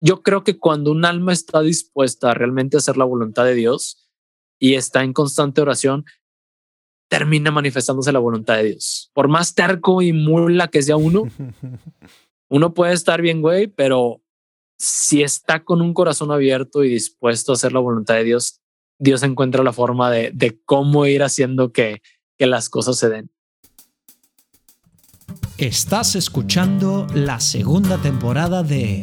yo creo que cuando un alma está dispuesta a realmente hacer la voluntad de Dios y está en constante oración, termina manifestándose la voluntad de Dios. Por más terco y mula que sea uno, uno puede estar bien, güey, pero si está con un corazón abierto y dispuesto a hacer la voluntad de Dios, Dios encuentra la forma de, de cómo ir haciendo que, que las cosas se den. Estás escuchando la segunda temporada de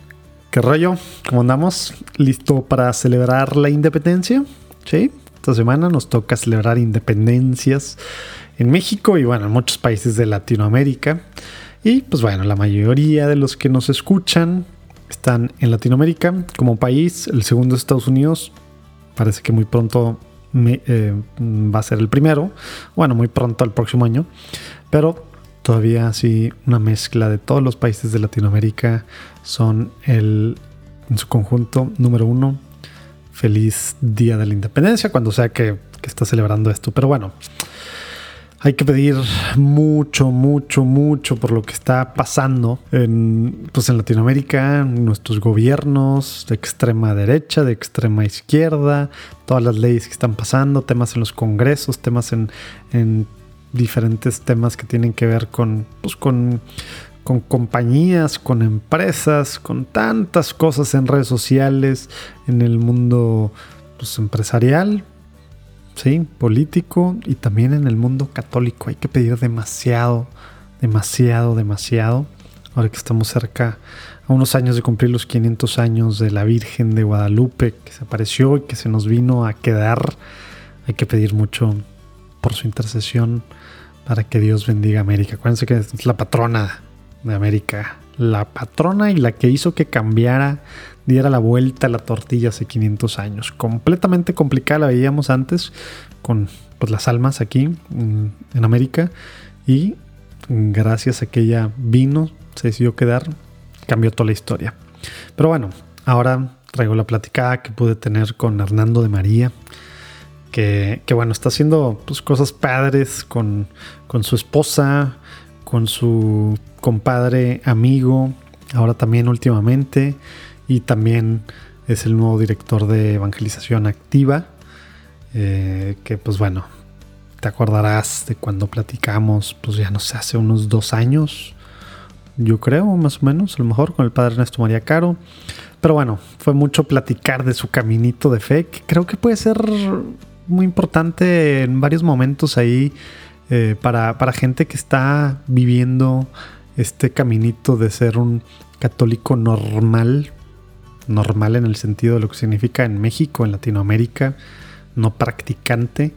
¿qué rollo? ¿Cómo andamos? ¿Listo para celebrar la independencia? Sí, esta semana nos toca celebrar independencias en México y bueno, en muchos países de Latinoamérica. Y pues bueno, la mayoría de los que nos escuchan están en Latinoamérica como país. El segundo es Estados Unidos. Parece que muy pronto eh, va a ser el primero. Bueno, muy pronto el próximo año. Pero todavía así una mezcla de todos los países de Latinoamérica son el, en su conjunto, número uno, feliz Día de la Independencia, cuando sea que, que está celebrando esto. Pero bueno, hay que pedir mucho, mucho, mucho por lo que está pasando en, pues en Latinoamérica, nuestros gobiernos de extrema derecha, de extrema izquierda, todas las leyes que están pasando, temas en los congresos, temas en, en diferentes temas que tienen que ver con, pues, con, con compañías, con empresas, con tantas cosas en redes sociales, en el mundo pues, empresarial, ¿sí? político y también en el mundo católico. Hay que pedir demasiado, demasiado, demasiado. Ahora que estamos cerca a unos años de cumplir los 500 años de la Virgen de Guadalupe que se apareció y que se nos vino a quedar, hay que pedir mucho por su intercesión para que Dios bendiga América. Acuérdense que es la patrona de América. La patrona y la que hizo que cambiara, diera la vuelta a la tortilla hace 500 años. Completamente complicada la veíamos antes con pues, las almas aquí en, en América. Y gracias a que ella vino, se decidió quedar, cambió toda la historia. Pero bueno, ahora traigo la platicada que pude tener con Hernando de María que, bueno, está haciendo pues, cosas padres con, con su esposa, con su compadre amigo, ahora también últimamente, y también es el nuevo director de evangelización activa, eh, que pues bueno, te acordarás de cuando platicamos, pues ya no sé, hace unos dos años, yo creo, más o menos, a lo mejor con el padre Ernesto María Caro. Pero bueno, fue mucho platicar de su caminito de fe, que creo que puede ser muy importante en varios momentos ahí eh, para, gente que está viviendo este caminito de ser un católico normal, normal en el sentido de lo que significa en México, en Latinoamérica, no practicante,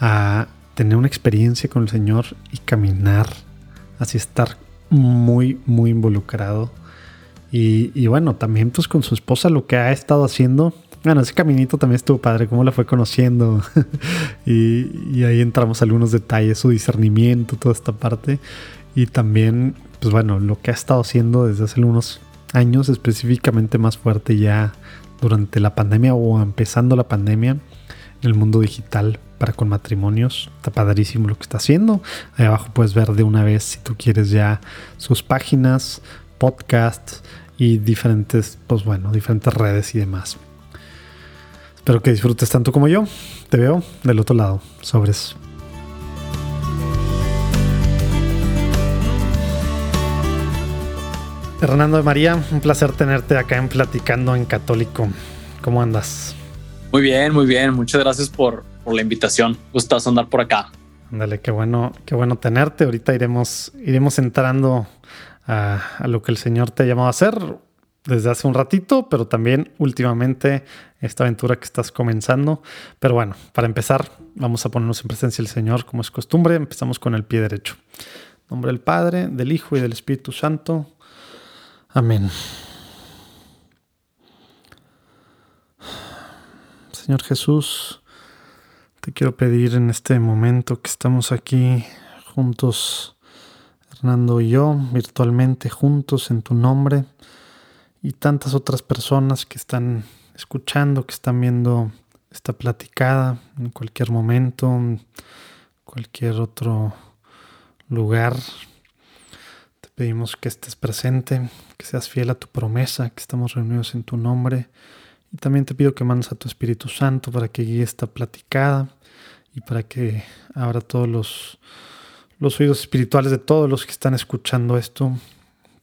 a tener una experiencia con el Señor y caminar, así estar muy, muy involucrado. Y, y, bueno, también pues con su esposa lo que ha estado haciendo bueno, ese caminito también estuvo padre, cómo la fue conociendo. y, ahí entramos algunos detalles, su discernimiento, toda esta parte. Y también, pues bueno, lo que ha estado haciendo desde hace unos años, específicamente más fuerte ya durante la pandemia o empezando la pandemia el mundo digital para con matrimonios. Está padrísimo lo que está haciendo. Ahí abajo puedes ver de una vez si tú quieres ya sus páginas, podcasts y diferentes, pues bueno, diferentes redes y demás. Espero que disfrutes tanto como yo. Te veo del otro lado. Sobres. Hernando de María, un placer tenerte acá en Platicando en Católico. ¿Cómo andas? Muy bien, muy bien. Muchas gracias por, la invitación. Gustazo andar por acá. Ándale, qué bueno, qué bueno tenerte. Ahorita iremos, iremos entrando a, a, lo que el Señor te ha llamado a hacer desde hace un ratito, pero también últimamente esta aventura que estás comenzando. Pero bueno, para empezar, vamos a ponernos en presencia del Señor como es costumbre. Empezamos con el pie derecho. Nombre del Padre, del Hijo y del Espíritu Santo. Amén. Señor Jesús, te quiero pedir en este momento que estamos aquí juntos, Hernando y yo, virtualmente juntos en tu nombre, y tantas otras personas que están escuchando, que están viendo esta platicada en cualquier momento, en cualquier otro lugar. Te pedimos que estés presente, que seas fiel a tu promesa, que estamos reunidos en tu nombre. Y también te pido que mandes a tu Espíritu Santo para que guíe esta platicada y para que abra todos los, los oídos espirituales de todos los que están escuchando esto,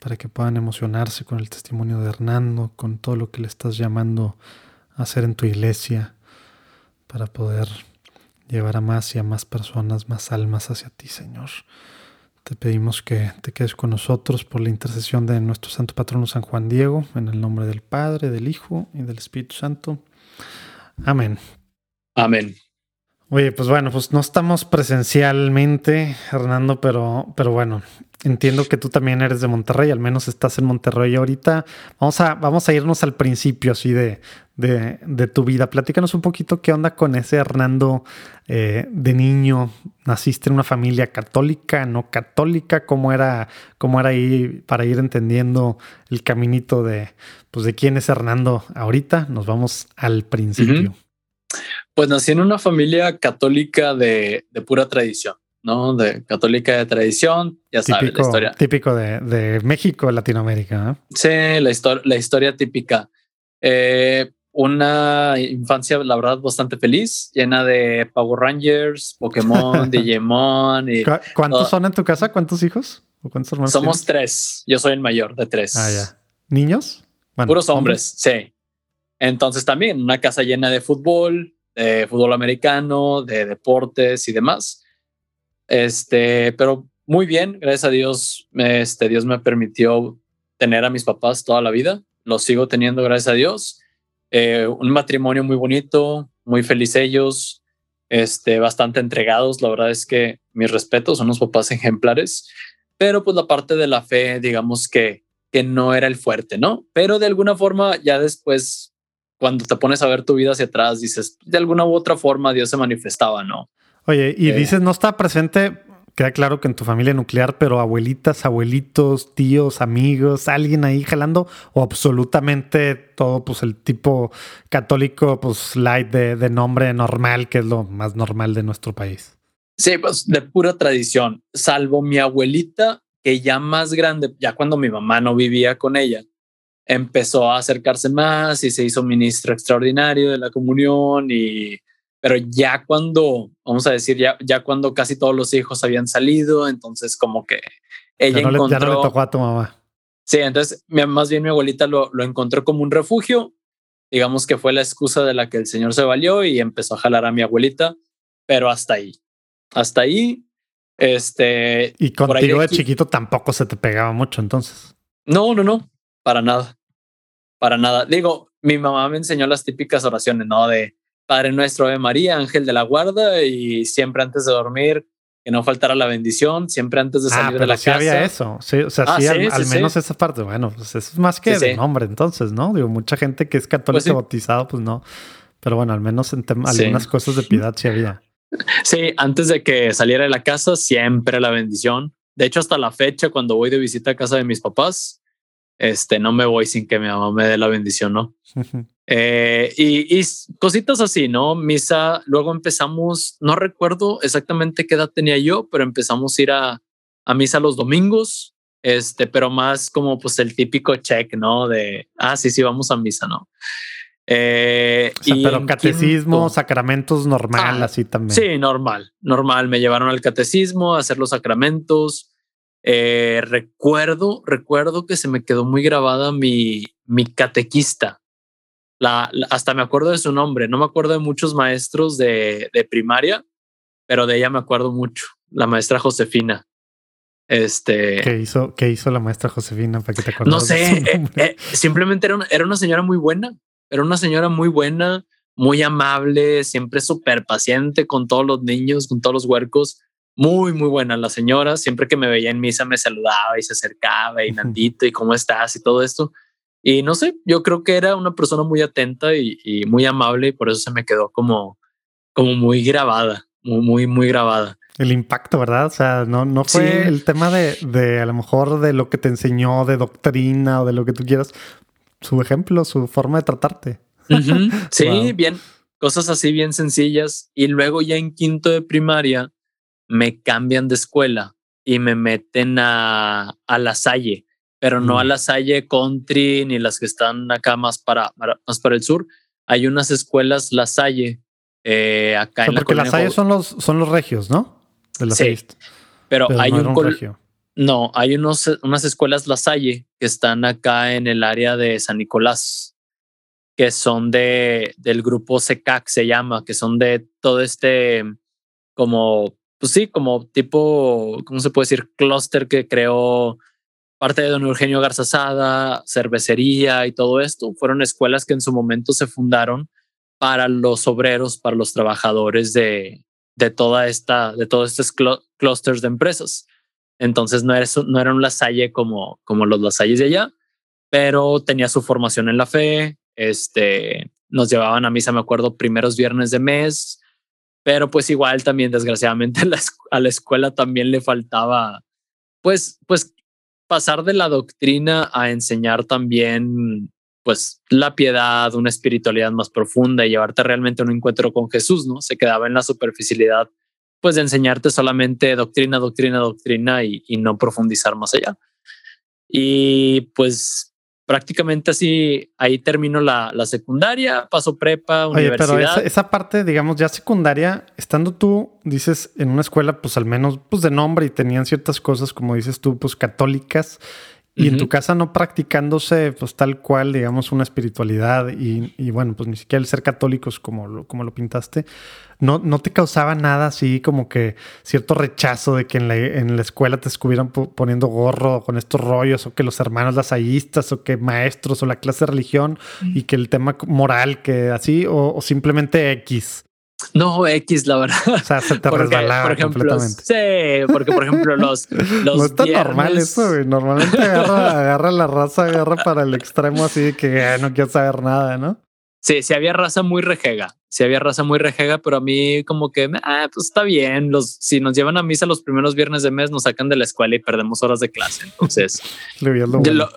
para que puedan emocionarse con el testimonio de Hernando, con todo lo que le estás llamando a hacer en tu iglesia, para poder llevar a más y a más personas, más almas hacia ti, Señor. Te pedimos que te quedes con nosotros por la intercesión de nuestro Santo Patrono San Juan Diego, en el nombre del Padre, del Hijo y del Espíritu Santo. Amén. Amén. Oye, pues bueno, pues no estamos presencialmente, Hernando, pero, pero bueno, entiendo que tú también eres de Monterrey, al menos estás en Monterrey ahorita. Vamos a, vamos a irnos al principio así de, de, de tu vida. Platícanos un poquito qué onda con ese Hernando eh, de niño. ¿Naciste en una familia católica, no católica? ¿Cómo era, cómo era ahí para ir entendiendo el caminito de, pues, de quién es Hernando ahorita? Nos vamos al principio. Pues nací en una familia católica de, de pura tradición, ¿no? De católica de tradición, ya sabes, la historia. Típico de, de México, Latinoamérica. ¿eh? Sí, la, historia la historia típica. Eh, una infancia, la verdad, bastante feliz, llena de Power Rangers, Pokémon, Digimon. Y ¿Cuántos son en tu casa? ¿Cuántos hijos? ¿O cuántos hermanos Somos tres. Yo soy el mayor de tres. Ah, ya. ¿Niños? Puros hombres, ¿hombres? sí. Entonces también una casa llena de fútbol, de fútbol americano, de deportes y demás. Este, pero muy bien, gracias a Dios, este, Dios me permitió tener a mis papás toda la vida. Los sigo teniendo, gracias a Dios. Eh, un matrimonio muy bonito, muy feliz ellos, este, bastante entregados. La verdad es que mis respetos, son unos papás ejemplares, pero pues la parte de la fe, digamos que, que no era el fuerte, ¿no? Pero de alguna forma ya después cuando te pones a ver tu vida hacia atrás, dices, de alguna u otra forma Dios se manifestaba, ¿no? Oye, y eh, dices, no está presente, queda claro que en tu familia nuclear, pero abuelitas, abuelitos, tíos, amigos, alguien ahí jalando, o absolutamente todo, pues el tipo católico, pues light de, de nombre normal, que es lo más normal de nuestro país. Sí, pues de pura tradición, salvo mi abuelita, que ya más grande, ya cuando mi mamá no vivía con ella, empezó a acercarse más y se hizo ministro extraordinario de la comunión y pero ya cuando vamos a decir ya ya cuando casi todos los hijos habían salido entonces como que ella ya encontró ya no le tocó a tu mamá. Sí entonces más bien mi abuelita lo, lo encontró como un refugio digamos que fue la excusa de la que el señor se valió y empezó a jalar a mi abuelita pero hasta ahí hasta ahí este y contigo de chiquito tampoco se te pegaba mucho entonces. No no no para nada, para nada. Digo, mi mamá me enseñó las típicas oraciones, ¿no? De Padre nuestro, Ave María, Ángel de la Guarda y siempre antes de dormir que no faltara la bendición, siempre antes de ah, salir de la sí casa. había eso, sí, o sea, ah, sí, al, menos esa parte, bueno, pues es más que de nombre entonces, ¿no? Digo, mucha gente que es católica pues bautizado, pues no, pero bueno, al menos en algunas cosas de piedad sí había. Sí, antes de que saliera de la casa, siempre la bendición. De hecho, hasta la fecha, cuando voy de visita a casa de mis papás, este, no me voy sin que mi mamá me dé la bendición, ¿no? Eh, y, cositas así, ¿no? Misa, luego empezamos, no recuerdo exactamente qué edad tenía yo, pero empezamos a ir a, a misa los domingos, este, pero más como pues el típico check, ¿no? De, ah, sí, sí, vamos a misa, ¿no? Eh, pero catecismo, sacramentos normal, ah, así también. Sí, normal, normal. Me llevaron al catecismo a hacer los sacramentos. Eh, recuerdo, recuerdo que se me quedó muy grabada mi, mi catequista. La, hasta me acuerdo de su nombre. No me acuerdo de muchos maestros de, de primaria, pero de ella me acuerdo mucho. La maestra Josefina. Este. ¿Qué hizo, qué hizo la maestra Josefina para que te? No sé, eh, eh, simplemente era una, era una señora muy buena. Era una señora muy buena, muy amable, siempre súper paciente con todos los niños, con todos los huercos muy, muy buena la señora. Siempre que me veía en misa me saludaba y se acercaba y Nandito y cómo estás y todo esto. Y no sé, yo creo que era una persona muy atenta y, y muy amable y por eso se me quedó como, como muy grabada, muy, muy, muy grabada. El impacto, ¿verdad? O sea, no, no fue el tema de, de a lo mejor de lo que te enseñó, de doctrina o de lo que tú quieras, su ejemplo, su forma de tratarte. Sí, bien, cosas así bien sencillas. Y luego ya en quinto de primaria me cambian de escuela y me meten a, a la Salle, pero no a mm. la Salle Country ni las que están acá más para, más para el sur. Hay unas escuelas La Salle eh, acá en la Porque La Salle son los, son los regios, ¿no? De la sí, pero, hay un, no, hay unos, unas escuelas La Salle que están acá en el área de San Nicolás, que son de del grupo SECAC, se llama, que son de todo este como, pues sí, como tipo, ¿cómo se puede decir? Clúster que creó parte de don Eugenio Garzazada, cervecería y todo esto. Fueron escuelas que en su momento se fundaron para los obreros, para los trabajadores de, de toda esta, de todos estos clusters de empresas. Entonces no era, no era un lasalle como, como los lasalles de allá, pero tenía su formación en la fe. Este, nos llevaban a misa, me acuerdo, primeros viernes de mes, pero pues igual también, desgraciadamente, a la escuela también le faltaba, pues, pues pasar de la doctrina a enseñar también, pues, la piedad, una espiritualidad más profunda y llevarte realmente a un encuentro con Jesús, ¿no? Se quedaba en la superficialidad pues de enseñarte solamente doctrina, doctrina, doctrina y, no profundizar más allá. Y pues prácticamente así, ahí termino la, secundaria, paso prepa, universidad. Oye, pero esa, parte, digamos, ya secundaria, estando tú, dices, en una escuela, pues al menos, pues de nombre y tenían ciertas cosas, como dices tú, pues católicas, y en tu casa no practicándose pues tal cual, digamos, una espiritualidad y, y, bueno, pues ni siquiera el ser católicos como lo, como lo pintaste, no, no te causaba nada así como que cierto rechazo de que en la, en la escuela te estuvieran poniendo gorro con estos rollos o que los hermanos lasallistas o que maestros o la clase de religión y que el tema moral que así o simplemente X. No, X, la verdad. O sea, se te resbalaba por ejemplo, completamente. Sí, porque por ejemplo los, los No está normal eso, güey. Normalmente agarra, agarra la raza, agarra para el extremo así que no quiero saber nada, ¿no? Sí, sí había raza muy rejega. Sí había raza muy rejega, pero a mí como que, ah, pues está bien. Los, si nos llevan a misa los primeros viernes de mes, nos sacan de la escuela y perdemos horas de clase. Entonces, lo,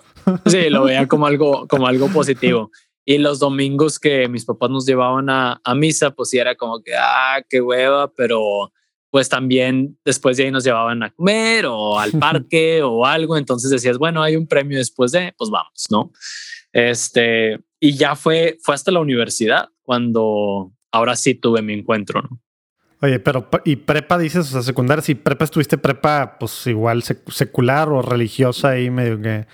sí, lo veía como algo, como algo positivo. Y los domingos que mis papás nos llevaban a, misa, pues sí era como que, ah, qué hueva, pero pues también después de ahí nos llevaban a comer o al parque o algo. Entonces decías, bueno, hay un premio después de, pues vamos, ¿no? Este, y ya fue, fue hasta la universidad cuando ahora sí tuve mi encuentro, ¿no? Oye, pero y prepa dices, o sea, secundaria, si prepa estuviste prepa, pues igual secular o religiosa ahí medio que,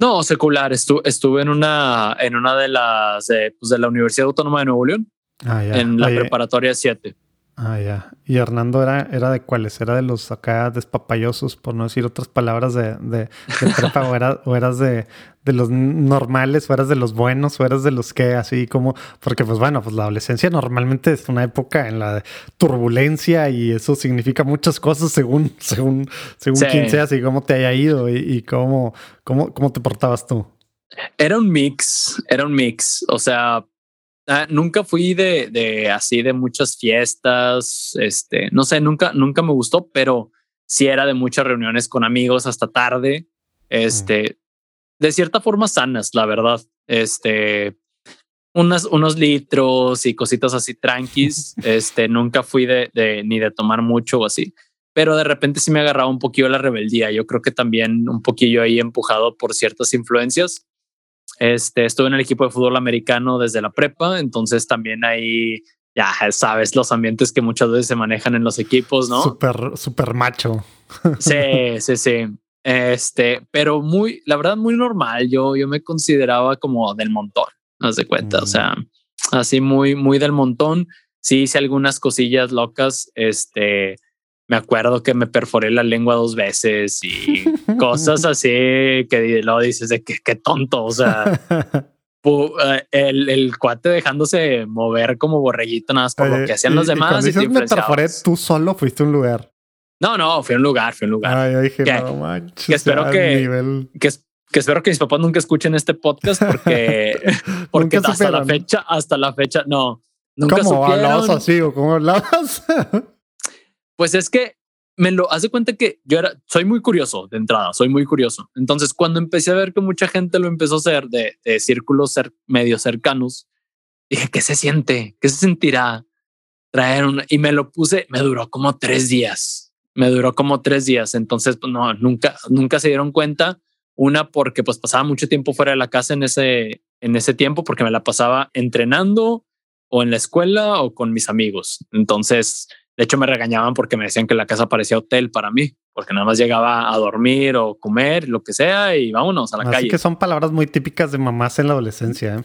no, secular. estuve en una, en una de las pues de la Universidad Autónoma de Nuevo León. Ah, en la preparatoria 7. Ah, ya. ¿Y Hernando era, era de cuáles? ¿Era de los acá despapayosos, por no decir otras palabras de, de, prepa? o, eras de, de, los normales, o eras de los buenos, o eras de los que así como... Porque pues bueno, pues la adolescencia normalmente es una época en la turbulencia y eso significa muchas cosas según, según, según quién seas y cómo te haya ido y, cómo, cómo, cómo te portabas tú. Era un mix, era un mix. O sea, Ah, nunca fui de, de, así de muchas fiestas, este, no sé, nunca, nunca me gustó, pero sí era de muchas reuniones con amigos hasta tarde, este, de cierta forma sanas, la verdad, este, unas, unos litros y cositas así tranquis, este, nunca fui de, de, ni de tomar mucho o así, pero de repente sí me agarraba un poquillo la rebeldía, yo creo que también un poquillo ahí empujado por ciertas influencias este, estuve en el equipo de fútbol americano desde la prepa, entonces también ahí ya sabes los ambientes que muchas veces se manejan en los equipos, ¿no? Súper, súper macho. Sí, sí, sí. Este, pero muy, la verdad, muy normal. Yo, yo me consideraba como del montón, haz de cuenta. O sea, así muy, muy del montón. Sí hice algunas cosillas locas. Este, me acuerdo que me perforé la lengua dos veces y cosas así que lo dices de que qué tonto. O sea, eh, el, el, cuate dejándose mover como borreguito nada más por lo que hacían los demás. Y, me perforé, tú solo fuiste a un lugar. No, no, fui a un lugar, fui a un lugar. Ay, yo dije, no manches. Que espero que, que, que espero que mis papás nunca escuchen este podcast porque, porque hasta la fecha, hasta la fecha, no, nunca ¿Cómo hablabas así o cómo hablabas? Pues es que me lo hace cuenta que yo era, soy muy curioso de entrada, soy muy curioso. Entonces, cuando empecé a ver que mucha gente lo empezó a hacer de, de círculos ser, medio cercanos, dije, ¿qué se siente? ¿Qué se sentirá traer una? Y me lo puse, me duró como tres días, me duró como tres días. Entonces, pues no, nunca, nunca se dieron cuenta. Una, porque pues pasaba mucho tiempo fuera de la casa en ese, en ese tiempo, porque me la pasaba entrenando o en la escuela o con mis amigos. Entonces, de hecho, me regañaban porque me decían que la casa parecía hotel para mí, porque nada más llegaba a dormir o comer, lo que sea, y vámonos a la Así calle. que son palabras muy típicas de mamás en la adolescencia.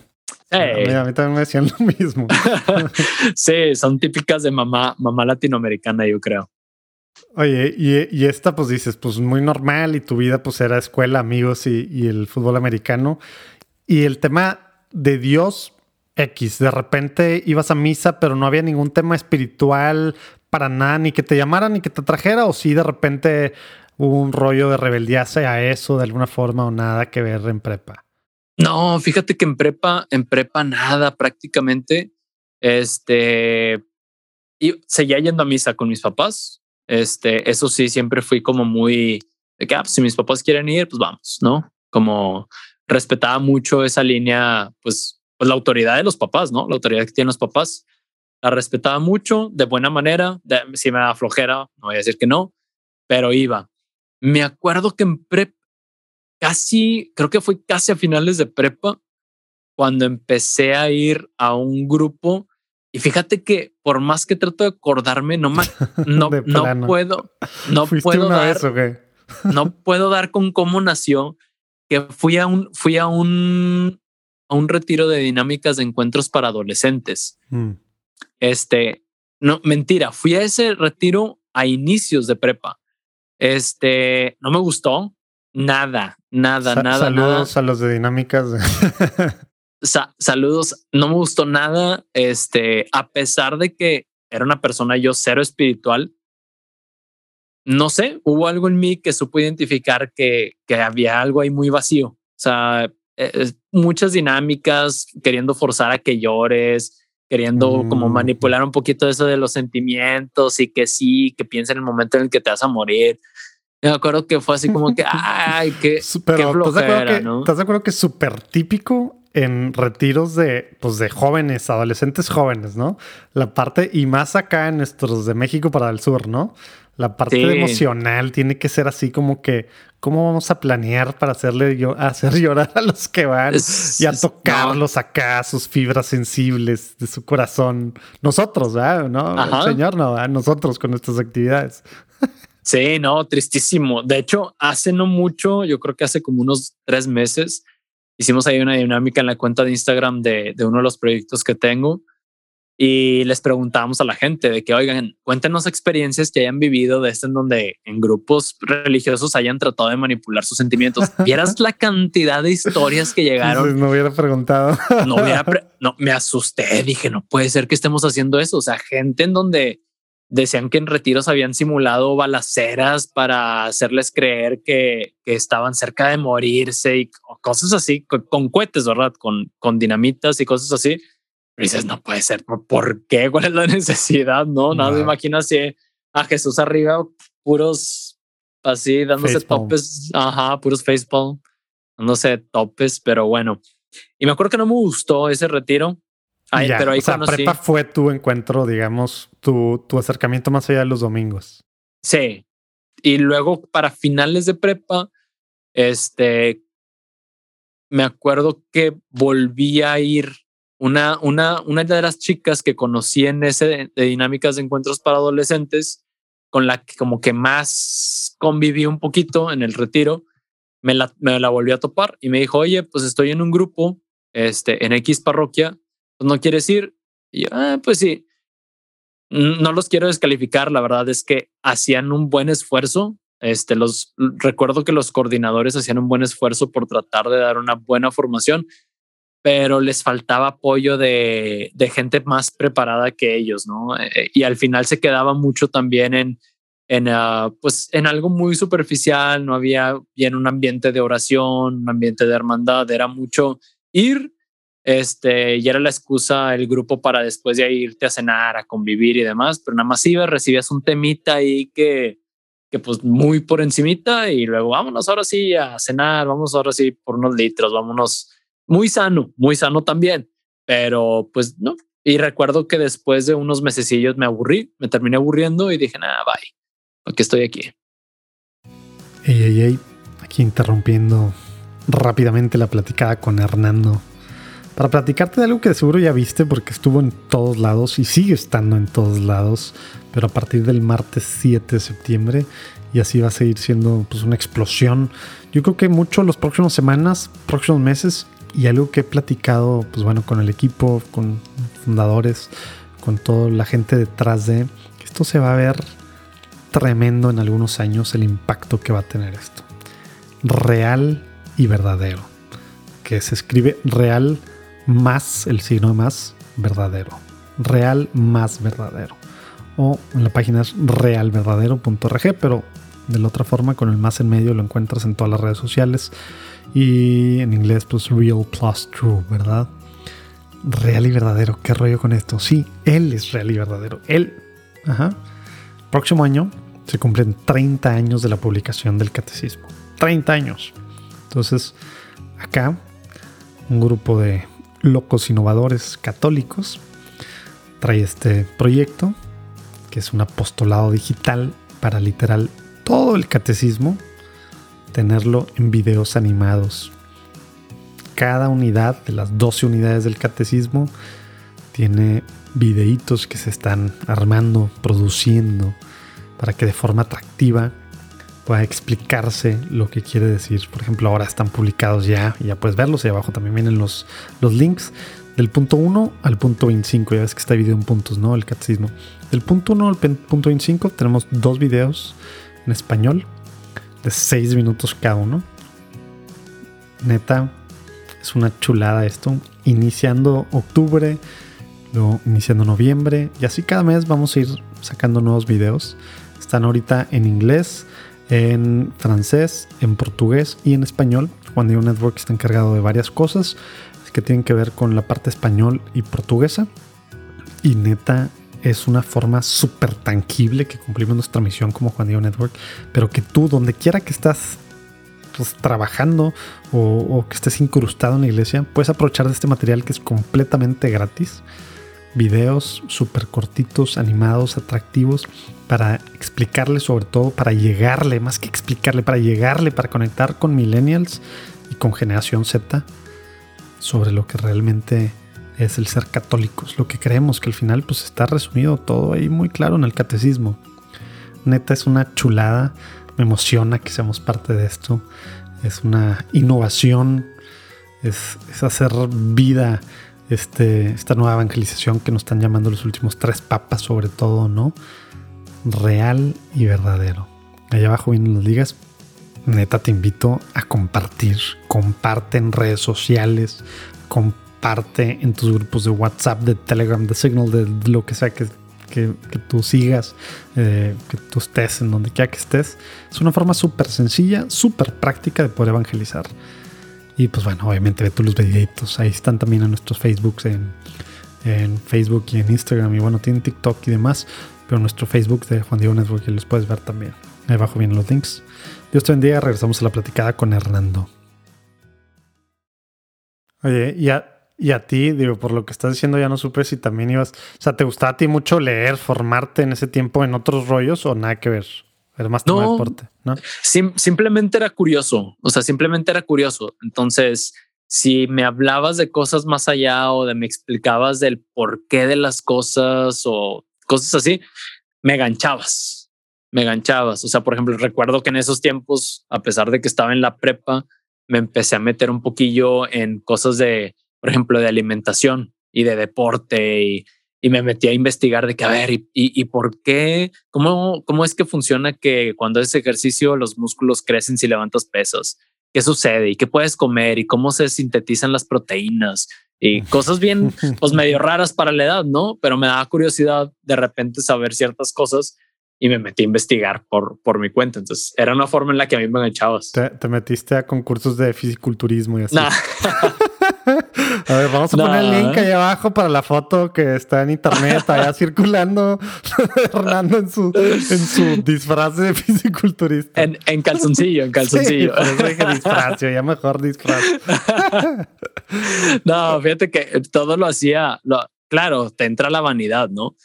¿eh? A, mí, también me decían lo mismo. sí, son típicas de mamá, mamá latinoamericana, yo creo. Oye, y, y, esta pues dices, pues muy normal y tu vida pues era escuela, amigos y, y el fútbol americano. Y el tema de Dios X, de repente ibas a misa, pero no había ningún tema espiritual para nada, ni que te llamara, ni que te trajera, o si de repente hubo un rollo de rebeldía hacia eso de alguna forma o nada que ver en prepa. No, fíjate que en prepa, en prepa nada prácticamente. Este, y seguía yendo a misa con mis papás. Este, eso sí, siempre fui como muy de que ah, pues, si mis papás quieren ir, pues vamos, no? Como respetaba mucho esa línea, pues, pues la autoridad de los papás, no? La autoridad que tienen los papás la respetaba mucho, de buena manera. si me da flojera, no voy a decir que no, pero iba. Me acuerdo que en prepa, casi, creo que fue casi a finales de prepa, cuando empecé a ir a un grupo. Y fíjate que por más que trato de acordarme, no, me, no, no puedo, no puedo dar, no puedo dar con cómo nació. Que fui a un, fui a un, a un retiro de dinámicas de encuentros para adolescentes. Mm. Este, no, mentira, fui a ese retiro a inicios de prepa. Este, no me gustó nada, nada, nada. Saludos a los de dinámicas. saludos, no me gustó nada. Este, a pesar de que era una persona yo cero espiritual, no sé, hubo algo en mí que supo identificar que, que había algo ahí muy vacío. O sea, eh, muchas dinámicas queriendo forzar a que llores, queriendo como mm. manipular un poquito eso de los sentimientos y que sí, que piensa en el momento en el que te vas a morir. Me acuerdo que fue así como que, ay, qué, Pero, flojera, ¿no? ¿Estás de acuerdo que es súper típico en retiros de, pues de jóvenes, adolescentes jóvenes, ¿no? La parte, y más acá en nuestros de México para el sur, ¿no? La parte emocional tiene que ser así como que, ¿cómo vamos a planear para hacerle yo, hacer llorar a los que van y a tocarlos acá, sus fibras sensibles de su corazón? Nosotros, ¿verdad? ¿no? señor, no, nosotros con nuestras actividades. Sí, no, tristísimo. De hecho, hace no mucho, yo creo que hace como unos tres meses, hicimos ahí una dinámica en la cuenta de Instagram de, de uno de los proyectos que tengo y les preguntábamos a la gente de que, oigan, cuéntenos experiencias que hayan vivido de este en donde en grupos religiosos hayan tratado de manipular sus sentimientos. Vieras la cantidad de historias que llegaron. no hubiera preguntado. No hubiera, no, me asusté, dije, no puede ser que estemos haciendo eso. O sea, gente en donde decían que en retiros habían simulado balaceras para hacerles creer que, que estaban cerca de morirse y cosas así, con, con cohetes, ¿verdad? Con, con dinamitas y cosas así dices, no puede ser, ¿por qué? ¿Cuál es la necesidad? No, no, me imagino así a Jesús arriba, puros así, dándose topes, ajá, puros facepalm, dándose topes, pero bueno. Y me acuerdo que no me gustó ese retiro. pero ahí o sea, prepa fue tu encuentro, digamos, tu, tu acercamiento más allá de los domingos. Sí. Y luego para finales de prepa, este, me acuerdo que volví a ir una, una, una de las chicas que conocí en ese de, dinámicas de encuentros para adolescentes, con la que como que más conviví un poquito en el retiro, me la, me la volví a topar y me dijo, oye, pues estoy en un grupo este, en X parroquia, pues no quieres ir. Y yo, ah, pues sí, no los quiero descalificar, la verdad es que hacían un buen esfuerzo. Este, los recuerdo que los coordinadores hacían un buen esfuerzo por tratar de dar una buena formación pero les faltaba apoyo de, de gente más preparada que ellos, ¿no? Eh, y al final se quedaba mucho también en, en, ah, pues, en algo muy superficial, no había bien un ambiente de oración, un ambiente de hermandad, era mucho ir, este, y era la excusa el grupo para después de irte a cenar, a convivir y demás, pero nada más ibas, recibías un temita ahí que, que pues muy por encimita y luego vámonos ahora sí a cenar, vamos ahora sí por unos litros, vámonos muy sano, muy sano también, pero pues no. Y recuerdo que después de unos mesecillos me aburrí, me terminé aburriendo y dije, nada, bye, aquí estoy aquí. Ey, ey, aquí interrumpiendo rápidamente la platicada con Hernando para platicarte de algo que seguro ya viste porque estuvo en todos lados y sigue estando en todos lados, pero a partir del martes 7 de septiembre y así va a seguir siendo pues una explosión. Yo creo que mucho los próximos semanas, próximos meses y algo que he platicado pues bueno con el equipo, con fundadores, con toda la gente detrás de esto se va a ver tremendo en algunos años el impacto que va a tener esto. Real y verdadero. Que se escribe real más el signo más verdadero. Real más verdadero. O en la página es realverdadero.org, pero de la otra forma con el más en medio lo encuentras en todas las redes sociales. Y en inglés pues real plus true, ¿verdad? Real y verdadero. ¿Qué rollo con esto? Sí, él es real y verdadero. Él. Ajá. Próximo año se cumplen 30 años de la publicación del catecismo. 30 años. Entonces, acá un grupo de locos innovadores católicos trae este proyecto que es un apostolado digital para literal todo el catecismo tenerlo en videos animados. Cada unidad de las 12 unidades del catecismo tiene videitos que se están armando, produciendo, para que de forma atractiva pueda explicarse lo que quiere decir. Por ejemplo, ahora están publicados ya y ya puedes verlos. Y abajo también vienen los, los links del punto 1 al punto 25. Ya ves que está dividido en puntos, ¿no? El catecismo. Del punto 1 al punto 25 tenemos dos videos en español de 6 minutos cada uno. Neta, es una chulada esto. Iniciando octubre, luego iniciando noviembre. Y así cada mes vamos a ir sacando nuevos videos. Están ahorita en inglés en francés, en portugués y en español. Juan Diego Network está encargado de varias cosas que tienen que ver con la parte español y portuguesa. Y neta, es una forma súper tangible que cumplimos nuestra misión como Juan Diego Network, pero que tú, donde quiera que estás pues, trabajando o, o, que estés incrustado en la iglesia, puedes aprovechar de este material que es completamente gratis. Videos súper cortitos, animados, atractivos, para explicarle, sobre todo para llegarle, más que explicarle, para llegarle, para conectar con millennials y con generación Z sobre lo que realmente es el ser católicos, lo que creemos que al final pues está resumido todo ahí muy claro en el catecismo. Neta es una chulada, me emociona que seamos parte de esto, es una innovación, es, es hacer vida este, esta nueva evangelización que nos están llamando los últimos tres papas sobre todo, ¿no? real y verdadero. Allá abajo vienen las ligas. Neta, te invito a compartir. Comparte en redes sociales. En tus grupos de WhatsApp, de Telegram, de Signal, de lo que sea que, que, tú sigas, eh, que tú estés en donde quiera que estés. Es una forma súper sencilla, súper práctica de poder evangelizar. Y pues bueno, obviamente ve tú los videitos. Ahí están también en nuestros Facebooks, en, en Facebook y en Instagram. Y bueno, tienen TikTok y demás pero nuestro Facebook de Juan Diego Network los puedes ver también. Ahí abajo vienen los links. Dios te bendiga. Regresamos a la platicada con Hernando. Oye, y a, y a ti, digo, por lo que estás diciendo, ya no supe si también ibas. O sea, ¿te gustaba a ti mucho leer, formarte en ese tiempo en otros rollos o nada que ver? Era más no, deporte, ¿no? simplemente era curioso. O sea, simplemente era curioso. Entonces, si me hablabas de cosas más allá o de me explicabas del porqué de las cosas o cosas así, me ganchabas, me ganchabas. O sea, por ejemplo, recuerdo que en esos tiempos, a pesar de que estaba en la prepa, me empecé a meter un poquillo en cosas de, por ejemplo, de alimentación y de deporte y, y me metí a investigar de que, a ver, y, y, por qué, cómo, cómo es que funciona que cuando haces ejercicio los músculos crecen si levantas pesos, qué sucede y qué puedes comer y cómo se sintetizan las proteínas y cosas bien, pues medio raras para la edad, ¿no? Pero me da curiosidad de repente saber ciertas cosas y me metí a investigar por, por mi cuenta. Entonces era una forma en la que a mí me enganchabas. Te, te metiste a concursos de fisiculturismo y así. a ver, vamos a poner el link ahí abajo para la foto que está en internet, allá circulando Hernando en su, en su disfraz de fisiculturista. En, en calzoncillo, en calzoncillo. Sí, disfraz, ya mejor disfraz. no, fíjate que todo lo hacía, lo, claro, te entra la vanidad, ¿no?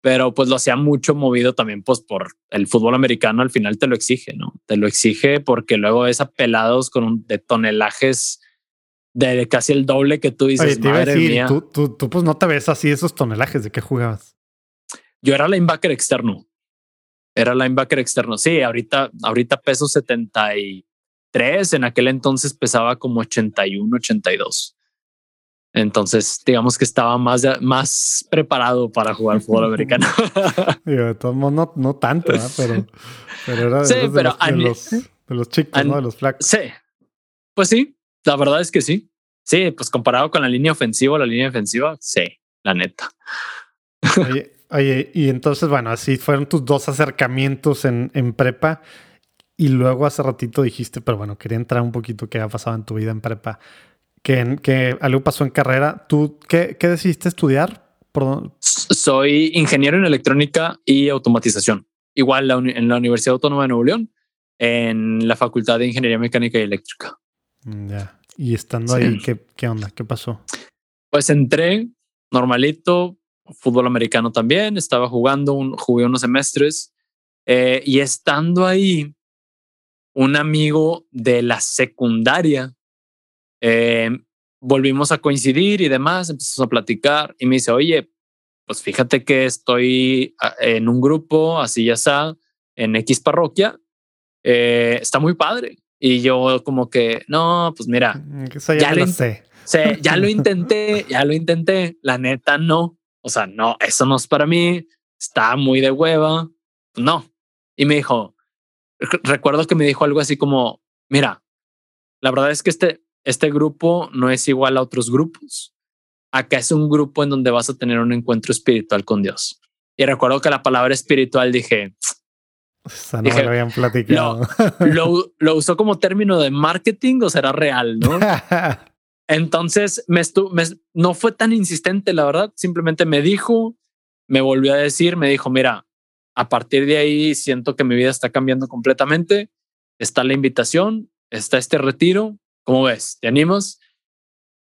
Pero pues lo hacía mucho movido también pues por el fútbol americano al final te lo exige, ¿no? Te lo exige porque luego es apelados con un, de tonelajes de casi el doble que tú dices. madre mía. Tú, tú, tú, pues no te ves así esos tonelajes de qué jugabas. Yo era linebacker externo. Era linebacker externo. Sí, ahorita, ahorita peso 73. En aquel entonces pesaba como 81, 82. Entonces, digamos que estaba más, más preparado para jugar fútbol americano. de todos modos, no, tanto, pero, pero era de, los, de, los, chicos, ¿no? De los flacos. Sí, pues sí, la verdad es que sí. Sí, pues comparado con la línea ofensiva, la línea defensiva, sí, la neta. Oye, y entonces, bueno, así fueron tus dos acercamientos en, en prepa. Y luego hace ratito dijiste, pero bueno, quería entrar un poquito qué ha pasado en tu vida en prepa. Que, que algo pasó en carrera. ¿Tú qué, qué decidiste estudiar? Soy ingeniero en electrónica y automatización. Igual en la Universidad Autónoma de Nuevo León, en la Facultad de Ingeniería Mecánica y Eléctrica. Mm, ya. Y estando ahí, ¿qué, ¿qué onda? ¿Qué pasó? Pues entré normalito, fútbol americano también, estaba jugando, un, jugué unos semestres eh, y estando ahí, un amigo de la secundaria, eh, volvimos a coincidir y demás, empezamos a platicar y me dice, oye, pues fíjate que estoy ah, en un grupo, así ya está, en X parroquia, eh, está muy padre. Y yo como que, no, pues mira, mm, ya, lo sé. ya lo intenté, ya lo intenté, la neta no. O sea, no, eso no es para mí, está muy de hueva, no. Y me dijo, recuerdo que me dijo algo así como, mira, la verdad es que este, este grupo no es igual a otros grupos. Acá es un grupo en donde vas a tener un encuentro espiritual con Dios. Y recuerdo que la palabra espiritual dije, no lo habían platicado. Lo, lo, usó como término de marketing o será real, ¿no? Entonces me, me no fue tan insistente, la verdad. Simplemente me dijo, me volvió a decir, me dijo, mira, a partir de ahí siento que mi vida está cambiando completamente. Está la invitación, está este retiro. ¿Cómo ves? ¿Te animas?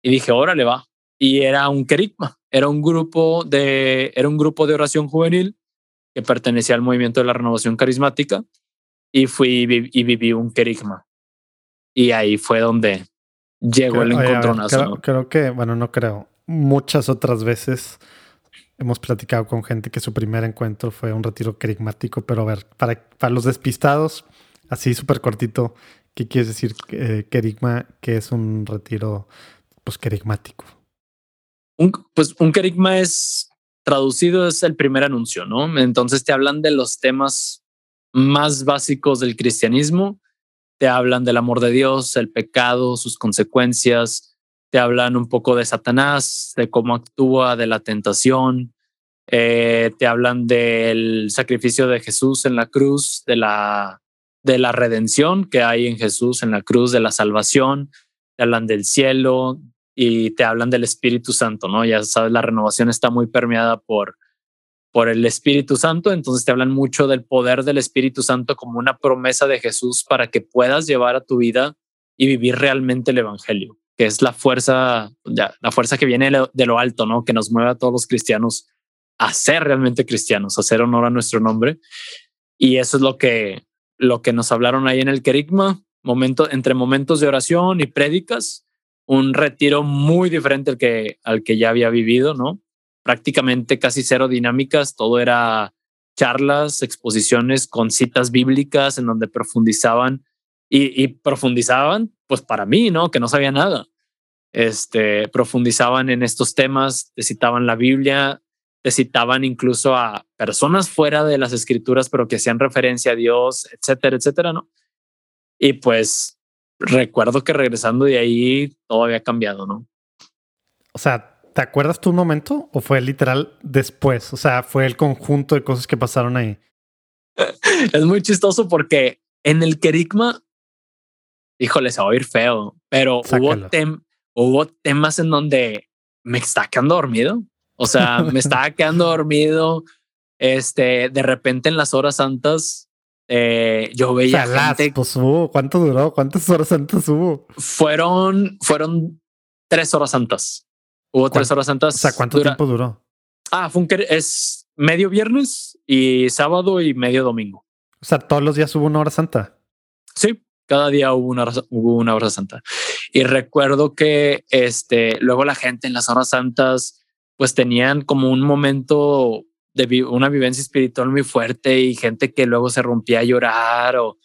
Y dije, órale, va. Y era un querigma, era un grupo de, era un grupo de oración juvenil que pertenecía al movimiento de la renovación carismática y fui y viví un querigma. Y ahí fue donde llegó el encontronazo. Creo, creo, que, bueno, no creo. Muchas otras veces hemos platicado con gente que su primer encuentro fue un retiro querigmático, pero a ver, para, para los despistados, así súper cortito, ¿qué quieres decir eh, querigma? Que es un retiro pues querigmático. Un, pues un querigma es traducido es el primer anuncio, ¿no? Entonces te hablan de los temas más básicos del cristianismo, te hablan del amor de Dios, el pecado, sus consecuencias, te hablan un poco de Satanás, de cómo actúa, de la tentación, eh, te hablan del sacrificio de Jesús en la cruz, de la, de la redención que hay en Jesús en la cruz, de la salvación, te hablan del cielo, y te hablan del Espíritu Santo, ¿no? Ya sabes, la renovación está muy permeada por, por el Espíritu Santo, entonces te hablan mucho del poder del Espíritu Santo como una promesa de Jesús para que puedas llevar a tu vida y vivir realmente el Evangelio, que es la fuerza, la fuerza que viene de lo alto, ¿no? Que nos mueve a todos los cristianos a ser realmente cristianos, a hacer honor a nuestro nombre. Y eso es lo que, lo que nos hablaron ahí en el querigma, momento, entre momentos de oración y prédicas, un retiro muy diferente al que, al que ya había vivido, ¿no? Prácticamente casi cero dinámicas, todo era charlas, exposiciones con citas bíblicas en donde profundizaban y, profundizaban, pues para mí, ¿no? Que no sabía nada. Este, profundizaban en estos temas, te citaban la Biblia, te citaban incluso a personas fuera de las escrituras, pero que hacían referencia a Dios, etcétera, etcétera, ¿no? Y pues recuerdo que regresando de ahí todo había cambiado, ¿no? O sea, ¿te acuerdas tu momento o fue literal después? O sea, fue el conjunto de cosas que pasaron ahí. es muy chistoso porque en el querigma, híjole, se va a oír feo, pero hubo, tem hubo temas en donde me estaba quedando dormido. O sea, me estaba quedando dormido. Este, de repente en las horas santas, eh, yo veía gente. Pues ¿cuánto duró? ¿Cuántas horas santas hubo? Fueron, fueron tres horas santas. Hubo tres horas santas. O sea, ¿cuánto tiempo duró? Ah, fue un, es medio viernes y sábado y medio domingo. O sea, todos los días hubo una hora santa. Sí, cada día hubo una, hubo una hora santa. Y recuerdo que este, luego la gente en las horas santas pues tenían como un momento de una vivencia espiritual muy fuerte y gente que luego se rompía a llorar o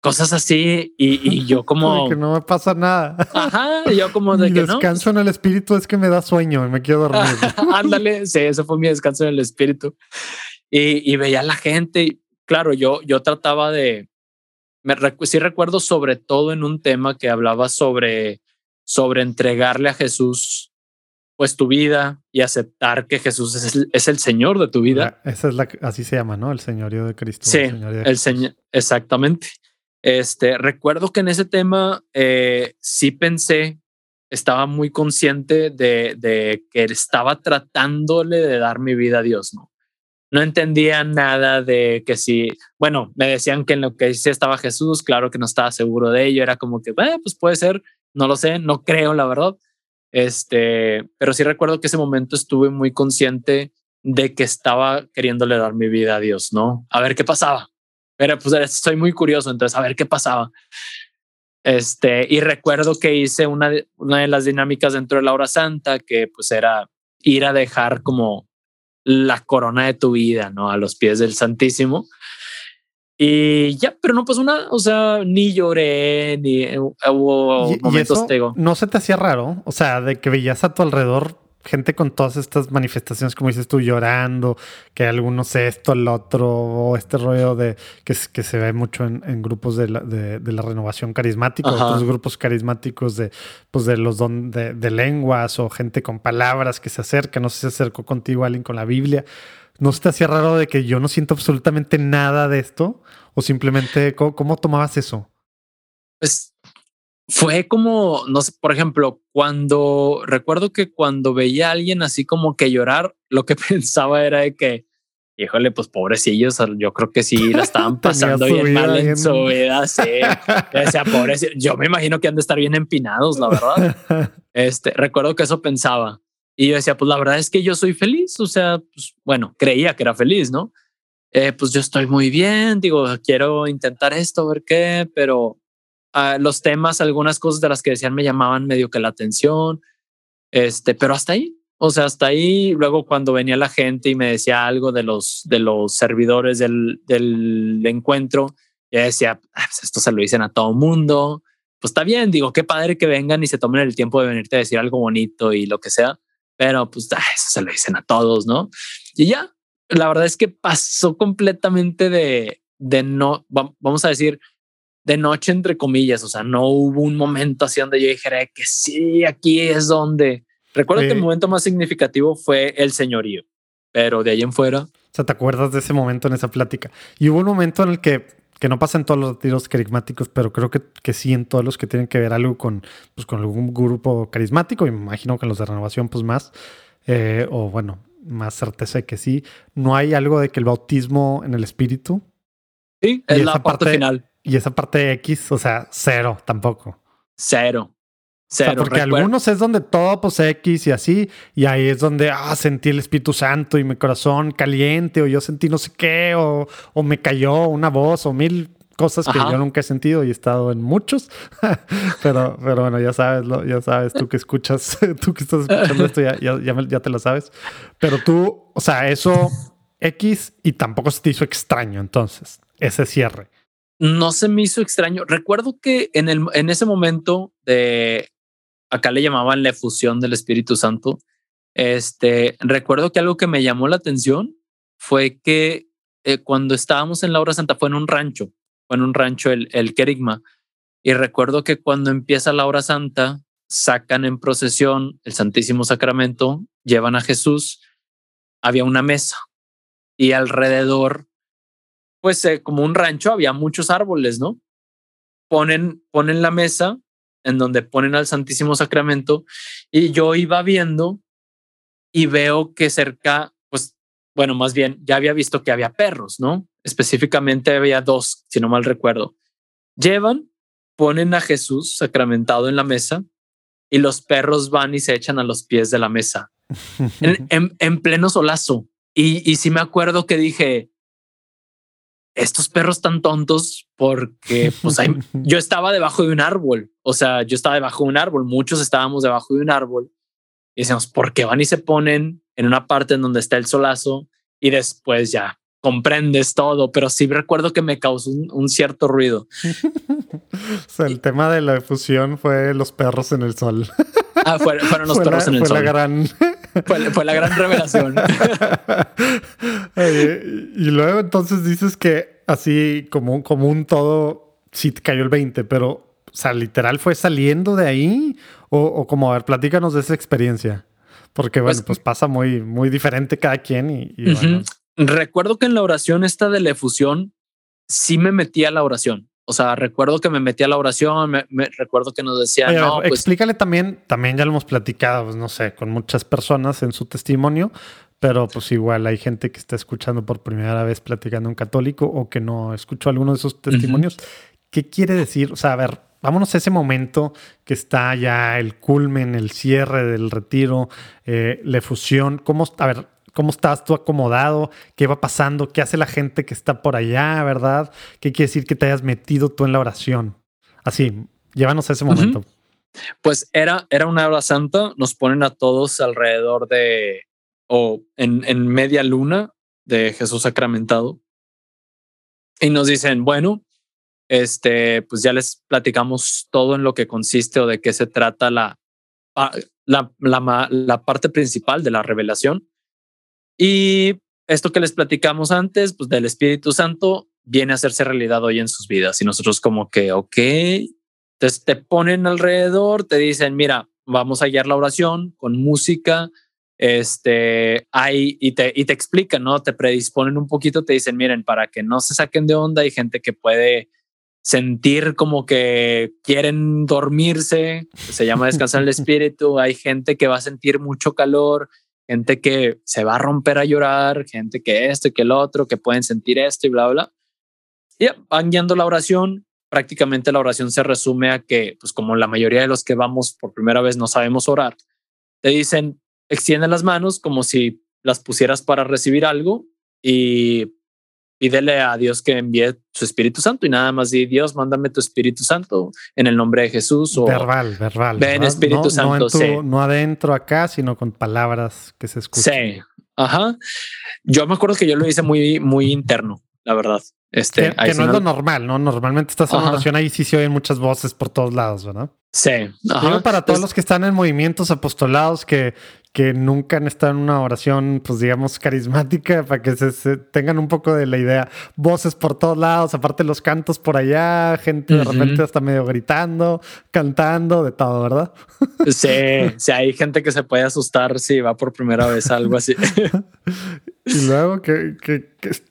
cosas así y, yo como que no me pasa nada. Ajá, yo como de que descanso en el espíritu es que me da sueño y me quiero dormir. Ándale, sí, eso fue mi descanso en el espíritu. Y, y veía a la gente, claro, yo yo trataba de me sí recuerdo sobre todo en un tema que hablaba sobre sobre entregarle a Jesús pues tu vida y aceptar que Jesús es el, Señor de tu vida. esa es la así se llama, ¿no? El señorío de Cristo. Sí, el Señor, exactamente. Este, recuerdo que en ese tema eh, sí pensé, estaba muy consciente de, de, que estaba tratándole de dar mi vida a Dios, ¿no? No entendía nada de que si, bueno, me decían que en lo que hice estaba Jesús, claro que no estaba seguro de ello, era como que, eh, pues puede ser, no lo sé, no creo, la verdad. Este, pero sí recuerdo que ese momento estuve muy consciente de que estaba queriéndole dar mi vida a Dios, ¿no? A ver qué pasaba. Pero pues estoy muy curioso, entonces a ver qué pasaba. Este, y recuerdo que hice una de, una de las dinámicas dentro de la hora santa que pues era ir a dejar como la corona de tu vida, ¿no? A los pies del Santísimo. Y ya, pero no pasó nada. O sea, ni lloré, ni eh, hubo momentos tego. ¿No se te hacía raro? O sea, de que veías a tu alrededor gente con todas estas manifestaciones, como dices tú, llorando, que algunos esto, el otro, o este rollo de que, que se ve mucho en, grupos de la, de, la, renovación carismática, otros grupos carismáticos de, pues de los don de, de, lenguas o gente con palabras que se acerca. No sé si se acercó contigo alguien con la Biblia. ¿No se te hacía raro de que yo no siento absolutamente nada de esto? ¿O simplemente cómo, tomabas eso? Pues fue como, no sé, por ejemplo, cuando recuerdo que cuando veía a alguien así como que llorar, lo que pensaba era de que, híjole, pues pobrecillos, yo creo que sí la estaban pasando bien mal en su vida. Sí, decía, pobrecillos. Yo me imagino que han de estar bien empinados, la verdad. Este recuerdo que eso pensaba. Y yo decía, pues la verdad es que yo soy feliz. O sea, pues bueno, creía que era feliz, no? Eh, pues yo estoy muy bien, digo, quiero intentar esto, ver qué, pero uh, los temas, algunas cosas de las que decían me llamaban medio que la atención, este, pero hasta ahí, o sea, hasta ahí, luego cuando venía la gente y me decía algo de los, de los servidores del, del encuentro, decía, ah, pues esto se lo dicen a todo mundo, pues está bien, digo, qué padre que vengan y se tomen el tiempo de venirte a decir algo bonito y lo que sea, pero pues ah, eso se lo dicen a todos, ¿no? Y ya, la verdad es que pasó completamente de, de no, vamos a decir, de noche entre comillas, o sea, no hubo un momento así donde yo dijera que sí, aquí es donde. Recuerdo que el momento más significativo fue el señorío, pero de ahí en fuera. O sea, ¿te acuerdas de ese momento en esa plática? Y hubo un momento en el que, que no pasa en todos los tiros carismáticos, pero creo que, que sí en todos los que tienen que ver algo con, pues, con algún grupo carismático, y me imagino que los de renovación, pues más, eh, o bueno, más certeza de que sí. No hay algo de que el bautismo en el espíritu. Sí, es la parte, final. Y esa parte X, o sea, cero tampoco. Cero. Cero. porque algunos es donde todo pues X y así, y ahí es donde ah, sentí el Espíritu Santo y mi corazón caliente, o yo sentí no sé qué, o, o me cayó una voz, o mil cosas que yo nunca he sentido y he estado en muchos, pero, pero bueno, ya sabes, ya sabes, tú que escuchas, tú que estás escuchando esto, ya, ya, ya, te lo sabes, pero tú, o sea, eso X y tampoco se te hizo extraño entonces, ese cierre. No se me hizo extraño. Recuerdo que en, el, en ese momento de, acá le llamaban la efusión del Espíritu Santo, este, recuerdo que algo que me llamó la atención fue que eh, cuando estábamos en la hora santa fue en un rancho en un rancho el, el querigma. Y recuerdo que cuando empieza la hora santa, sacan en procesión el Santísimo Sacramento, llevan a Jesús, había una mesa y alrededor pues eh, como un rancho, había muchos árboles, ¿no? Ponen, ponen la mesa en donde ponen al Santísimo Sacramento y yo iba viendo y veo que cerca, pues, bueno, más bien ya había visto que había perros, ¿no? Específicamente había dos, si no mal recuerdo. Llevan, ponen a Jesús sacramentado en la mesa y los perros van y se echan a los pies de la mesa en, pleno solazo. Y, y sí me acuerdo que dije, estos perros tan tontos porque pues yo estaba debajo de un árbol, o sea, yo estaba debajo de un árbol, muchos estábamos debajo de un árbol y decíamos, ¿por qué van y se ponen en una parte en donde está el solazo y después ya comprendes todo? Pero sí recuerdo que me causó un, cierto ruido. o sea, el tema de la efusión fue los perros en el sol. Ah, fueron, los perros en el sol. La gran... fue, la gran revelación. y luego entonces dices que así como, como un todo, sí te cayó el 20, pero, o sea, literal fue saliendo de ahí o, como, a ver, platícanos de esa experiencia. Porque, bueno, pues, pues pasa muy, muy diferente cada quien y, Recuerdo que en la oración esta de la efusión, sí me metí a la oración. O sea, recuerdo que me metí a la oración, me, recuerdo que nos decía, no, pues explícale también, también ya lo hemos platicado, pues, no sé, con muchas personas en su testimonio, pero pues igual hay gente que está escuchando por primera vez platicando un católico o que no escuchó alguno de esos testimonios. ¿Qué quiere decir? O sea, a ver, vámonos a ese momento que está ya el culmen, el cierre del retiro, eh, la efusión. ¿Cómo, a ver, ¿Cómo estás tú acomodado? ¿Qué va pasando? ¿Qué hace la gente que está por allá, verdad? ¿Qué quiere decir que te hayas metido tú en la oración? Así, llévanos a ese momento. Pues era, era una hora santa, nos ponen a todos alrededor de, o en, en media luna de Jesús sacramentado. Y nos dicen, bueno, este, pues ya les platicamos todo en lo que consiste o de qué se trata la, la, la, la parte principal de la revelación. Y esto que les platicamos antes, pues del Espíritu Santo, viene a hacerse realidad hoy en sus vidas. Y nosotros como que, ok, entonces te ponen alrededor, te dicen, mira, vamos a guiar la oración con música, este, hay, y te, y te explican, ¿no? Te predisponen un poquito, te dicen, miren, para que no se saquen de onda, hay gente que puede sentir como que quieren dormirse, se llama descansar el espíritu, hay gente que va a sentir mucho calor, gente que se va a romper a llorar, gente que esto y que el otro, que pueden sentir esto y bla, bla. Y van guiando la oración. Prácticamente la oración se resume a que, pues como la mayoría de los que vamos por primera vez no sabemos orar, te dicen, extiende las manos como si las pusieras para recibir algo y pídele a Dios que envíe su Espíritu Santo y nada más di Dios, mándame tu Espíritu Santo en el nombre de Jesús o verbal, verbal. Ven Espíritu Santo, no, no, adentro acá, sino con palabras que se escuchan. Sí, ajá. Yo me acuerdo que yo lo hice muy, muy interno, la verdad. Este, que, no es lo normal, ¿no? Normalmente estás en oración ahí sí se oyen muchas voces por todos lados, ¿verdad? Sí. Ajá. para todos los que están en movimientos apostolados que que nunca han estado en una oración, pues digamos, carismática, para que se, tengan un poco de la idea. Voces por todos lados, aparte los cantos por allá, gente de repente hasta medio gritando, cantando, de todo, ¿verdad? Sí, sí, hay gente que se puede asustar si va por primera vez algo así. y luego que,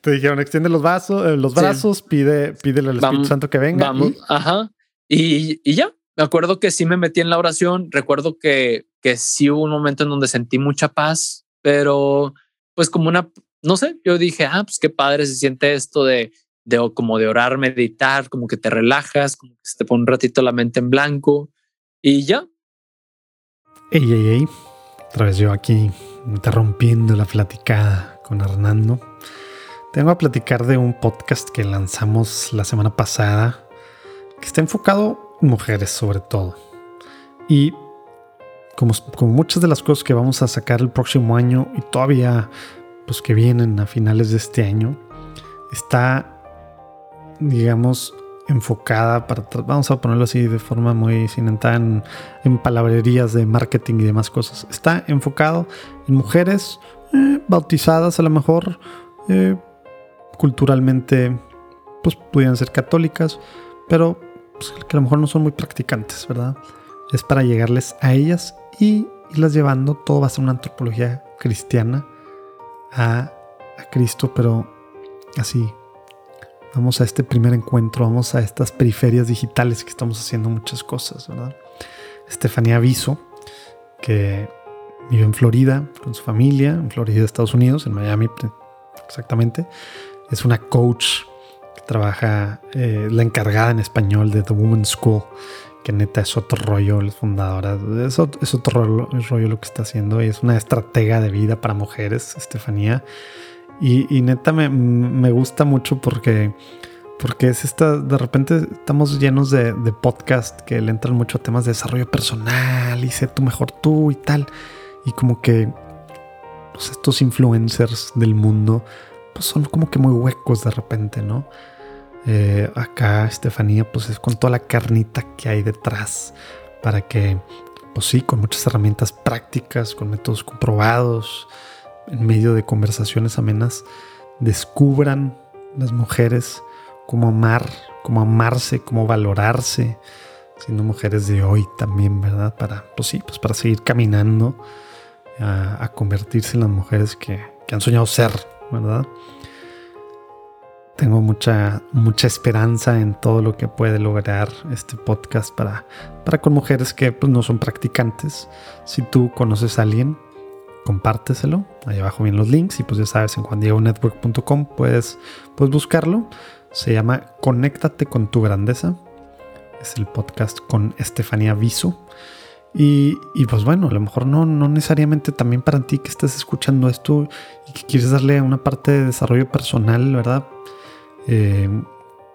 te dijeron, extiende los, vasos, eh, los brazos, pide, pídele al Espíritu Santo que venga. Vamos, ajá. Y, y ya, me acuerdo que sí me metí en la oración. Recuerdo que, que sí hubo un momento en donde sentí mucha paz, pero pues como una, no sé, yo dije, ah, pues qué padre se siente esto de, de como de orar, meditar, como que te relajas, como que se te pone un ratito la mente en blanco y ya. Ey, ey, ey. Otra vez yo aquí interrumpiendo la platicada con Hernando. Tengo a platicar de un podcast que lanzamos la semana pasada que está enfocado mujeres sobre todo. Y como, como, muchas de las cosas que vamos a sacar el próximo año y todavía pues que vienen a finales de este año, está, digamos, enfocada para, vamos a ponerlo así de forma muy sin entrar en, palabrerías de marketing y demás cosas, está enfocado en mujeres eh, bautizadas a lo mejor, eh, culturalmente, pues pudieran ser católicas, pero pues, que a lo mejor no son muy practicantes, ¿verdad? Es para llegarles a ellas y irlas llevando. Todo va a ser una antropología cristiana a, a Cristo, pero así, vamos a este primer encuentro, vamos a estas periferias digitales que estamos haciendo muchas cosas, ¿verdad? Estefanía Viso, que vive en Florida con su familia, en Florida, Estados Unidos, en Miami exactamente. Es una coach que trabaja, eh, la encargada en español de The Women's School, que neta es otro rollo, es fundadora, es, otro rollo, lo que está haciendo y es una estratega de vida para mujeres, Estefanía. Y, neta me, me, gusta mucho porque, porque es esta, de repente estamos llenos de, de podcast que le entran mucho a temas de desarrollo personal y sé tú mejor tú y tal. Y como que estos influencers del mundo pues son como que muy huecos de repente, ¿no? Eh, acá Estefanía pues es con toda la carnita que hay detrás para que pues sí, con muchas herramientas prácticas, con métodos comprobados, en medio de conversaciones amenas, descubran las mujeres cómo amar, cómo amarse, cómo valorarse, siendo mujeres de hoy también, ¿verdad? Para, pues sí, pues para seguir caminando a, convertirse en las mujeres que, que han soñado ser, ¿verdad? tengo mucha, mucha esperanza en todo lo que puede lograr este podcast para, para con mujeres que pues, no son practicantes. Si tú conoces a alguien, compárteselo. Ahí abajo vienen los links y pues ya sabes, en juandiegonetwork.com puedes, puedes buscarlo. Se llama Conéctate con tu grandeza. Es el podcast con Estefanía Viso. Y, pues bueno, a lo mejor no, no necesariamente también para ti que estás escuchando esto y que quieres darle una parte de desarrollo personal, ¿verdad? Eh,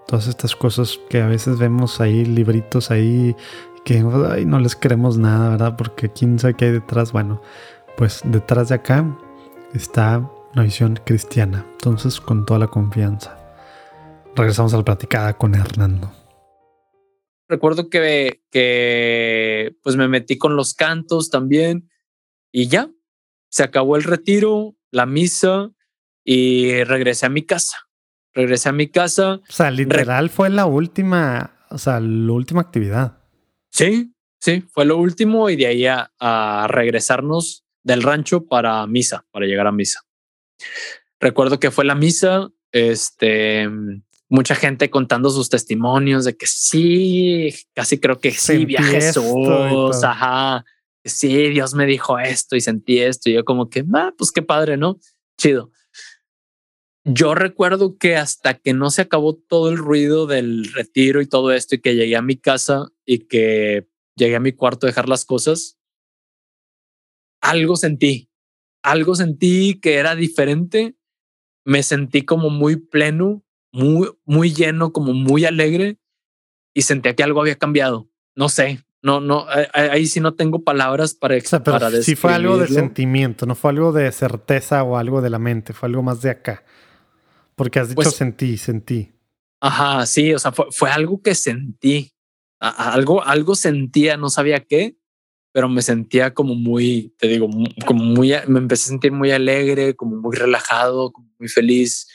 todas estas cosas que a veces vemos ahí, libritos ahí, que no les queremos nada, ¿verdad? Porque quién sabe qué hay detrás. Bueno, pues detrás de acá está una visión cristiana. Entonces, con toda la confianza. Regresamos a la platicada con Hernando. Recuerdo que, que pues me metí con los cantos también y ya, se acabó el retiro, la misa y regresé a mi casa regresé a mi casa. O sea, literal fue la última, o sea, la última actividad. Sí, sí, fue lo último y de ahí a, regresarnos del rancho para misa, para llegar a misa. Recuerdo que fue la misa, este, mucha gente contando sus testimonios de que sí, casi creo que sí, vi a Jesús, ajá, sí, Dios me dijo esto y sentí esto y yo como que, ah, pues qué padre, ¿no? Chido. Yo recuerdo que hasta que no se acabó todo el ruido del retiro y todo esto y que llegué a mi casa y que llegué a mi cuarto a dejar las cosas, algo sentí, algo sentí que era diferente. Me sentí como muy pleno, muy, muy lleno, como muy alegre y sentía que algo había cambiado. No sé, no, no, ahí sí no tengo palabras para, o Sí fue algo de sentimiento, no fue algo de certeza o algo de la mente, fue algo más de acá. Porque has dicho pues sentí, sentí. Ajá, sí, o sea, fue, algo que sentí. algo, algo sentía, no sabía qué, pero me sentía como muy, te digo, como muy, me empecé a sentir muy alegre, como muy relajado, como muy feliz.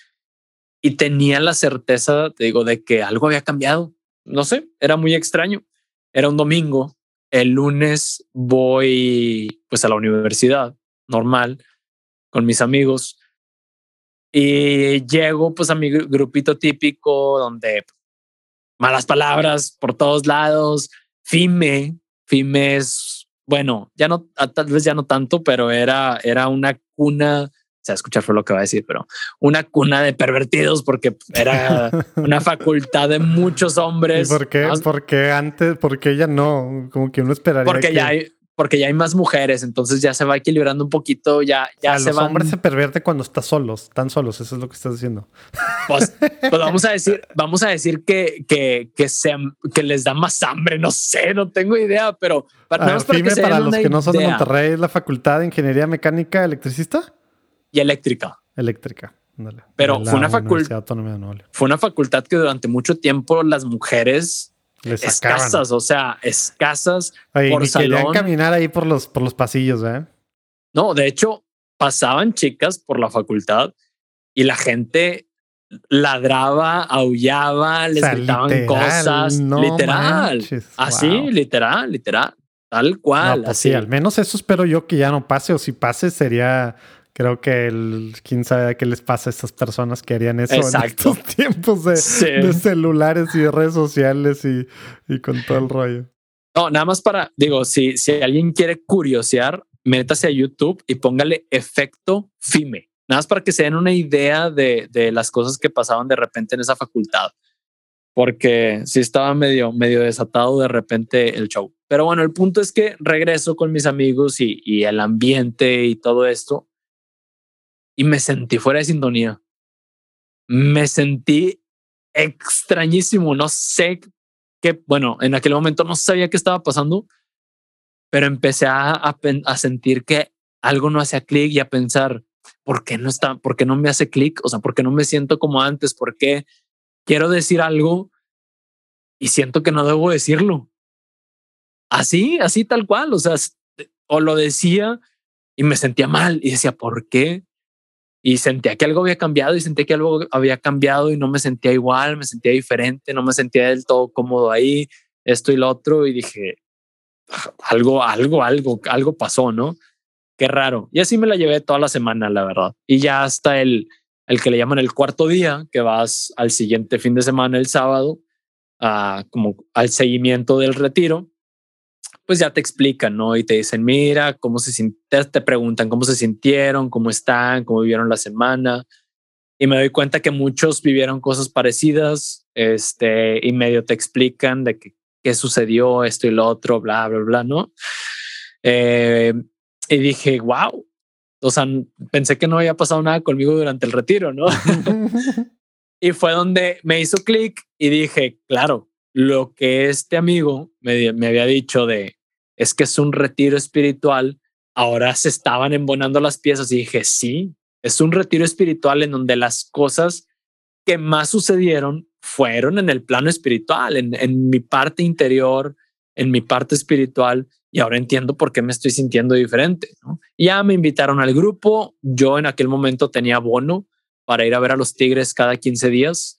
Y tenía la certeza, te digo, de que algo había cambiado. No sé, era muy extraño. Era un domingo. El lunes voy pues a la universidad normal con mis amigos y llego pues a mi grupito típico donde malas palabras por todos lados, Fime, Fime es, bueno, ya no, tal vez ya no tanto, pero era, era una cuna, sea, escuchar fue lo que va a decir, pero una cuna de pervertidos porque era una facultad de muchos hombres. ¿Y por qué? Porque antes, porque ella no, como que uno esperaría. Porque ya hay, porque ya hay más mujeres, entonces ya se va equilibrando un poquito, ya, ya se los hombres se pervierte cuando estás solos, están solos, eso es lo que estás diciendo. Pues, pues vamos a decir, vamos a decir que, que, que, se, que les da más hambre, no sé, no tengo idea, pero para, para, que para los que no son de Monterrey, la facultad de Ingeniería Mecánica Electricista y Eléctrica. Eléctrica. Pero fue una facultad. Fue una facultad que durante mucho tiempo las mujeres escasas, o sea, escasas por salón. caminar ahí por los, por los pasillos, ¿eh? No, de hecho, pasaban chicas por la facultad y la gente ladraba, aullaba, les gritaban cosas, literal. Así, literal, literal. Tal cual. Pues sí, al menos eso espero yo que ya no pase, o si pase sería Creo que el, quién sabe qué les pasa a estas personas que harían eso en estos tiempos de, celulares y de redes sociales y, y, con todo el rollo. No, nada más para, digo, si, si alguien quiere curiosear, métase a YouTube y póngale efecto FIME. Nada más para que se den una idea de, de las cosas que pasaban de repente en esa facultad. Porque sí estaba medio, medio desatado de repente el show. Pero bueno, el punto es que regreso con mis amigos y, y el ambiente y todo esto. Y me sentí fuera de sintonía. Me sentí extrañísimo. No sé qué, bueno, en aquel momento no sabía qué estaba pasando, pero empecé a, a, sentir que algo no hacía clic y a pensar, ¿por qué no está, por qué no me hace clic? O sea, ¿por qué no me siento como antes? ¿Por qué quiero decir algo y siento que no debo decirlo? Así, así tal cual. O sea, o lo decía y me sentía mal y decía, ¿por qué? Y sentía que algo había cambiado y sentía que algo había cambiado y no me sentía igual, me sentía diferente, no me sentía del todo cómodo ahí, esto y lo otro. Y dije, algo, algo, algo, algo pasó, ¿no? Qué raro. Y así me la llevé toda la semana, la verdad. Y ya hasta el, el que le llaman el cuarto día, que vas al siguiente fin de semana, el sábado, a, como al seguimiento del retiro, pues ya te explican, ¿no? Y te dicen, mira, cómo se sintieron, te preguntan cómo se sintieron, cómo están, cómo vivieron la semana. Y me doy cuenta que muchos vivieron cosas parecidas, este, y medio te explican de que qué sucedió, esto y lo otro, bla, bla, bla, ¿no? Eh, y dije, wow, o sea, pensé que no había pasado nada conmigo durante el retiro, ¿no? y fue donde me hizo clic y dije, claro, lo que este amigo me, me había dicho de, es que es un retiro espiritual, ahora se estaban embonando las piezas y dije, sí, es un retiro espiritual en donde las cosas que más sucedieron fueron en el plano espiritual, en, en mi parte interior, en mi parte espiritual, y ahora entiendo por qué me estoy sintiendo diferente. Ya me invitaron al grupo, yo en aquel momento tenía bono para ir a ver a los Tigres cada 15 días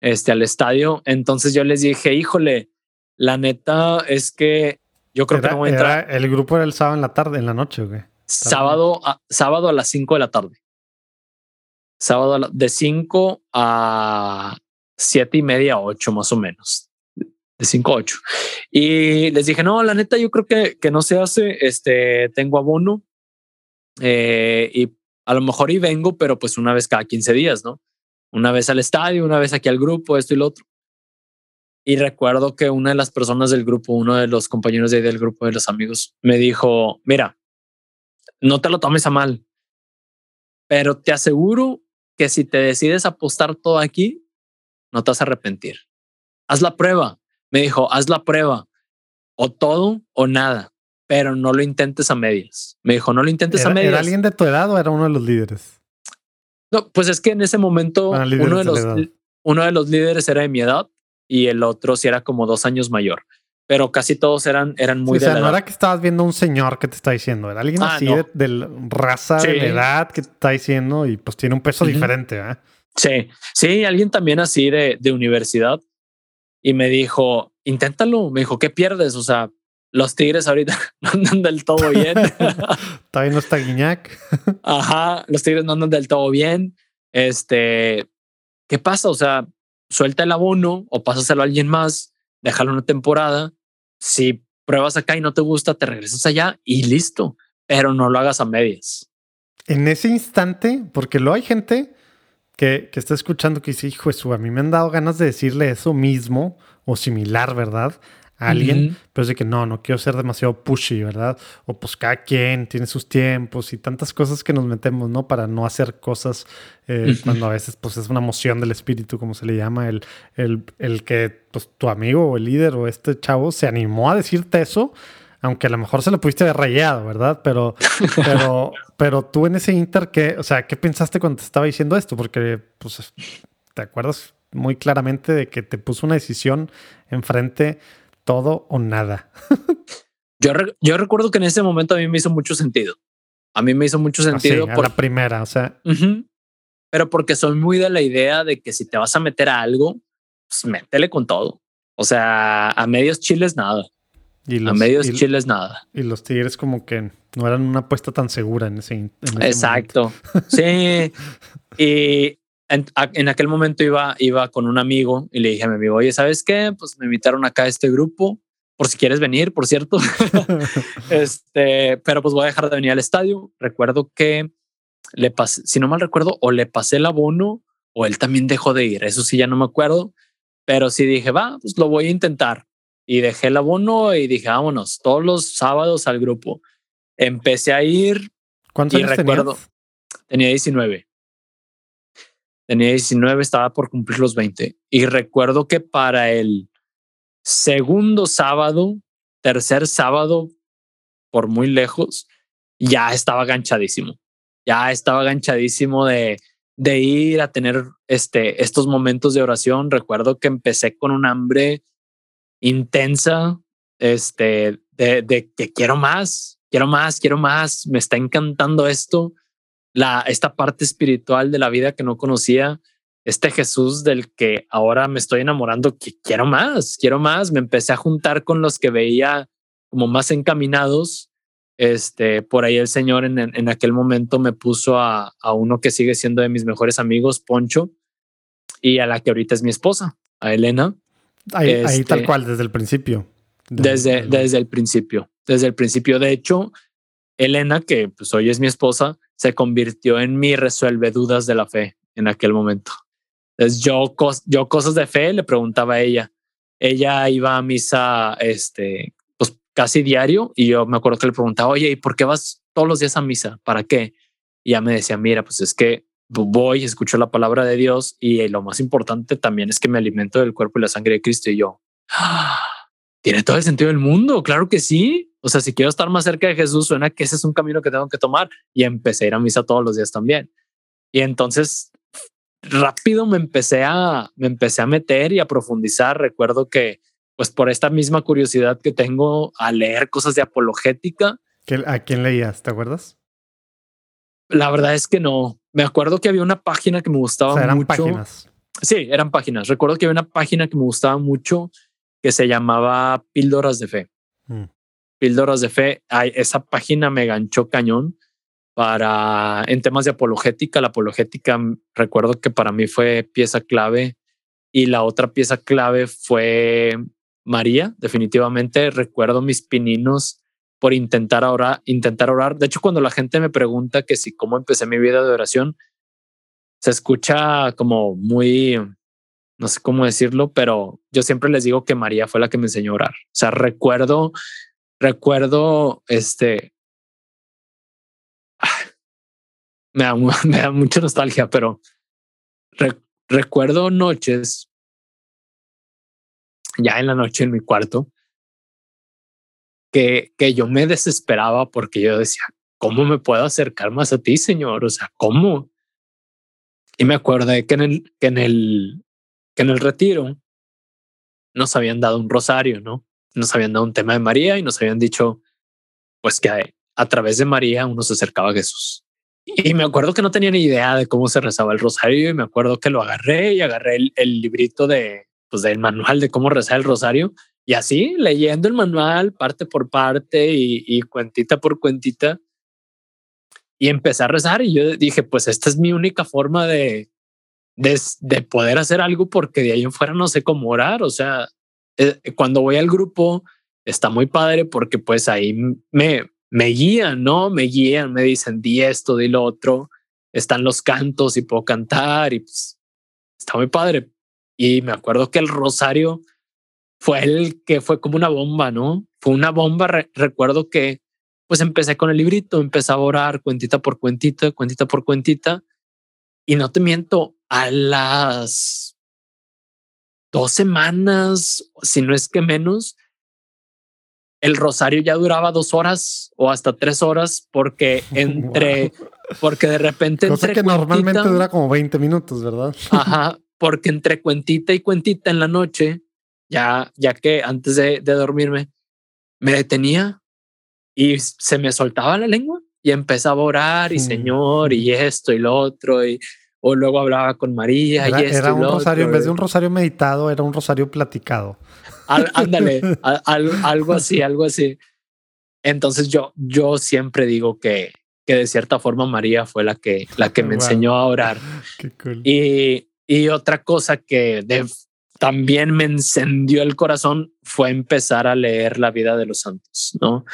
este, al estadio, entonces yo les dije, híjole, la neta es que yo creo que no voy a entrar. el grupo era el sábado en la tarde, en la noche, güey. Sábado a, sábado a las 5 de la tarde. Sábado de 5 a siete y media, ocho más o menos, de cinco a ocho. Y les dije, no, la neta, yo creo que, que no se hace, este, tengo abono eh, y a lo mejor y vengo, pero pues una vez cada 15 días, ¿no? Una vez al estadio, una vez aquí al grupo, esto y lo otro. Y recuerdo que una de las personas del grupo, uno de los compañeros de ahí del grupo de los amigos, me dijo, mira, no te lo tomes a mal, pero te aseguro que si te decides apostar todo aquí, no te vas a arrepentir. Haz la prueba. Me dijo, haz la prueba. O todo o nada, pero no lo intentes a medias. Me dijo, no lo intentes a medias. ¿Era alguien de tu edad o era uno de los líderes? No, pues es que en ese momento uno, de los, uno de los líderes era de mi edad y el otro sí era como dos años mayor pero casi todos eran, eran muy de o sea, no era que estabas viendo un señor que te está diciendo, era alguien ah, así de, raza, de edad que te está diciendo y pues tiene un peso diferente. ¿eh? Sí, sí, alguien también así de, de universidad y me dijo, inténtalo. Me dijo, ¿qué pierdes? O sea, los Tigres ahorita no andan del todo bien. Todavía no está Guiñac. Ajá, los Tigres no andan del todo bien. Este, ¿qué pasa? O sea, suelta el abono o pásaselo a alguien más, déjalo una temporada. Si pruebas acá y no te gusta, te regresas allá y listo, pero no lo hagas a medias. En ese instante, porque lo hay gente que, que está escuchando que dice, hijo a mí me han dado ganas de decirle eso mismo o similar, ¿verdad? A alguien, pero es de que no, no quiero ser demasiado pushy, ¿verdad? O pues cada quien tiene sus tiempos y tantas cosas que nos metemos, ¿no? Para no hacer cosas eh, cuando a veces pues es una emoción del espíritu, como se le llama, el, el, el que pues tu amigo o el líder o este chavo se animó a decirte eso aunque a lo mejor se lo pudiste haber rayado, ¿verdad? Pero, pero, pero tú en ese inter, ¿qué, o sea, ¿qué pensaste cuando te estaba diciendo esto? Porque, pues, te acuerdas muy claramente de que te puso una decisión enfrente todo o nada. yo, yo recuerdo que en ese momento a mí me hizo mucho sentido. A mí me hizo mucho sentido. por la primera, o sea. Pero porque soy muy de la idea de que si te vas a meter a algo, pues métele con todo. O sea, a medios chiles nada. a medios chiles nada. Y los Tigres como que no eran una apuesta tan segura en ese, Exacto. sí. Y en, aquel momento iba, iba con un amigo y le dije a mi amigo, oye, ¿sabes qué? Pues me invitaron acá a este grupo, por si quieres venir, por cierto. este, pero pues voy a dejar de venir al estadio. Recuerdo que le pasé, si no mal recuerdo, o le pasé el abono o él también dejó de ir. Eso sí, ya no me acuerdo. Pero sí dije, va, pues lo voy a intentar. Y dejé el abono y dije, vámonos, todos los sábados al grupo. Empecé a ir. ¿Cuántos años recuerdo, Tenía 19. Tenía 19, estaba por cumplir los 20. Y recuerdo que para el segundo sábado, tercer sábado, por muy lejos, ya estaba ganchadísimo. Ya estaba ganchadísimo de, de ir a tener este, estos momentos de oración. Recuerdo que empecé con un hambre intensa, este, de, de que quiero más, quiero más, quiero más, me está encantando esto la, esta parte espiritual de la vida que no conocía, este Jesús del que ahora me estoy enamorando, que quiero más, quiero más. Me empecé a juntar con los que veía como más encaminados. Este, por ahí el Señor en, en aquel momento me puso a, a, uno que sigue siendo de mis mejores amigos, Poncho, y a la que ahorita es mi esposa, a Elena. Ahí, tal este, cual, desde el principio. Desde, desde el principio, desde el principio. De hecho, Elena, que pues hoy es mi esposa, se convirtió en mi resuelve dudas de la fe en aquel momento. Entonces yo, yo cosas de fe le preguntaba a ella. Ella iba a misa este, pues casi diario y yo me acuerdo que le preguntaba, oye, ¿y por qué vas todos los días a misa? ¿Para qué? Y ella me decía, mira, pues es que voy, escucho la palabra de Dios y lo más importante también es que me alimento del cuerpo y la sangre de Cristo y yo. ¡Ah! Tiene todo el sentido del mundo, claro que sí. O sea, si quiero estar más cerca de Jesús, suena que ese es un camino que tengo que tomar y empecé a ir a misa todos los días también. Y entonces rápido me empecé a, me empecé a meter y a profundizar. Recuerdo que, pues por esta misma curiosidad que tengo a leer cosas de apologética. ¿A quién leías? ¿Te acuerdas? La verdad es que no. Me acuerdo que había una página que me gustaba o sea, eran páginas. Sí, eran páginas. Recuerdo que había una página que me gustaba mucho que se llamaba Píldoras de Fe. Mm. Píldoras de Fe, esa página me ganchó cañón para en temas de apologética. La apologética mm, recuerdo que para mí fue pieza clave y la otra pieza clave fue María. Definitivamente recuerdo mis pininos por intentar orar, intentar orar. De hecho, cuando la gente me pregunta que si cómo empecé mi vida de oración, se escucha como muy, no sé cómo decirlo, pero yo siempre les digo que María fue la que me enseñó a orar. O sea, recuerdo recuerdo este. Me da, me da mucha nostalgia, pero recuerdo noches, ya en la noche en mi cuarto, que, que yo me desesperaba porque yo decía, ¿cómo me puedo acercar más a ti, Señor? O sea, ¿cómo? Y me acordé que en el, que en el, que en el retiro nos habían dado un rosario, ¿no? nos habían dado un tema de María y nos habían dicho, pues que a, través de María uno se acercaba a Jesús. Y me acuerdo que no tenía ni idea de cómo se rezaba el rosario y me acuerdo que lo agarré y agarré el, librito de, pues del manual de cómo rezar el rosario y así leyendo el manual parte por parte y, cuentita por cuentita y empecé a rezar y yo dije, pues esta es mi única forma de, de, de poder hacer algo porque de ahí en fuera no sé cómo orar. O sea, eh, cuando voy al grupo está muy padre porque pues ahí me, me guían, ¿no? Me guían, me dicen, di esto, di lo otro, están los cantos y puedo cantar y pues está muy padre. Y me acuerdo que el rosario fue el que fue como una bomba, ¿no? Fue una bomba. recuerdo que pues empecé con el librito, empecé a orar cuentita por cuentita, cuentita por cuentita. Y no te miento, a las dos semanas, si no es que menos, el rosario ya duraba dos horas o hasta tres horas porque entre, porque de repente... Cosa que normalmente dura como 20 minutos, ¿verdad? Ajá, porque entre cuentita y cuentita en la noche, ya, ya que antes de, de dormirme, me detenía y se me soltaba la lengua y empezaba a orar y Señor y esto y lo otro y o luego hablaba con María era, y esto era un rosario, en vez de un rosario meditado, era un rosario platicado. ándale, algo así, algo así. Entonces yo, yo siempre digo que, que de cierta forma María fue la que, la que me enseñó a orar. y, y otra cosa que también me encendió el corazón fue empezar a leer la vida de los santos, ¿no?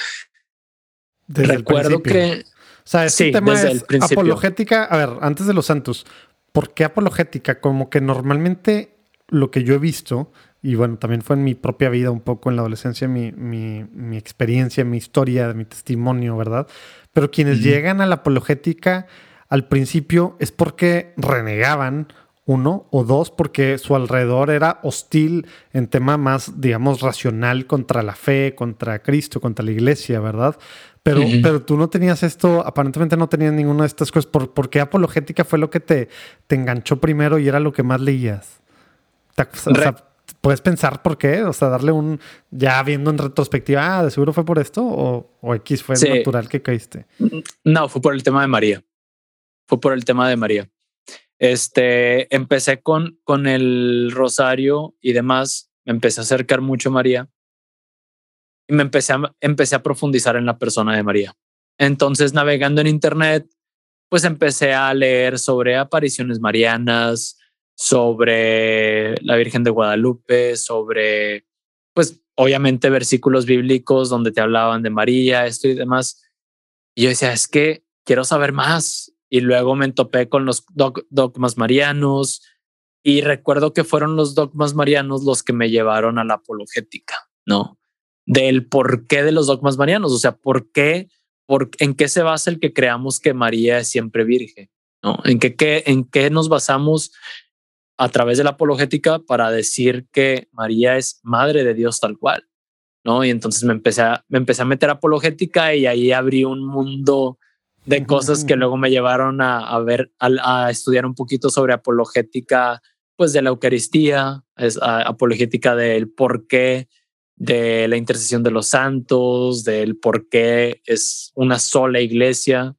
Recuerdo que... O sea, este tema es apologética. A ver, antes de los santos, ¿por qué apologética? Como que normalmente lo que yo he visto, y bueno, también fue en mi propia vida un poco en la adolescencia, mi, mi, mi experiencia, mi historia, mi testimonio, ¿verdad? Pero quienes llegan a la apologética al principio es porque renegaban uno, o dos, porque su alrededor era hostil en tema más, digamos, racional contra la fe, contra Cristo, contra la iglesia, ¿verdad? Pero, pero tú no tenías esto, aparentemente no tenías ninguna de estas cosas. ¿Por, qué apologética fue lo que te, te enganchó primero y era lo que más leías? O sea, ¿Puedes pensar por qué? O sea, darle un, ya viendo en retrospectiva, ah, de seguro fue por esto o, o X fue natural que caíste. No, fue por el tema de María. Fue por el tema de María. Este, empecé con, con el rosario y demás, me empecé a acercar mucho a María y me empecé a, empecé a profundizar en la persona de María. Entonces, navegando en Internet, pues empecé a leer sobre apariciones marianas, sobre la Virgen de Guadalupe, sobre, pues, obviamente versículos bíblicos donde te hablaban de María, esto y demás. Y yo decía, es que quiero saber más y luego me topé con los dogmas marianos y recuerdo que fueron los dogmas marianos los que me llevaron a la apologética, ¿no? Del porqué de los dogmas marianos, o sea, por qué, por, en qué se basa el que creamos que María es siempre virgen, ¿no? En qué, qué, en qué nos basamos a través de la apologética para decir que María es madre de Dios tal cual, ¿no? Y entonces me empecé a, me empecé a meter apologética y ahí abrí un mundo de cosas que luego me llevaron a, ver, a, estudiar un poquito sobre apologética, pues de la Eucaristía, es, apologética del porqué de la intercesión de los santos, del por qué es una sola iglesia.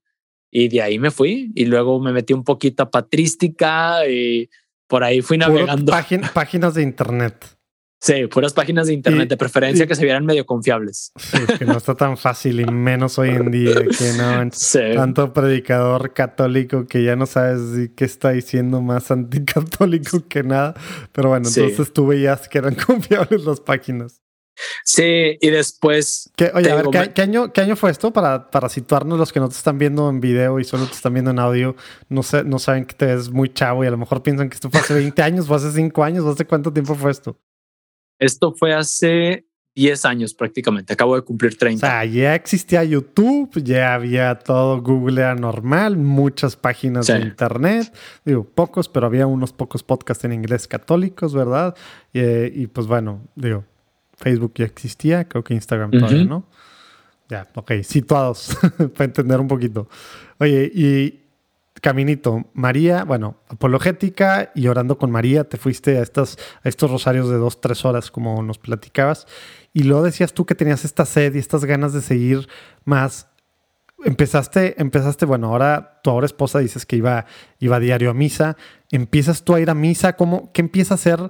Y de ahí me fui y luego me metí un poquito a patrística y por ahí fui navegando. páginas de internet. Sí, puras páginas de internet, de preferencia que se vieran medio confiables. Sí, que no está tan fácil y menos hoy en día, que no tanto predicador católico que ya no sabes qué está diciendo más anticatólico que nada. Pero bueno, entonces tú veías que eran confiables las páginas. Sí, y después. oye, a ver, ¿qué, año, ¿qué año fue esto? Para, para situarnos los que no te están viendo en video y solo te están viendo en audio, no, sé, no saben que te ves muy chavo y a lo mejor piensan que esto fue hace 20 años, o hace 5 años, o hace cuánto tiempo fue esto. Esto fue hace 10 años prácticamente, acabo de cumplir 30. O sea, ya existía YouTube, ya había todo Google era normal, muchas páginas de internet, digo, pocos, pero había unos pocos podcasts en inglés católicos, ¿verdad? Y, pues bueno, digo, Facebook ya existía, creo que Instagram todavía, ¿no? Ya, ok, situados, para entender un poquito. Oye, y Caminito, María, bueno, apologética y orando con María, te fuiste a, estas, a estos rosarios de dos, tres horas, como nos platicabas, y luego decías tú que tenías esta sed y estas ganas de seguir más. Empezaste, empezaste, bueno, ahora tu ahora esposa dices que iba, iba a diario a misa. ¿Empiezas tú a ir a misa? ¿Cómo, ¿Qué empieza a hacer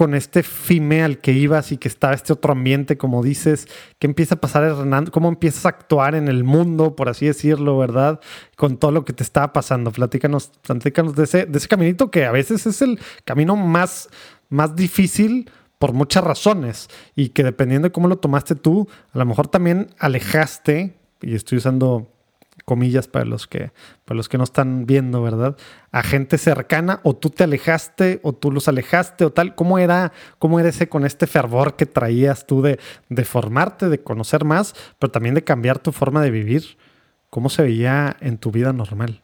con este FIME al que ibas y que estaba este otro ambiente, como dices, ¿qué empieza a pasar, Hernando? ¿Cómo empiezas a actuar en el mundo, por así decirlo, verdad? Con todo lo que te estaba pasando. Platícanos, platícanos de ese, de ese caminito que a veces es el camino más, más difícil por muchas razones y que dependiendo de cómo lo tomaste tú, a lo mejor también alejaste, y estoy usando comillas para los que para los que no están viendo, ¿verdad? A gente cercana o tú te alejaste o tú los alejaste o tal, ¿cómo era cómo era ese con este fervor que traías tú de, de formarte, de conocer más, pero también de cambiar tu forma de vivir? ¿Cómo se veía en tu vida normal?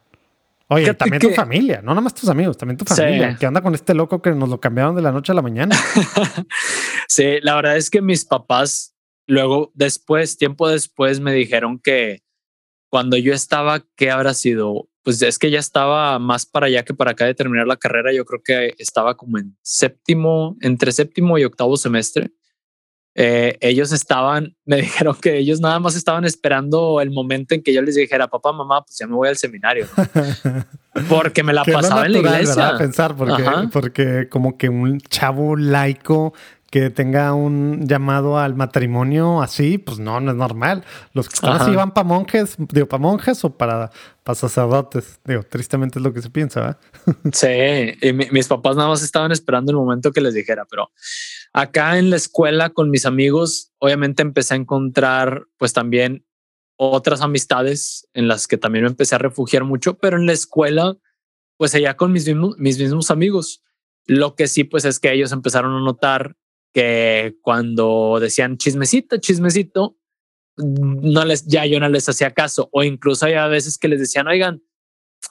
Oye, también tu familia, no nomás tus amigos, también tu familia. ¿Qué anda con este loco que nos lo cambiaron de la noche a la mañana? sí, la verdad es que mis papás luego, después, tiempo después, me dijeron que cuando yo estaba, ¿qué habrá sido? Pues es que ya estaba más para allá que para acá de terminar la carrera. Yo creo que estaba como en séptimo, entre séptimo y octavo semestre. Eh, ellos estaban, me dijeron que ellos nada más estaban esperando el momento en que yo les dijera, papá, mamá, pues ya me voy al seminario. porque me la pasaba en la iglesia. Pensar, porque, porque como que un chavo laico que tenga un llamado al matrimonio así, pues no, no es normal. Los que están así van para monjes, digo, para monjas o para, para sacerdotes. Digo, tristemente es lo que se piensa, Sí, y mis papás nada más estaban esperando el momento que les dijera, pero acá en la escuela con mis amigos, obviamente empecé a encontrar pues también otras amistades en las que también me empecé a refugiar mucho, pero en la escuela, pues allá con mis mismos, mis mismos amigos. Lo que sí, pues es que ellos empezaron a notar que cuando decían chismecito, chismecito, no les, ya yo no les hacía caso. O incluso hay a veces que les decían, oigan,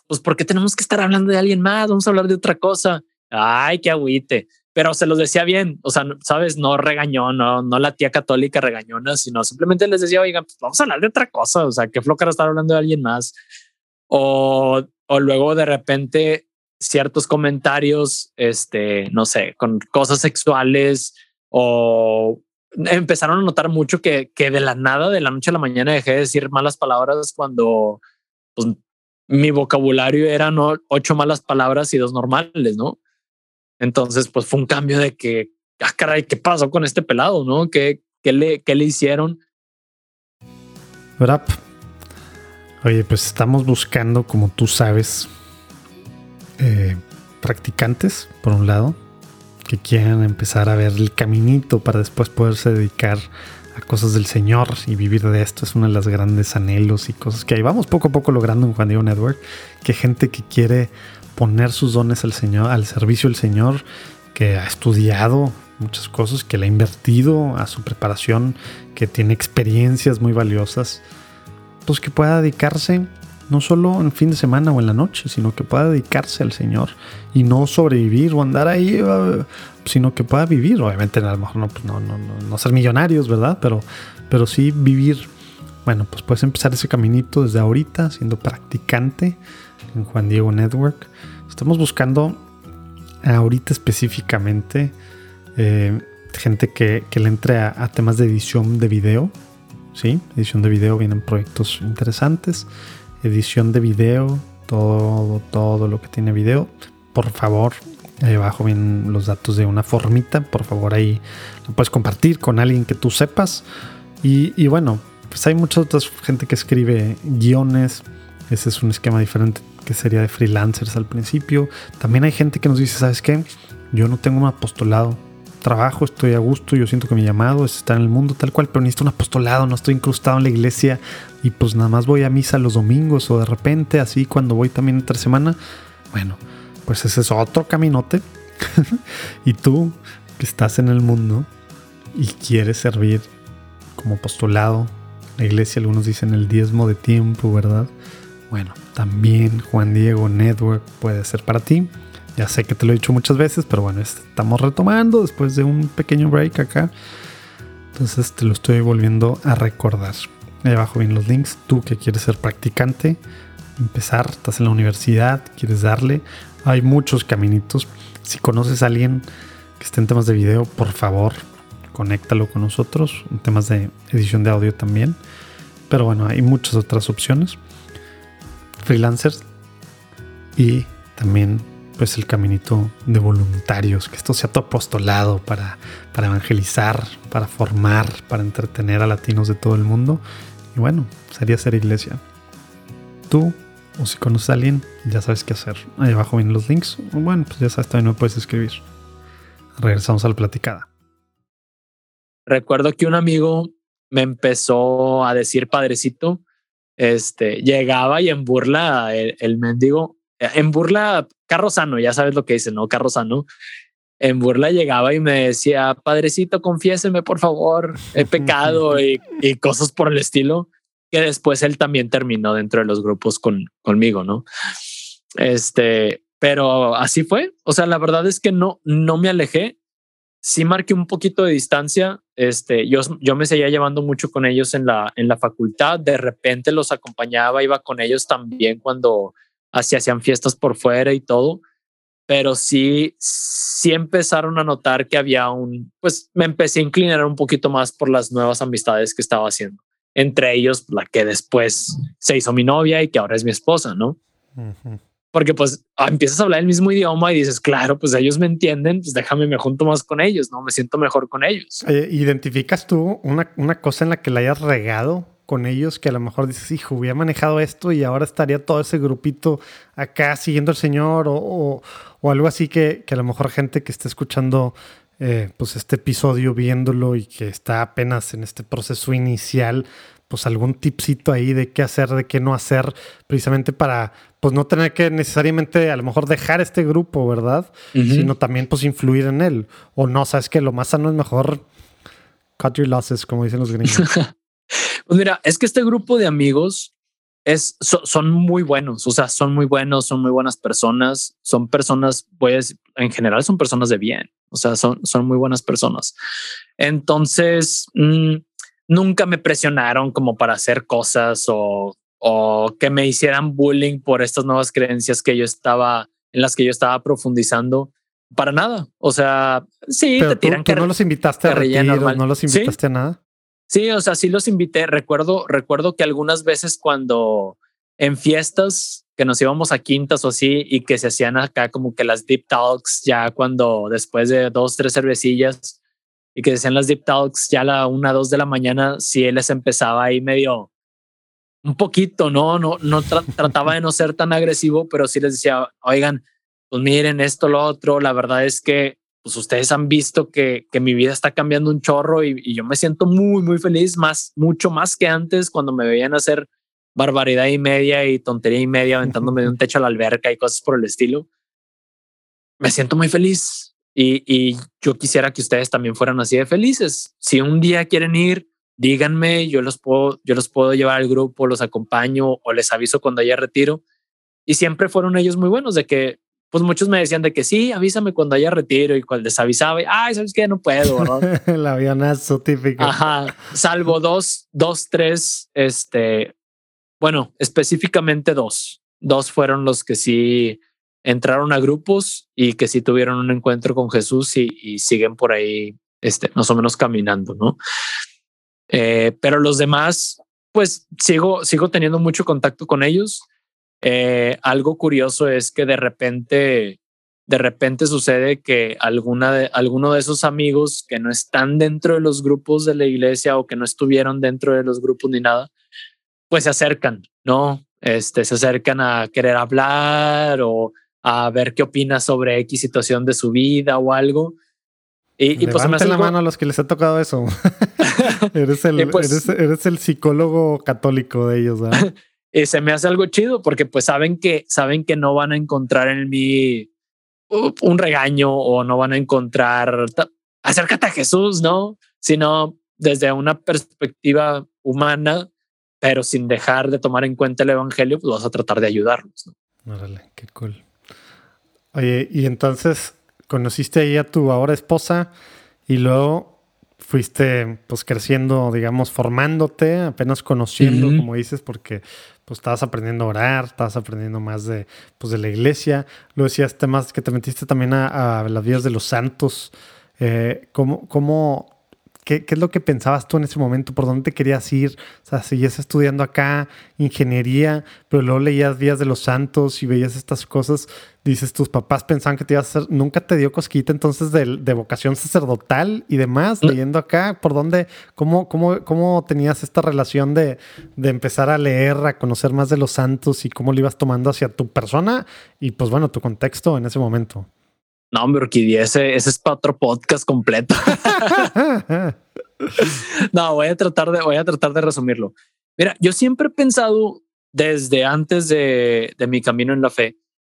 pues ¿por qué tenemos que estar hablando de alguien más? Vamos a hablar de otra cosa. Ay, qué agüite. Pero se los decía bien, o sea, sabes, no regañó, no, no la tía católica regañona, sino simplemente les decía, oigan, pues vamos a hablar de otra cosa. O sea, qué flojera estar hablando de alguien más. O, o luego de repente ciertos comentarios, este, no sé, con cosas sexuales o empezaron a notar mucho que, que de la nada, de la noche a la mañana, dejé de decir malas palabras cuando pues, mi vocabulario eran ocho malas palabras y dos normales, ¿no? Entonces, pues fue un cambio de que, ah, caray, ¿qué pasó con este pelado, no? ¿Qué, qué, le, qué le hicieron? Oye, pues estamos buscando, como tú sabes, eh, practicantes, por un lado, que quieran empezar a ver el caminito para después poderse dedicar a cosas del Señor y vivir de esto. Es uno de los grandes anhelos y cosas que ahí vamos poco a poco logrando en Juan Diego Network. Que gente que quiere poner sus dones al Señor, al servicio del Señor, que ha estudiado muchas cosas, que le ha invertido a su preparación, que tiene experiencias muy valiosas, pues que pueda dedicarse no solo en fin de semana o en la noche, sino que pueda dedicarse al Señor y no sobrevivir o andar ahí, uh, sino que pueda vivir. Obviamente, a lo mejor pues no, no, no, no, ser millonarios, ¿verdad? Pero, pero sí vivir. Bueno, pues puedes empezar ese caminito desde ahorita, siendo practicante en Juan Diego Network. Estamos buscando ahorita específicamente eh, gente que, que, le entre a, a temas de edición de video. Sí, edición de video vienen proyectos interesantes edición de video, todo, todo lo que tiene video. Por favor, ahí abajo vienen los datos de una formita. Por favor, ahí lo puedes compartir con alguien que tú sepas. Y, bueno, pues hay mucha otra gente que escribe guiones. Ese es un esquema diferente que sería de freelancers al principio. También hay gente que nos dice, ¿sabes qué? Yo no tengo un apostolado trabajo, estoy a gusto, yo siento que mi llamado es estar en el mundo tal cual, pero necesito un apostolado, no estoy incrustado en la iglesia y pues nada más voy a misa los domingos o de repente así cuando voy también entre semana. Bueno, pues ese es otro caminote. y tú que estás en el mundo y quieres servir como apostolado, la iglesia, algunos dicen el diezmo de tiempo, ¿verdad? Bueno, también Juan Diego Network puede ser para ti. Ya sé que te lo he dicho muchas veces, pero bueno, estamos retomando después de un pequeño break acá. Entonces te lo estoy volviendo a recordar. Ahí abajo vienen los links. Tú que quieres ser practicante, empezar, estás en la universidad, quieres darle. Hay muchos caminitos. Si conoces a alguien que esté en temas de video, por favor, conéctalo con nosotros. En temas de edición de audio también. Pero bueno, hay muchas otras opciones. Freelancers. Y también pues el caminito de voluntarios, que esto sea tu apostolado para, para evangelizar, para formar, para entretener a latinos de todo el mundo. Y bueno, sería ser iglesia. Tú, o si conoces a alguien, ya sabes qué hacer. Ahí abajo vienen los links. Bueno, pues ya sabes, también me puedes escribir. Regresamos a la platicada. Recuerdo que un amigo me empezó a decir padrecito. Este llegaba y en burla el, mendigo en burla, carro sano, ya sabes lo que dice, ¿no? Carro sano. En burla llegaba y me decía, padrecito, confiéseme, por favor, he pecado y, cosas por el estilo, que después él también terminó dentro de los grupos con, conmigo, ¿no? Este, pero así fue. O sea, la verdad es que no, no me alejé. Sí marqué un poquito de distancia. Este, yo, yo me seguía llevando mucho con ellos en la, en la facultad. De repente los acompañaba, iba con ellos también cuando así hacían fiestas por fuera y todo, pero sí, sí empezaron a notar que había un, pues me empecé a inclinar un poquito más por las nuevas amistades que estaba haciendo. Entre ellos, la que después se hizo mi novia y que ahora es mi esposa, ¿no? porque pues ah, empiezas a hablar el mismo idioma y dices, claro, pues ellos me entienden, pues déjame me junto más con ellos, ¿no? Me siento mejor con ellos. ¿Identificas tú una, una cosa en la que la hayas regado con ellos que a lo mejor dices, hijo, hubiera manejado esto y ahora estaría todo ese grupito acá siguiendo al Señor o, o, algo así que, que, a lo mejor gente que esté escuchando eh, pues este episodio viéndolo y que está apenas en este proceso inicial, pues algún tipcito ahí de qué hacer, de qué no hacer, precisamente para pues no tener que necesariamente a lo mejor dejar este grupo, ¿verdad? Sino también pues influir en él. O no, sabes que lo más sano es mejor cut your losses, como dicen los gringos. pues mira, es que este grupo de amigos es, son muy buenos, o sea, son muy buenos, son muy buenas personas, son personas, pues en general son personas de bien, o sea, son, son muy buenas personas. Entonces, mm, nunca me presionaron como para hacer cosas o, o que me hicieran bullying por estas nuevas creencias que yo estaba, en las que yo estaba profundizando. Para nada. O sea, sí, te tiran que no los invitaste a no los invitaste a nada. Sí, o sea, sí los invité. Recuerdo, recuerdo que algunas veces cuando en fiestas que nos íbamos a quintas o así y que se hacían acá como que las deep talks ya cuando después de dos, tres cervecillas y que decían las deep talks ya a la una, dos de la mañana, si él les empezaba ahí medio un poquito, no, no, no trataba de no ser tan agresivo, pero sí les decía, oigan, pues miren esto, lo otro, la verdad es que pues ustedes han visto que, que mi vida está cambiando un chorro y, y, yo me siento muy, muy feliz, más, mucho más que antes cuando me veían hacer barbaridad y media y tontería y media aventándome de un techo a la alberca y cosas por el estilo. Me siento muy feliz y, yo quisiera que ustedes también fueran así de felices. Si un día quieren ir, díganme, yo los puedo, yo los puedo llevar al grupo, los acompaño o les aviso cuando haya retiro. Y siempre fueron ellos muy buenos de que, pues muchos me decían de que sí, avísame cuando haya retiro y cuando les avisaba, y, ay, sabes que no puedo. El avionazo típico. Ajá, salvo dos, dos, tres, este, bueno, específicamente dos. Dos fueron los que sí entraron a grupos y que sí tuvieron un encuentro con Jesús y, siguen por ahí, este, más o menos caminando, ¿no? Eh, pero los demás, pues sigo, sigo teniendo mucho contacto con ellos. Eh, algo curioso es que de repente, de repente sucede que alguna de, alguno de esos amigos que no están dentro de los grupos de la iglesia o que no estuvieron dentro de los grupos ni nada, pues se acercan, ¿no? Este, se acercan a querer hablar o a ver qué opina sobre X situación de su vida o algo. Y, y pues me hace la mano a los que les ha tocado eso. eres, el, pues eres, el psicólogo católico de ellos. y se me hace algo chido porque pues saben que saben que no van a encontrar en mí un regaño o no van a encontrar acércate a Jesús, no, sino desde una perspectiva humana, pero sin dejar de tomar en cuenta el evangelio, pues vas a tratar de ayudarlos. ¿no? Órale, qué cool. Oye, y entonces conociste ahí a tu ahora esposa y luego fuiste pues creciendo, digamos, formándote, apenas conociendo, como dices, porque pues estabas aprendiendo a orar, estabas aprendiendo más de, pues, de la iglesia. Lo decías temas que te metiste también a, a las vidas de los santos. Eh, ¿cómo, ¿Cómo ¿Qué, es lo que pensabas tú en ese momento? ¿Por dónde te querías ir? O sea, seguías estudiando acá ingeniería, pero luego leías Días de los Santos y veías estas cosas. Dices, tus papás pensaban que te ibas a hacer. Nunca te dio cosquita entonces de, vocación sacerdotal y demás, leyendo acá. ¿Por dónde? ¿Cómo, cómo, cómo tenías esta relación de, de empezar a leer, a conocer más de los santos y cómo lo ibas tomando hacia tu persona y, pues bueno, tu contexto en ese momento? No, hombre, Orquídea, ese, ese es para otro podcast completo. no, voy a tratar de, voy a tratar de resumirlo. Mira, yo siempre he pensado desde antes de, de mi camino en la fe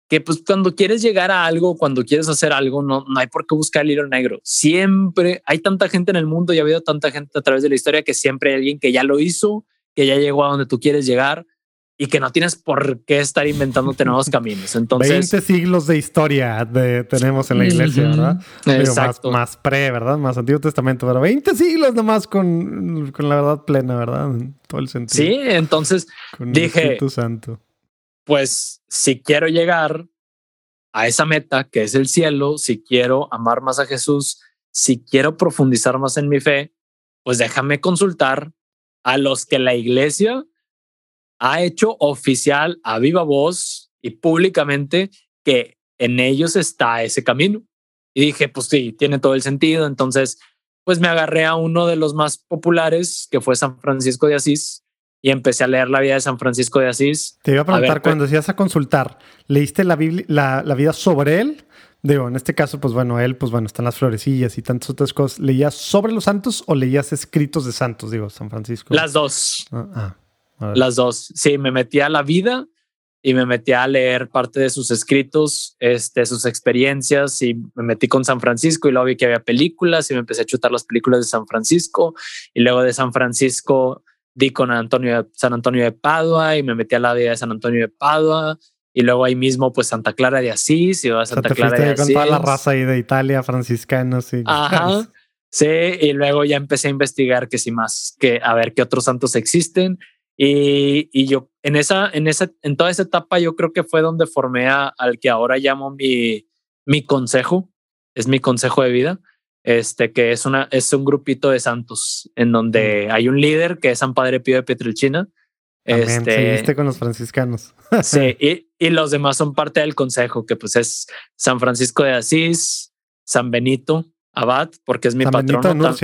que pues cuando quieres llegar a algo, cuando quieres hacer algo, no, no hay por qué buscar el hilo negro. Siempre hay tanta gente en el mundo y ha habido tanta gente a través de la historia que siempre hay alguien que ya lo hizo, que ya llegó a donde tú quieres llegar y que no tienes por qué estar inventándote nuevos caminos. Entonces, 20 siglos de historia de, tenemos en la iglesia, ¿verdad? Exacto. Más, pre, ¿verdad? Más Antiguo Testamento, pero 20 siglos nomás con, con la verdad plena, ¿verdad? En todo el sentido. Sí, entonces dije, Santo. pues si quiero llegar a esa meta que es el cielo, si quiero amar más a Jesús, si quiero profundizar más en mi fe, pues déjame consultar a los que la iglesia ha hecho oficial a viva voz y públicamente que en ellos está ese camino. Y dije, pues sí, tiene todo el sentido. Entonces, pues me agarré a uno de los más populares, que fue San Francisco de Asís, y empecé a leer la vida de San Francisco de Asís. Te iba a preguntar, cuando decías a consultar, ¿leíste la, Biblia, la, la, vida sobre él? Digo, en este caso, pues bueno, él, pues bueno, están las florecillas y tantas otras cosas. ¿Leías sobre los santos o leías escritos de santos, digo, San Francisco? Las dos. Ah, ah, las dos. Sí, me metí a la vida y me metí a leer parte de sus escritos, este, sus experiencias y me metí con San Francisco y luego vi que había películas y me empecé a chutar las películas de San Francisco y luego de San Francisco di con Antonio, San Antonio de Padua y me metí a la vida de San Antonio de Padua y luego ahí mismo pues Santa Clara de Asís y a Santa Clara de Asís. con toda la raza ahí de Italia, franciscanos y... Ajá. Sí, y luego ya empecé a investigar que si más, que a ver qué otros santos existen y, y, yo en esa, en esa, en toda esa etapa yo creo que fue donde formé a, al que ahora llamo mi, mi consejo, es mi consejo de vida, este que es una, es un grupito de santos en donde mm. hay un líder que es San Padre Pío de Pietrelcina. Este, con los franciscanos. sí, y, y los demás son parte del consejo, que pues es San Francisco de Asís, San Benito, Abad, porque es mi San patrono.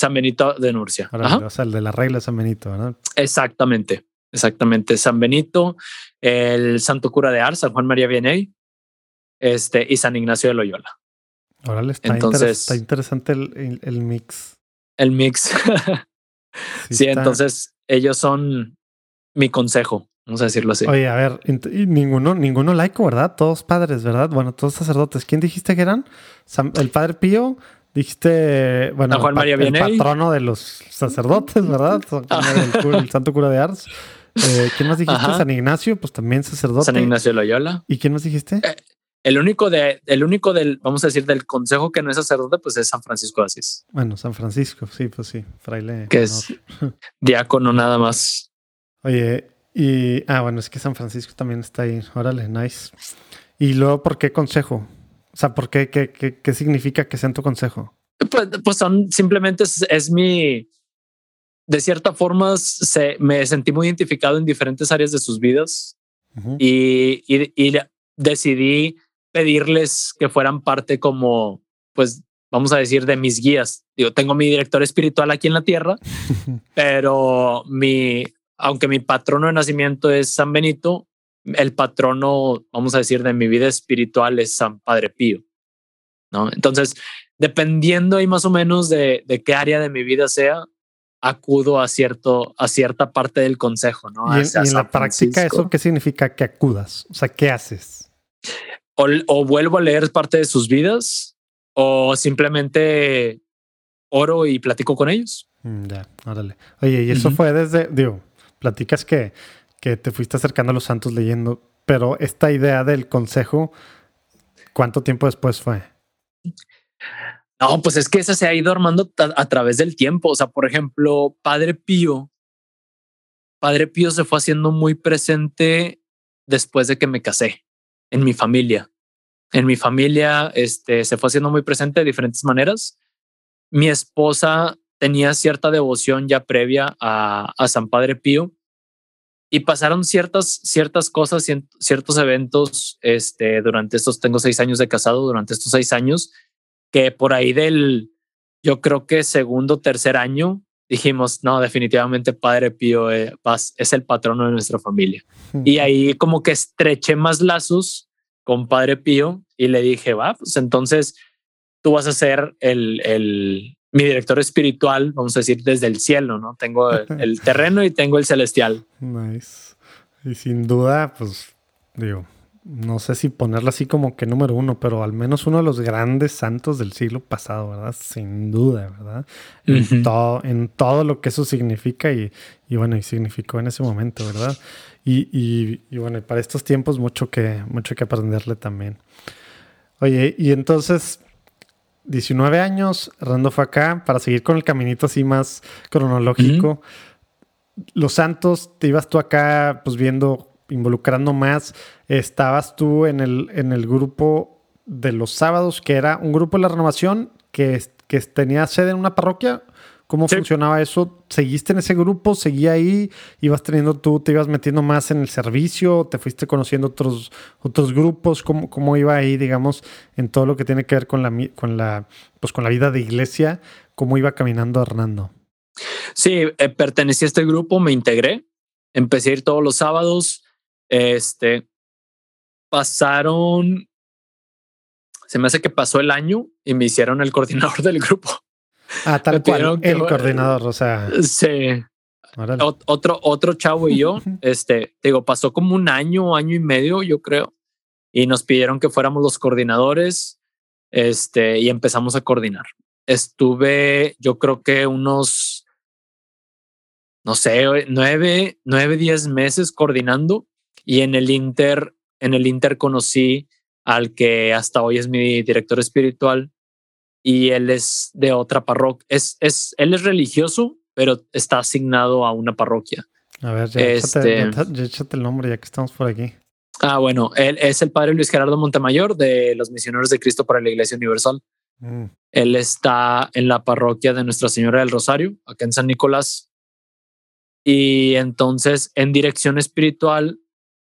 San Benito de Nurcia. o sea, el de la regla San Benito, ¿verdad? Exactamente, exactamente. San Benito, el Santo Cura de Ars, San Juan María Vianney, este, y San Ignacio de Loyola. Órale, está, entonces, está interesante el, el, mix. El mix. sí, entonces ellos son mi consejo, vamos a decirlo así. Oye, a ver, ninguno, ninguno laico, ¿verdad? Todos padres, ¿verdad? Bueno, todos sacerdotes. ¿Quién dijiste que eran? el padre Pío, Dijiste, bueno, Juan María el patrono de los sacerdotes, ¿verdad? el, santo cura de Ars. Eh, ¿Quién más dijiste? San Ignacio, pues también sacerdote. San Ignacio Loyola. ¿Y quién más dijiste? Eh, el único de, el único del, vamos a decir, del consejo que no es sacerdote, pues es San Francisco de Asís. Bueno, San Francisco, sí, pues sí, fraile. Que es diácono nada más. Oye, y, ah, bueno, es que San Francisco también está ahí. Órale, nice. Y luego, ¿por qué consejo? O sea, ¿por qué? ¿Qué, qué, significa que sea tu consejo? Pues, pues son simplemente es, mi. De cierta forma, se, me sentí muy identificado en diferentes áreas de sus vidas y, y, decidí pedirles que fueran parte como, pues, vamos a decir, de mis guías. Digo, tengo mi director espiritual aquí en la tierra, pero mi, aunque mi patrono de nacimiento es San Benito, el patrono, vamos a decir, de mi vida espiritual es San Padre Pío. ¿no? Entonces, dependiendo ahí más o menos de, de qué área de mi vida sea, acudo a, cierto, a cierta parte del consejo. ¿no? Y, en, la práctica, ¿eso qué significa que acudas? O sea, ¿qué haces? O, o vuelvo a leer parte de sus vidas o simplemente oro y platico con ellos. Mm, ya, órale. Oye, y eso fue desde, digo, platicas que que te fuiste acercando a los santos leyendo, pero esta idea del consejo, ¿cuánto tiempo después fue? No, pues es que esa se ha ido armando a, través del tiempo. O sea, por ejemplo, Padre Pío, Padre Pío se fue haciendo muy presente después de que me casé en mi familia. En mi familia, este, se fue haciendo muy presente de diferentes maneras. Mi esposa tenía cierta devoción ya previa a, a San Padre Pío y pasaron ciertas, ciertas cosas, ciertos eventos este, durante estos, tengo seis años de casado, durante estos seis años, que por ahí del, yo creo que segundo, tercer año, dijimos, no, definitivamente Padre Pío eh, es el patrono de nuestra familia. Y ahí como que estreché más lazos con Padre Pío y le dije, va, pues entonces tú vas a ser el, el, mi director espiritual, vamos a decir, desde el cielo, ¿no? Tengo el, terreno y tengo el celestial. Nice. Y sin duda, pues, digo, no sé si ponerlo así como que número uno, pero al menos uno de los grandes santos del siglo pasado, ¿verdad? Sin duda, ¿verdad? en, todo, en todo lo que eso significa y, y, bueno, y significó en ese momento, ¿verdad? Y, y, y bueno, para estos tiempos mucho que, mucho que aprenderle también. Oye, y entonces 19 años, Rando fue acá para seguir con el caminito así más cronológico. Los Santos, te ibas tú acá pues viendo, involucrando más. Estabas tú en el, en el grupo de los sábados, que era un grupo de la renovación que, que tenía sede en una parroquia ¿Cómo funcionaba eso? ¿Seguiste en ese grupo? ¿Seguía ahí? ¿Ibas teniendo tú, te ibas metiendo más en el servicio? ¿Te fuiste conociendo otros, otros grupos? ¿Cómo, ¿Cómo iba ahí, digamos, en todo lo que tiene que ver con la, con la, pues con la vida de iglesia? ¿Cómo iba caminando Hernando? Sí, eh, pertenecí a este grupo, me integré, empecé a ir todos los sábados. Este pasaron, se me hace que pasó el año y me hicieron el coordinador del grupo. Ah, tal cual, el coordinador, o sea. Sí. Otro, otro chavo y yo, este, digo, pasó como un año, año y medio, yo creo, y nos pidieron que fuéramos los coordinadores, este, y empezamos a coordinar. Estuve, yo creo que unos, no sé, nueve, nueve, diez meses coordinando, y en el Inter, en el Inter conocí al que hasta hoy es mi director espiritual, y él es de otra parroquia. Es, es, él es religioso, pero está asignado a una parroquia. A ver, ya, este, échate, el nombre ya que estamos por aquí. Ah, bueno, él es el padre Luis Gerardo Montemayor de los Misioneros de Cristo para la Iglesia Universal. Mm. Él está en la parroquia de Nuestra Señora del Rosario, acá en San Nicolás. Y entonces, en dirección espiritual,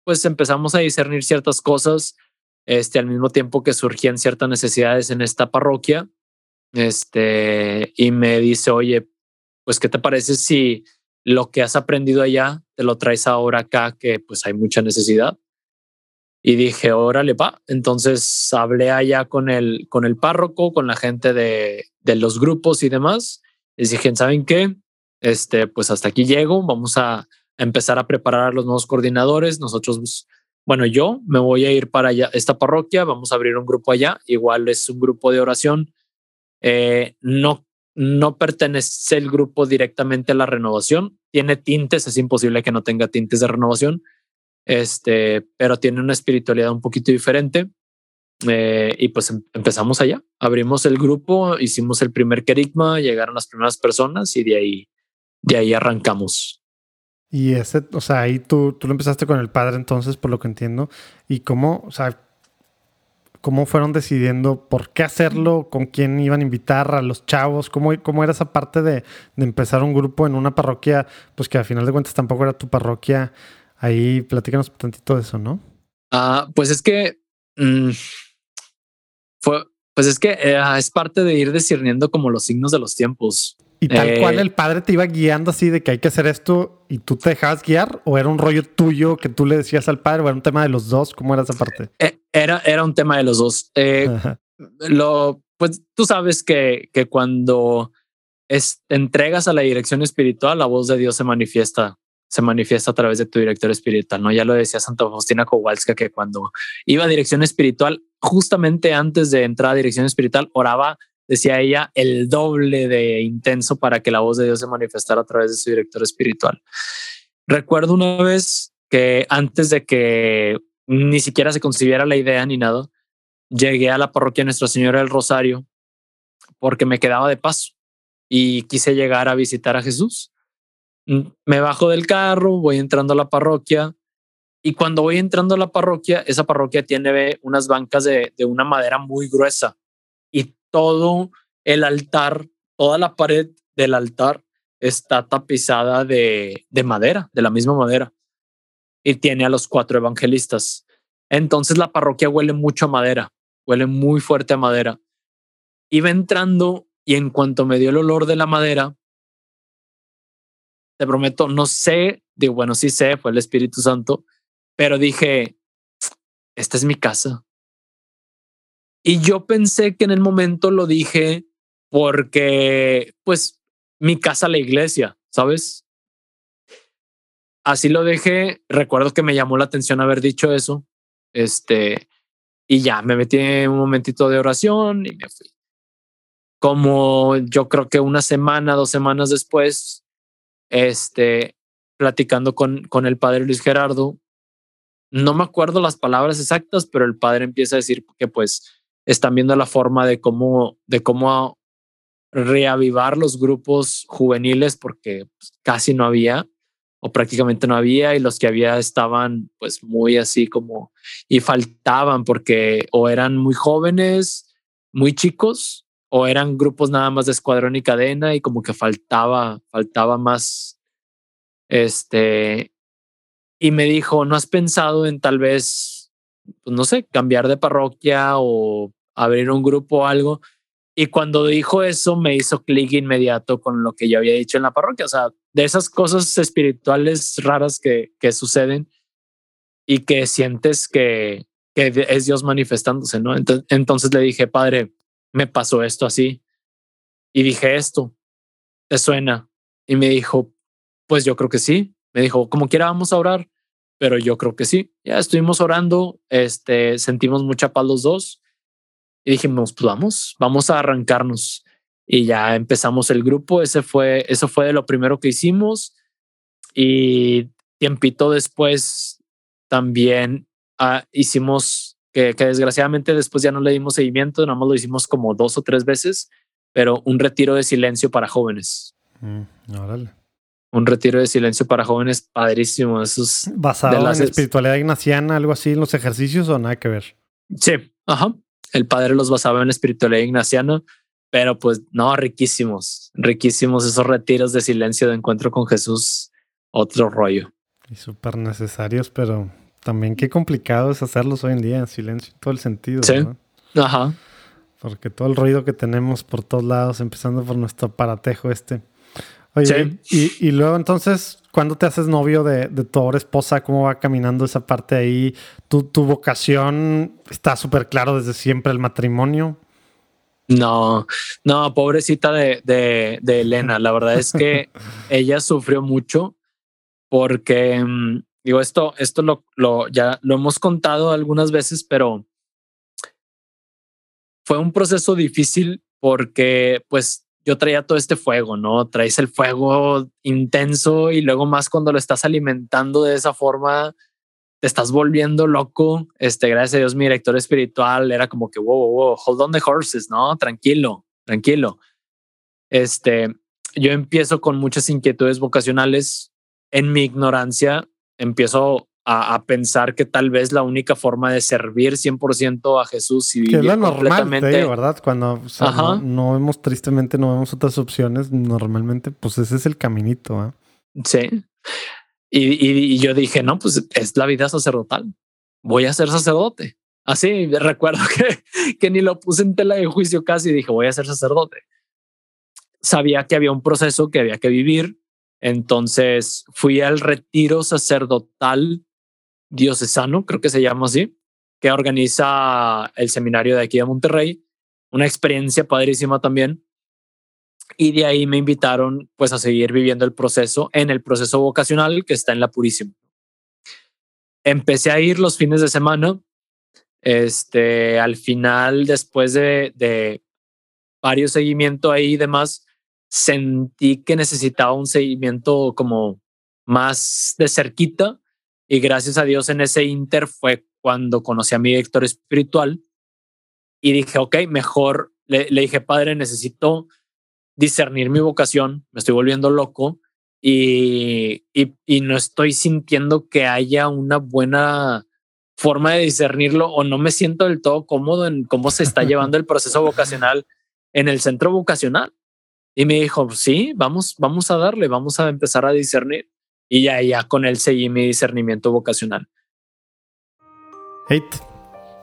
pues empezamos a discernir ciertas cosas, este, al mismo tiempo que surgían ciertas necesidades en esta parroquia. Este, y me dice, oye, pues, ¿qué te parece si lo que has aprendido allá te lo traes ahora acá, que pues hay mucha necesidad? Y dije, órale, va. Entonces hablé allá con el, con el párroco, con la gente de, de los grupos y demás. Les dije, ¿saben qué? Este, pues hasta aquí llego. Vamos a empezar a preparar a los nuevos coordinadores. Nosotros, bueno, yo me voy a ir para allá, esta parroquia. Vamos a abrir un grupo allá. Igual es un grupo de oración eh, no, no pertenece el grupo directamente a la renovación. Tiene tintes, es imposible que no tenga tintes de renovación, este, pero tiene una espiritualidad un poquito diferente. Eh, y pues em, empezamos allá, abrimos el grupo, hicimos el primer querigma, llegaron las primeras personas y de ahí, de ahí arrancamos. Y ese, o sea, ahí tú, tú lo empezaste con el padre entonces, por lo que entiendo. ¿Y cómo, o sea, cómo fueron decidiendo por qué hacerlo, con quién iban a invitar a los chavos, cómo, cómo era esa parte de, empezar un grupo en una parroquia, pues que al final de cuentas tampoco era tu parroquia. Ahí platícanos un tantito de eso, ¿no? Ah, pues es que mm, fue, pues es que eh, es parte de ir discerniendo como los signos de los tiempos. Y tal cual eh, el padre te iba guiando así de que hay que hacer esto y tú te dejabas guiar o era un rollo tuyo que tú le decías al padre o era un tema de los dos. ¿Cómo era esa parte? Eh, era, era un tema de los dos. Eh, lo, pues tú sabes que, que cuando es, entregas a la dirección espiritual, la voz de Dios se manifiesta, se manifiesta a través de tu director espiritual. No, ya lo decía Santa Faustina Kowalska que cuando iba a dirección espiritual, justamente antes de entrar a dirección espiritual, oraba decía ella, el doble de intenso para que la voz de Dios se manifestara a través de su director espiritual. Recuerdo una vez que antes de que ni siquiera se concibiera la idea ni nada, llegué a la parroquia Nuestra Señora del Rosario porque me quedaba de paso y quise llegar a visitar a Jesús. Mm, me bajo del carro, voy entrando a la parroquia y cuando voy entrando a la parroquia, esa parroquia tiene unas bancas de, de una madera muy gruesa todo el altar, toda la pared del altar está tapizada de, de madera, de la misma madera. Y tiene a los cuatro evangelistas. Entonces la parroquia huele mucho a madera, huele muy fuerte a madera. Iba entrando y en cuanto me dio el olor de la madera, te prometo, no sé, digo, bueno, sí sé, fue el Espíritu Santo, pero dije, esta es mi casa. Y yo pensé que en el momento lo dije porque, pues, mi casa, la iglesia, ¿sabes? Así lo dejé. Recuerdo que me llamó la atención haber dicho eso. Este, y ya me metí un momentito de oración y me fui. Como yo creo que una semana, dos semanas después, este, platicando con, con el padre Luis Gerardo, no me acuerdo las palabras exactas, pero el padre empieza a decir que pues están viendo la forma de cómo, de cómo reavivar los grupos juveniles porque pues, casi no había o prácticamente no había y los que había estaban pues muy así como y faltaban porque o eran muy jóvenes, muy chicos o eran grupos nada más de escuadrón y cadena y como que faltaba, faltaba más, este, y me dijo, ¿no has pensado en tal vez, pues no sé, cambiar de parroquia o abrir un grupo o algo? Y cuando dijo eso, me hizo clic inmediato con lo que yo había dicho en la parroquia. O sea, de esas cosas espirituales raras que, que suceden y que sientes que, que es Dios manifestándose, ¿no? Entonces, entonces le dije, Padre, me pasó esto así. Y dije esto, ¿te suena? Y me dijo, pues yo creo que sí. Me dijo, como quiera vamos a orar, pero yo creo que sí. Ya estuvimos orando, este, sentimos mucha paz los dos y dijimos, pues vamos, vamos a arrancarnos. Y ya empezamos el grupo. Ese fue, eso fue de lo primero que hicimos. Y tiempito después también ah, hicimos que, desgraciadamente después ya no le dimos seguimiento, nada más lo hicimos como dos o tres veces, pero un retiro de silencio para jóvenes. Mm, un retiro de silencio para jóvenes padrísimo. Esos ¿Basado en la espiritualidad ignaciana, algo así en los ejercicios o nada que ver? Sí, ajá el padre los basaba en la espiritualidad ignaciana, pero pues no, riquísimos, riquísimos esos retiros de silencio de encuentro con Jesús, otro rollo. Y súper necesarios, pero también qué complicado es hacerlos hoy en día en silencio, en todo el sentido. Sí, ajá. Porque todo el ruido que tenemos por todos lados, empezando por nuestro aparatejo este. Oye, y, y, luego entonces, ¿cuándo te haces novio de, de, tu ahora esposa? ¿Cómo va caminando esa parte ahí? ¿Tu, tu vocación está súper claro desde siempre el matrimonio? No, no, pobrecita de, de, de Elena. La verdad es que ella sufrió mucho porque, mm, digo, esto, esto lo, lo, ya lo hemos contado algunas veces, pero fue un proceso difícil porque pues yo traía todo este fuego, ¿no? Traes el fuego intenso y luego más cuando lo estás alimentando de esa forma, te estás volviendo loco. Este, gracias a Dios, mi director espiritual era como que, wow, wow, hold on the horses, ¿no? Tranquilo, tranquilo. Este, yo empiezo con muchas inquietudes vocacionales. En mi ignorancia, empiezo a, pensar que tal vez la única forma de servir 100% a Jesús y vivir que es normal, ¿verdad? Cuando no, vemos tristemente, no vemos otras opciones, normalmente, pues ese es el caminito. ¿eh? Sí. Y, yo dije, no, pues es la vida sacerdotal. Voy a ser sacerdote. Así recuerdo que, que ni lo puse en tela de juicio casi. Dije, voy a ser sacerdote. Sabía que había un proceso que había que vivir. Entonces fui al retiro sacerdotal diocesano, creo que se llama así, que organiza el seminario de aquí de Monterrey. Una experiencia padrísima también. Y de ahí me invitaron pues a seguir viviendo el proceso en el proceso vocacional que está en la Purísima. Empecé a ir los fines de semana. Este, al final, después de, de varios seguimientos ahí y demás, sentí que necesitaba un seguimiento como más de cerquita y gracias a Dios en ese inter fue cuando conocí a mi director espiritual y dije, ok, mejor, le, dije, padre, necesito discernir mi vocación, me estoy volviendo loco y, y, y no estoy sintiendo que haya una buena forma de discernirlo o no me siento del todo cómodo en cómo se está llevando el proceso vocacional en el centro vocacional. Y me dijo, sí, vamos, vamos a darle, vamos a empezar a discernir y ya, ya con él seguí mi discernimiento vocacional. Hey,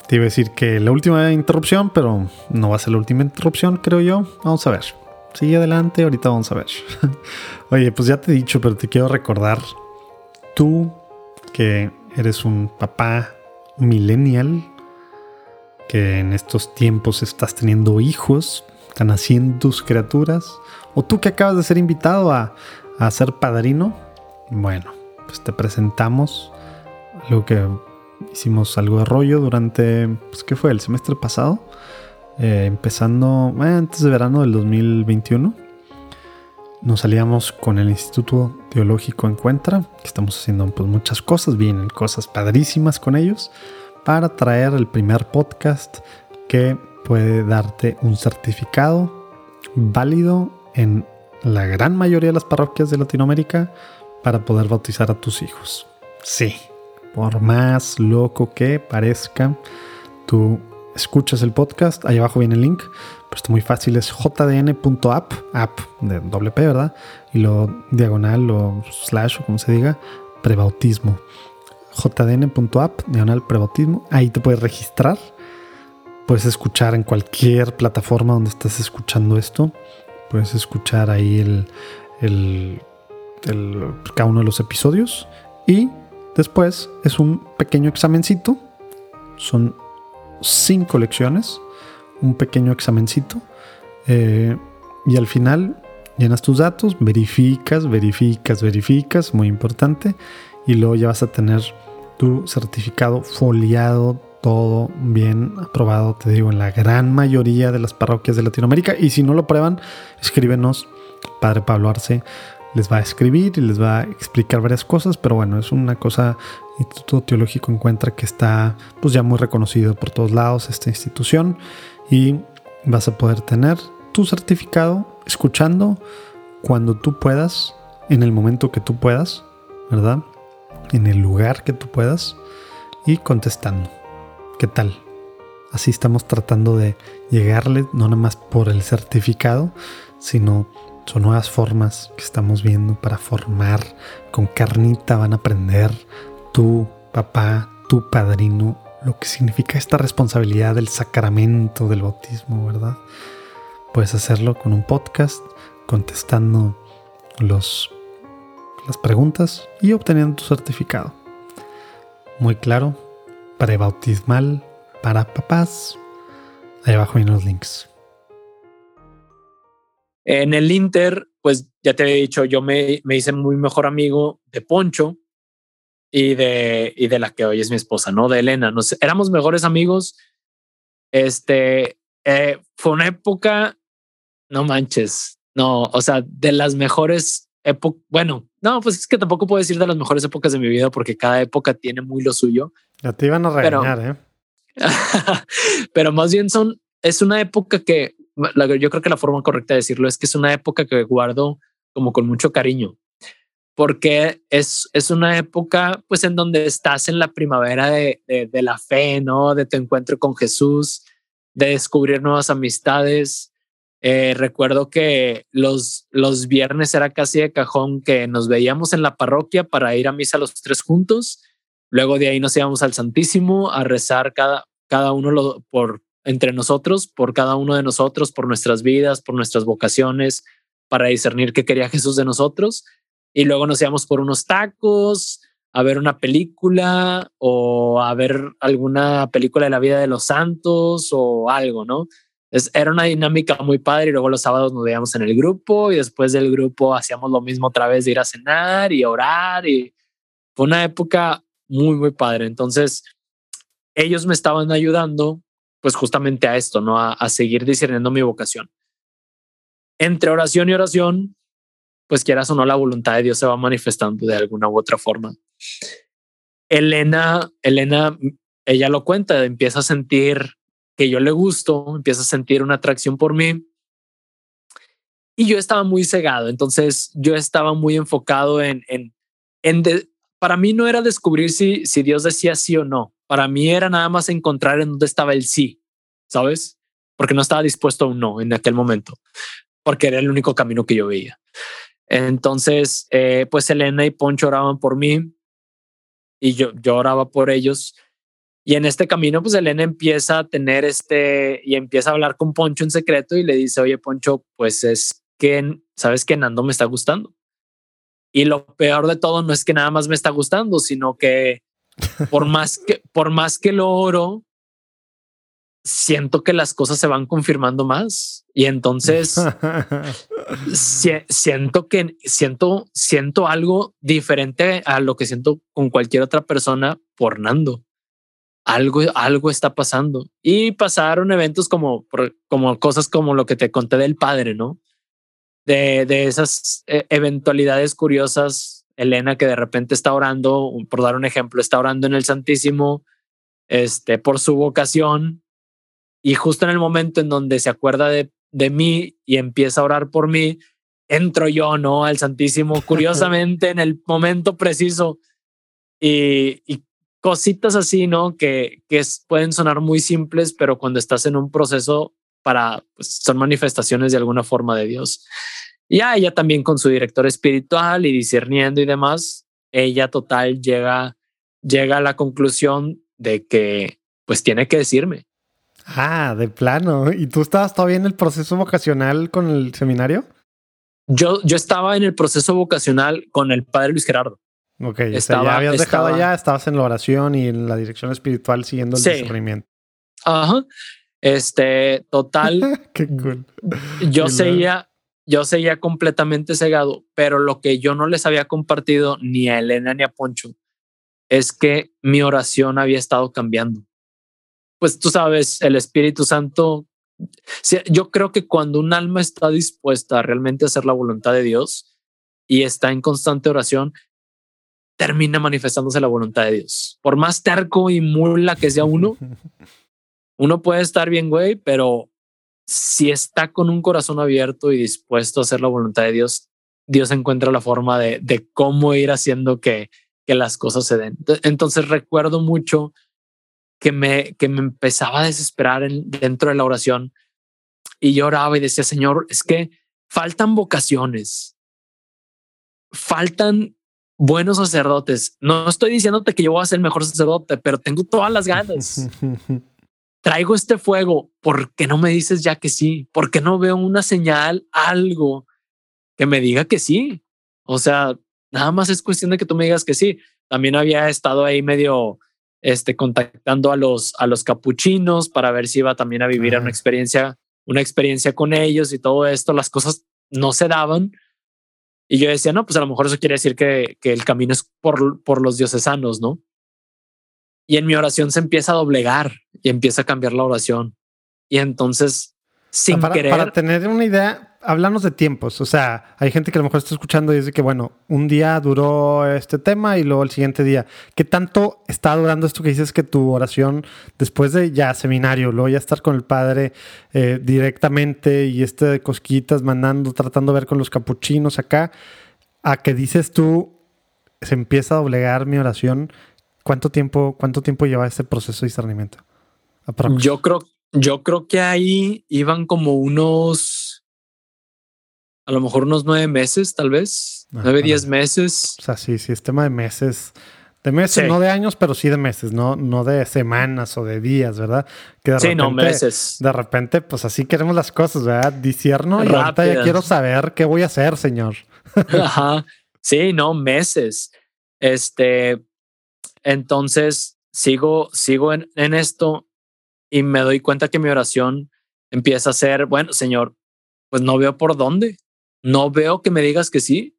te iba a decir que la última interrupción, pero no va a ser la última interrupción, creo yo. Vamos a ver. Sigue adelante, ahorita vamos a ver. Oye, pues ya te he dicho, pero te quiero recordar, tú que eres un papá millennial, que en estos tiempos estás teniendo hijos, están haciendo tus criaturas, o tú que acabas de ser invitado a, a ser padrino, bueno, pues te presentamos algo que hicimos algo de rollo durante, pues ¿qué fue? El semestre pasado, eh, empezando antes de verano del 2021. Nos salíamos con el Instituto Teológico Encuentra, que estamos haciendo pues, muchas cosas, vienen cosas padrísimas con ellos, para traer el primer podcast que puede darte un certificado válido en la gran mayoría de las parroquias de Latinoamérica para poder bautizar a tus hijos. Sí, por más loco que parezca, tú escuchas el podcast, ahí abajo viene el link, está muy fácil, es jdn.app, app de doble P, ¿verdad? Y lo diagonal o slash o como se diga, prebautismo. jdn.app, diagonal prebautismo, ahí te puedes registrar, puedes escuchar en cualquier plataforma donde estés escuchando esto, puedes escuchar ahí el, el, el cada uno de los episodios y después es un pequeño examencito, son cinco lecciones, un pequeño examencito. Eh, y al final llenas tus datos, verificas, verificas, verificas, muy importante. Y luego ya vas a tener tu certificado foliado, todo bien aprobado, te digo, en la gran mayoría de las parroquias de Latinoamérica. Y si no lo prueban, escríbenos, Padre Pablo Arce les va a escribir y les va a explicar varias cosas, pero bueno, es una cosa, Instituto Teológico encuentra que está pues ya muy reconocido por todos lados esta institución y vas a poder tener tu certificado escuchando cuando tú puedas, en el momento que tú puedas, ¿verdad? En el lugar que tú puedas y contestando. ¿Qué tal? Así estamos tratando de llegarle, no nada más por el certificado, sino son nuevas formas que estamos viendo para formar. Con carnita van a aprender tu papá, tu padrino, lo que significa esta responsabilidad del sacramento del bautismo, ¿verdad? Puedes hacerlo con un podcast, contestando los, las preguntas y obteniendo tu certificado. Muy claro, prebautismal para papás. Ahí abajo vienen los links. En el Inter, pues ya te había dicho, yo me, me hice muy mejor amigo de Poncho y de, y de la que hoy es mi esposa, ¿no? De Elena. Nos, éramos mejores amigos. Este, eh, fue una época, no manches, no, o sea, de las mejores épocas, bueno, no, pues es que tampoco puedo decir de las mejores épocas de mi vida porque cada época tiene muy lo suyo. Ya te iban a regañar, ¿eh? pero más bien son, es una época que yo creo que la forma correcta de decirlo es que es una época que guardo como con mucho cariño, porque es, es una época pues en donde estás en la primavera de, de, la fe, ¿no? De tu encuentro con Jesús, de descubrir nuevas amistades. Eh, recuerdo que los, los viernes era casi de cajón que nos veíamos en la parroquia para ir a misa los tres juntos. Luego de ahí nos íbamos al Santísimo a rezar cada, cada uno por, entre nosotros, por cada uno de nosotros, por nuestras vidas, por nuestras vocaciones, para discernir qué quería Jesús de nosotros. Y luego nos íbamos por unos tacos, a ver una película o a ver alguna película de la vida de los santos o algo, ¿no? Es, era una dinámica muy padre y luego los sábados nos veíamos en el grupo y después del grupo hacíamos lo mismo otra vez de ir a cenar y orar y fue una época muy, muy padre. Entonces, ellos me estaban ayudando pues justamente a esto, ¿no? A, seguir discerniendo mi vocación. Entre oración y oración, pues quieras o no, la voluntad de Dios se va manifestando de alguna u otra forma. Elena, Elena, ella lo cuenta, empieza a sentir que yo le gusto, empieza a sentir una atracción por mí. Y yo estaba muy cegado, entonces yo estaba muy enfocado en, en, en para mí no era descubrir si, si Dios decía sí o no, para mí era nada más encontrar en dónde estaba el sí, ¿sabes? Porque no estaba dispuesto a un no en aquel momento, porque era el único camino que yo veía. Entonces, eh, pues Elena y Poncho oraban por mí y yo, yo oraba por ellos. Y en este camino, pues Elena empieza a tener este y empieza a hablar con Poncho en secreto y le dice, oye, Poncho, pues es que, sabes que Nando me está gustando. Y lo peor de todo no es que nada más me está gustando, sino que por más que, por más que lo oro, siento que las cosas se van confirmando más y entonces siento que siento siento algo diferente a lo que siento con cualquier otra persona por Nando. Algo algo está pasando y pasaron eventos como como cosas como lo que te conté del padre, ¿no? De, de esas eh, eventualidades curiosas Elena que de repente está orando, por dar un ejemplo, está orando en el Santísimo este, por su vocación y justo en el momento en donde se acuerda de, de mí y empieza a orar por mí, entro yo, ¿no? Al Santísimo, curiosamente en el momento preciso y, y cositas así, ¿no? Que, que pueden sonar muy simples, pero cuando estás en un proceso para, pues son manifestaciones de alguna forma de Dios. Ya ella también con su director espiritual y discerniendo y demás, ella total llega, llega a la conclusión de que pues tiene que decirme. Ah, de plano. ¿Y tú estabas todavía en el proceso vocacional con el seminario? Yo, yo estaba en el proceso vocacional con el padre Luis Gerardo. Ok, estaba, ya habías dejado ya, estabas en la oración y en la dirección espiritual siguiendo el discernimiento. Ajá. Este, total. Qué cool. Yo seguía, yo seguía completamente cegado, pero lo que yo no les había compartido ni a Elena ni a Poncho es que mi oración había estado cambiando. Pues tú sabes, el Espíritu Santo, yo creo que cuando un alma está dispuesta a realmente hacer la voluntad de Dios y está en constante oración, termina manifestándose la voluntad de Dios. Por más terco y mula que sea uno, uno puede estar bien, güey, pero si está con un corazón abierto y dispuesto a hacer la voluntad de Dios, Dios encuentra la forma de, cómo ir haciendo que, las cosas se den. Entonces recuerdo mucho que me, que me empezaba a desesperar dentro de la oración y lloraba y decía, Señor, es que faltan vocaciones, faltan buenos sacerdotes. No estoy diciéndote que yo voy a ser el mejor sacerdote, pero tengo todas las ganas. traigo este fuego, ¿por qué no me dices ya que sí? ¿Por qué no veo una señal, algo que me diga que sí? O sea, nada más es cuestión de que tú me digas que sí. También había estado ahí medio este, contactando a los, a los capuchinos para ver si iba también a vivir una experiencia, una experiencia con ellos y todo esto. Las cosas no se daban. Y yo decía, no, pues a lo mejor eso quiere decir que, que el camino es por, por los diocesanos, ¿no? Y en mi oración se empieza a doblegar y empieza a cambiar la oración. Y entonces, sin para, querer. Para tener una idea, háblanos de tiempos. O sea, hay gente que a lo mejor está escuchando y dice que, bueno, un día duró este tema y luego el siguiente día. ¿Qué tanto está durando esto que dices que tu oración, después de ya seminario, luego ya estar con el padre eh, directamente y este de cosquitas, mandando, tratando de ver con los capuchinos acá, a que dices tú, se empieza a doblegar mi oración? ¿Cuánto tiempo, cuánto tiempo lleva este proceso de discernimiento? Yo creo, yo creo que ahí iban como unos, a lo mejor unos nueve meses, tal vez, nueve, diez meses. O sea, sí, sí, es tema de meses. De meses, no de años, pero sí de meses, no, no de semanas o de días, ¿verdad? Que de sí, no meses. De repente, pues así queremos las cosas, ¿verdad? Disierno y ahorita ya quiero saber qué voy a hacer, señor. Ajá. Sí, no, meses. Este, entonces sigo, sigo en, en esto y me doy cuenta que mi oración empieza a ser, bueno, Señor, pues no veo por dónde, no veo que me digas que sí.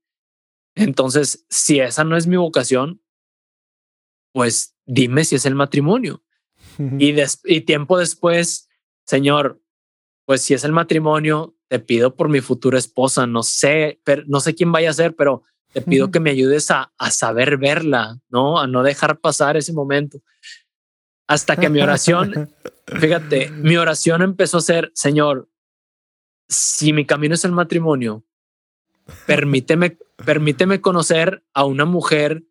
Entonces, si esa no es mi vocación, pues dime si es el matrimonio. y, y tiempo después, Señor, pues si es el matrimonio, te pido por mi futura esposa, no sé, pero, no sé quién vaya a ser, pero te pido que me ayudes a, a saber verla, ¿no? A no dejar pasar ese momento. Hasta que mi oración, fíjate, mi oración empezó a ser, Señor, si mi camino es el matrimonio, permíteme, permíteme conocer a una mujer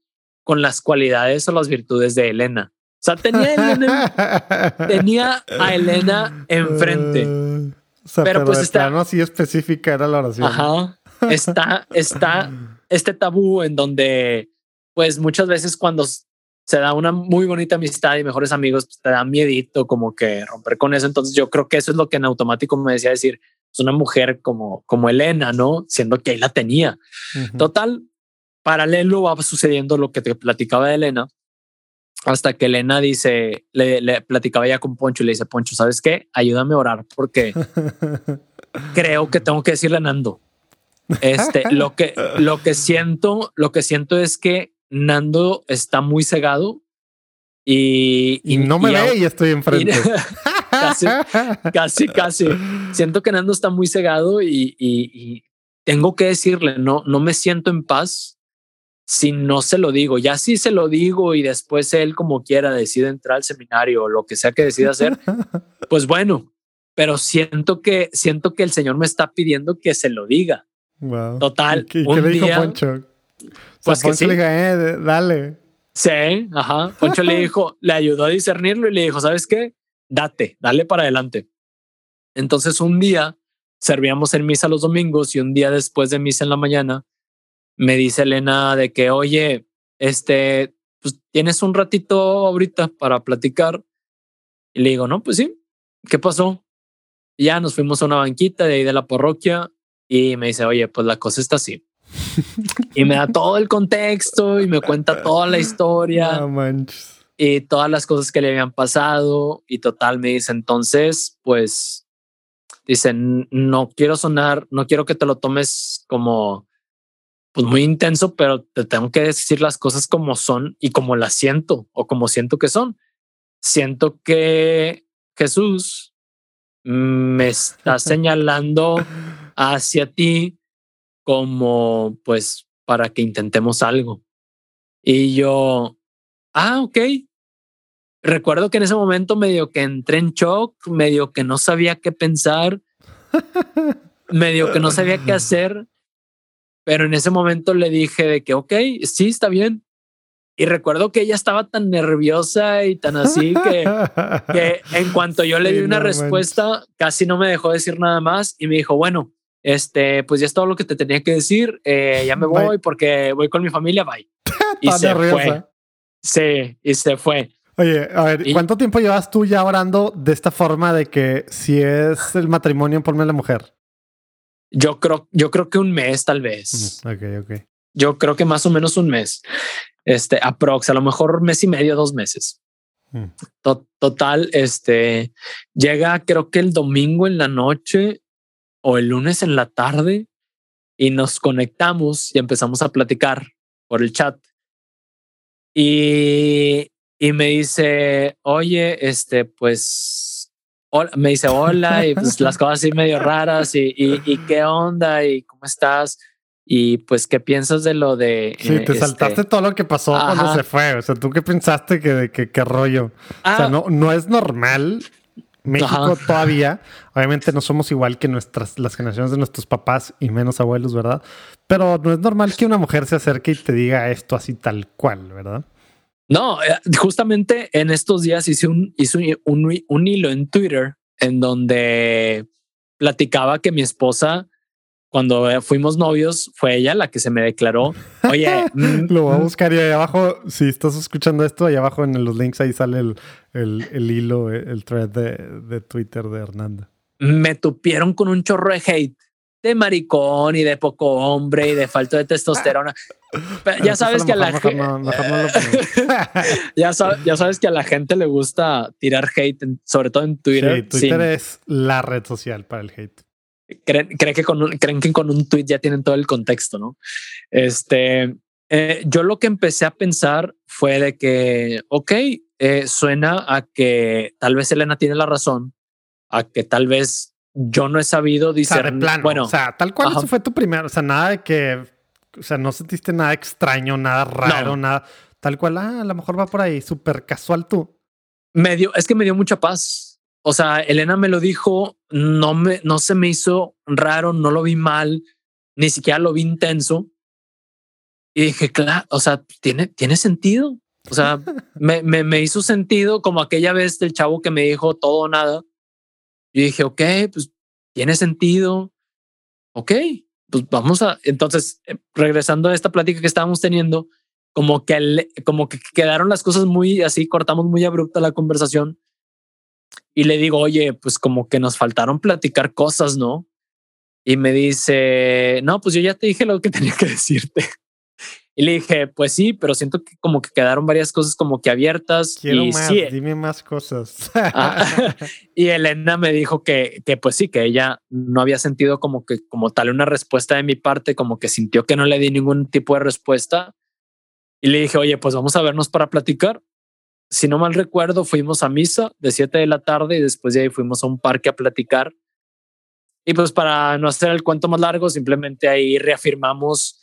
con las cualidades o las virtudes de Elena. O sea, tenía, Elena, tenía a Elena enfrente. pero, pues está no así específica era la oración. Ajá. Está, está este tabú en donde, pues muchas veces cuando se da una muy bonita amistad y mejores amigos, pues, te da miedito como que romper con eso. Entonces yo creo que eso es lo que en automático me decía decir, es una mujer como, como Elena, ¿no? Siendo que ahí la tenía. Total, paralelo va sucediendo lo que te platicaba de Elena, hasta que Elena dice, le, le, platicaba ya con Poncho y le dice, Poncho, ¿sabes qué? Ayúdame a orar porque creo que tengo que decirle a Nando. Este, lo que, lo que siento, lo que siento es que Nando está muy cegado y, y, no me ve y estoy enfrente. casi, casi, casi. Siento que Nando está muy cegado y, y, tengo que decirle, no, no me siento en paz si no se lo digo. Ya si se lo digo y después él como quiera decide entrar al seminario o lo que sea que decida hacer, pues bueno, pero siento que siento que el Señor me está pidiendo que se lo diga. Total. ¿Qué, un le dijo Poncho? Pues que sí. le eh, dale. Sí, ajá. Poncho le dijo, le ayudó a discernirlo y le dijo, ¿sabes qué? Date, dale para adelante. Entonces un día servíamos en misa los domingos y un día después de misa en la mañana me dice Elena de que, oye, este, pues tienes un ratito ahorita para platicar. Y le digo, no, pues sí, ¿qué pasó? Y ya nos fuimos a una banquita de ahí de la parroquia y me dice, oye, pues la cosa está así. y me da todo el contexto y me cuenta toda la historia y todas las cosas que le habían pasado. Y total, me dice, entonces, pues, dicen, no quiero sonar, no quiero que te lo tomes como pues muy intenso, pero te tengo que decir las cosas como son y como las siento o como siento que son. Siento que Jesús me está señalando hacia ti como pues para que intentemos algo. Y yo, ah, ok. Recuerdo que en ese momento medio que entré en shock, medio que no sabía qué pensar, medio que no sabía qué hacer pero en ese momento le dije de que, ok, sí, está bien. Y recuerdo que ella estaba tan nerviosa y tan así que, que en cuanto yo le di una respuesta, casi no me dejó decir nada más y me dijo, bueno, este, pues ya es todo lo que te tenía que decir, eh, ya me voy porque voy con mi familia, bye. y se fue. Sí, y se fue. Oye, a ver, ¿cuánto tiempo llevas tú ya orando de esta forma de que si es el matrimonio, ponme a la mujer? Yo creo, yo creo que un mes tal vez. Ok, ok. Yo creo que más o menos un mes. Este, aprox, a lo mejor mes y medio, dos meses. Mm. Total, este, llega creo que el domingo en la noche o el lunes en la tarde y nos conectamos y empezamos a platicar por el chat. Y, y me dice, oye, este, pues me dice hola y pues las cosas así medio raras y, y, qué onda y cómo estás y pues qué piensas de lo de... Sí, te este saltaste todo lo que pasó cuando se fue. O sea, ¿tú qué pensaste que, que qué rollo? o sea, ah. no, no es normal. México todavía, obviamente no somos igual que nuestras, las generaciones de nuestros papás y menos abuelos, ¿verdad? Pero no es normal que una mujer se acerque y te diga esto así tal cual, ¿verdad? No, eh, justamente en estos días hice un, hice un, un, hilo en Twitter en donde platicaba que mi esposa, cuando fuimos novios, fue ella la que se me declaró. Oye, mm, lo voy a mm". buscar y ahí abajo, si estás escuchando esto, ahí abajo en los links, ahí sale el, el, el hilo, el thread de, de Twitter de Hernanda. Me tupieron con un chorro de hate de maricón y de poco hombre y de falta de testosterona. ya sabes que a la gente ya, sabes que a la gente le gusta tirar hate, sobre todo en Twitter. Sí, Twitter es la red social para el hate. Creen, que con un, creen que con un tweet ya tienen todo el contexto, ¿no? Este, eh, yo lo que empecé a pensar fue de que, ok, eh, suena a que tal vez Elena tiene la razón, a que tal vez yo no he sabido discernir. O bueno, o sea, tal cual eso fue tu primero. O sea, nada de que, o sea, no sentiste nada extraño, nada raro, nada. Tal cual, ah, a lo mejor va por ahí, súper casual tú. Me dio, es que me dio mucha paz. O sea, Elena me lo dijo, no me, no se me hizo raro, no lo vi mal, ni siquiera lo vi intenso. Y dije, claro, o sea, tiene, tiene sentido. O sea, me, me, me hizo sentido como aquella vez del chavo que me dijo todo o nada yo dije, ok, pues tiene sentido. Ok, pues vamos a. Entonces, eh, regresando a esta plática que estábamos teniendo, como que, como que quedaron las cosas muy así, cortamos muy abrupta la conversación. Y le digo, oye, pues como que nos faltaron platicar cosas, ¿no? Y me dice, no, pues yo ya te dije lo que tenía que decirte. Y le dije, pues sí, pero siento que como que quedaron varias cosas como que abiertas. Quiero y más, sí, dime más cosas. Ah, y Elena me dijo que, que pues sí, que ella no había sentido como que como tal una respuesta de mi parte, como que sintió que no le di ningún tipo de respuesta. Y le dije, oye, pues vamos a vernos para platicar. Si no mal recuerdo, fuimos a misa de 7 de la tarde y después de ahí fuimos a un parque a platicar. Y pues para no hacer el cuento más largo, simplemente ahí reafirmamos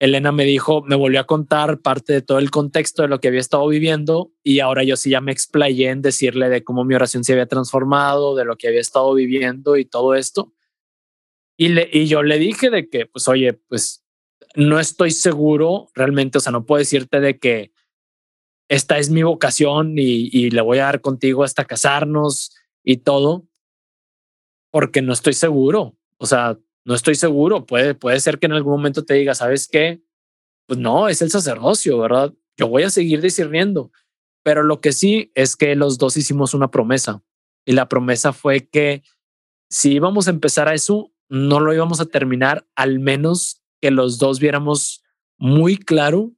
Elena me dijo, me volvió a contar parte de todo el contexto de lo que había estado viviendo y ahora yo sí ya me explayé en decirle de cómo mi oración se había transformado, de lo que había estado viviendo y todo esto. Y, le, y yo le dije de que, pues, oye, pues no estoy seguro realmente, o sea, no puedo decirte de que esta es mi vocación y, le voy a dar contigo hasta casarnos y todo, porque no estoy seguro. O sea, no estoy seguro. Puede, puede ser que en algún momento te diga, ¿sabes qué? Pues no, es el sacerdocio, ¿verdad? Yo voy a seguir discerniendo. Pero lo que sí es que los dos hicimos una promesa y la promesa fue que si íbamos a empezar a eso, no lo íbamos a terminar al menos que los dos viéramos muy claro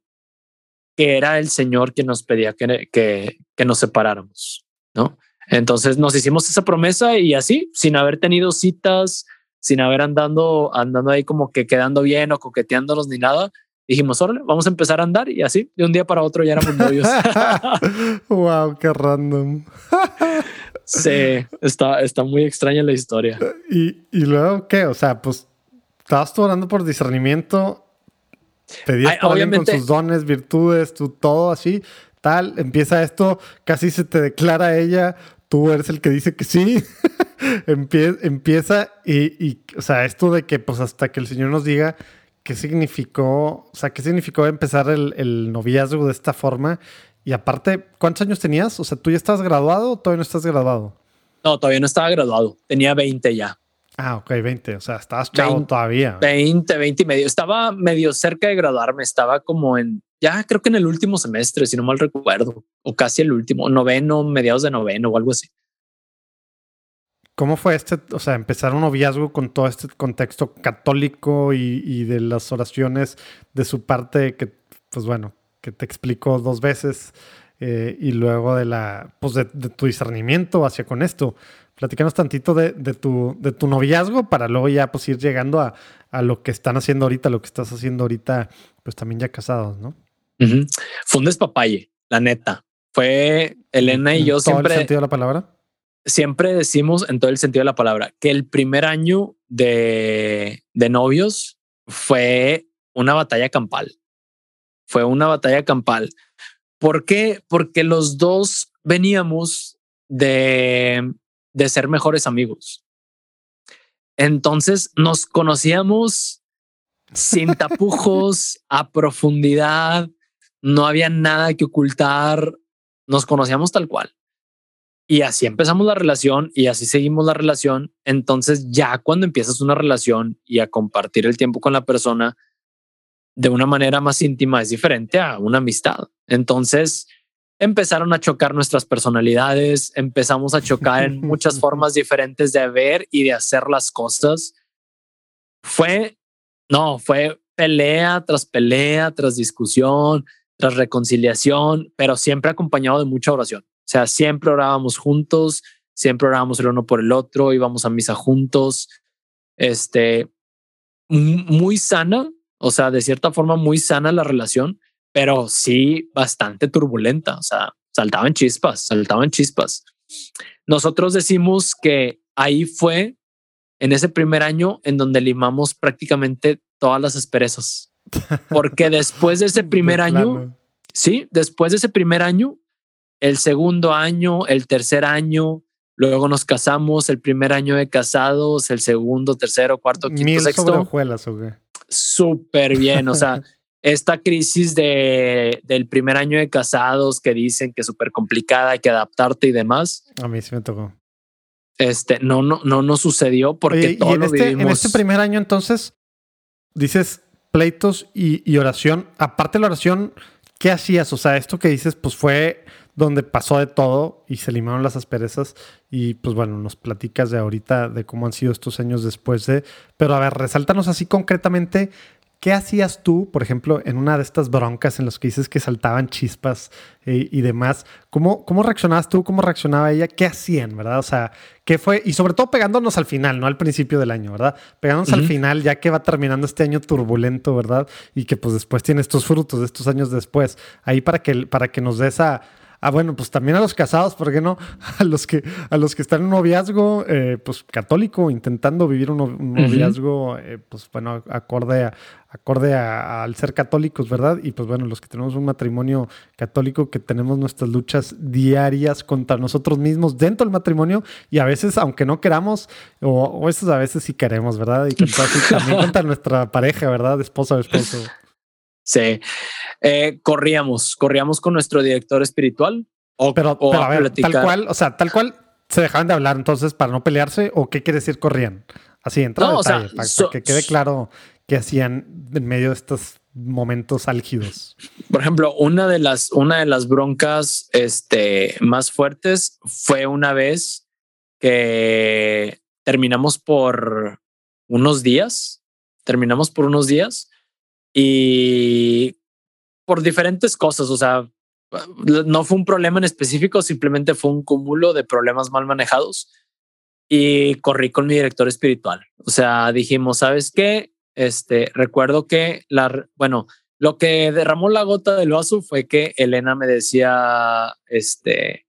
que era el Señor quien nos pedía que, que, que nos separáramos, ¿no? Entonces nos hicimos esa promesa y así, sin haber tenido citas, sin haber andando, andando ahí como que quedando bien o coqueteándonos ni nada, dijimos, órale, vamos a empezar a andar y así, de un día para otro ya éramos novios. wow, qué random. sí, está, está muy extraña la historia. ¿Y, y luego qué? O sea, pues estabas tú orando por discernimiento Pedías por con sus dones, virtudes, tú, todo así, tal. Empieza esto, casi se te declara ella, tú eres el que dice que sí. empieza y, o sea, esto de que pues hasta que el Señor nos diga qué significó, o sea, qué significó empezar el, el noviazgo de esta forma. Y aparte, ¿cuántos años tenías? O sea, ¿tú ya estás graduado o todavía no estás graduado? No, todavía no estaba graduado. Tenía 20 ya. Ah, ok, 20. O sea, estabas chavo todavía. 20, 20 y medio. Estaba medio cerca de graduarme. Estaba como en, ya creo que en el último semestre, si no mal recuerdo, o casi el último, noveno, mediados de noveno o algo así. ¿Cómo fue este, o sea, empezar un noviazgo con todo este contexto católico y, de las oraciones de su parte que, pues bueno, que te explicó dos veces eh, y luego de la, pues de, de, tu discernimiento hacia con esto? Platícanos tantito de, tu, de tu noviazgo para luego ya pues ir llegando a, lo que están haciendo ahorita, lo que estás haciendo ahorita, pues también ya casados, ¿no? Fundes papaye, la neta. Fue Elena y yo ¿En siempre. ¿Todo el sentido de la palabra? Siempre decimos en todo el sentido de la palabra que el primer año de, de novios fue una batalla campal. Fue una batalla campal. ¿Por qué? Porque los dos veníamos de de ser mejores amigos. Entonces nos conocíamos sin tapujos, a profundidad, no había nada que ocultar, nos conocíamos tal cual. Y así empezamos la relación y así seguimos la relación. Entonces ya cuando empiezas una relación y a compartir el tiempo con la persona de una manera más íntima es diferente a una amistad. Entonces, empezaron a chocar nuestras personalidades, empezamos a chocar en muchas formas diferentes de ver y de hacer las cosas. Fue, no, fue pelea tras pelea, tras discusión, tras reconciliación, pero siempre acompañado de mucha oración. O sea, siempre orábamos juntos, siempre orábamos el uno por el otro, íbamos a misa juntos. Este, muy sana, o sea, de cierta forma muy sana la relación, pero sí bastante turbulenta. O sea, saltaban chispas, saltaban chispas. Nosotros decimos que ahí fue en ese primer año en donde limamos prácticamente todas las asperezas. Porque después de ese primer año, sí, después de ese primer año, el segundo año, el tercer año, luego nos casamos, el primer año de casados, el segundo, tercero, cuarto, quinto, Mil sexto. Súper bien, o sea, esta crisis de, del primer año de casados que dicen que es súper complicada, hay que adaptarte y demás. A mí sí me tocó. Este, no, no, no, no sucedió porque todo en, este, en este primer año entonces, dices pleitos y, y, oración. Aparte de la oración, ¿qué hacías? O sea, esto que dices, pues fue donde pasó de todo y se limaron las asperezas. Y pues bueno, nos platicas de ahorita de cómo han sido estos años después de. Pero a ver, resáltanos así concretamente ¿Qué hacías tú, por ejemplo, en una de estas broncas en las que dices que saltaban chispas eh, y demás? ¿Cómo, ¿Cómo reaccionabas tú? ¿Cómo reaccionaba ella? ¿Qué hacían, verdad? O sea, ¿qué fue? Y sobre todo pegándonos al final, no al principio del año, ¿verdad? Pegándonos al final, ya que va terminando este año turbulento, ¿verdad? Y que pues después tiene estos frutos de estos años después. Ahí para que, para que nos dé esa Ah, bueno, pues también a los casados, ¿por qué no? A los que, a los que están en un noviazgo, eh, pues católico, intentando vivir un, noviazgo, eh, pues bueno, acorde, a, acorde al ser católicos, ¿verdad? Y pues bueno, los que tenemos un matrimonio católico, que tenemos nuestras luchas diarias contra nosotros mismos dentro del matrimonio y a veces, aunque no queramos, o, o a veces sí queremos, ¿verdad? Y también contra nuestra pareja, ¿verdad? Esposa o esposo. Sí. Eh, corríamos, corríamos con nuestro director espiritual. O, pero, a ver, tal cual, o sea, tal cual se dejaban de hablar entonces para no pelearse o qué quiere decir corrían. Así entra no, para, que quede claro qué hacían en medio de estos momentos álgidos. Por ejemplo, una de las, una de las broncas este, más fuertes fue una vez que terminamos por unos días, terminamos por unos días y por diferentes cosas, o sea, no fue un problema en específico, simplemente fue un cúmulo de problemas mal manejados y corrí con mi director espiritual. O sea, dijimos, ¿sabes qué? Este, recuerdo que la, bueno, lo que derramó la gota del vaso fue que Elena me decía, este,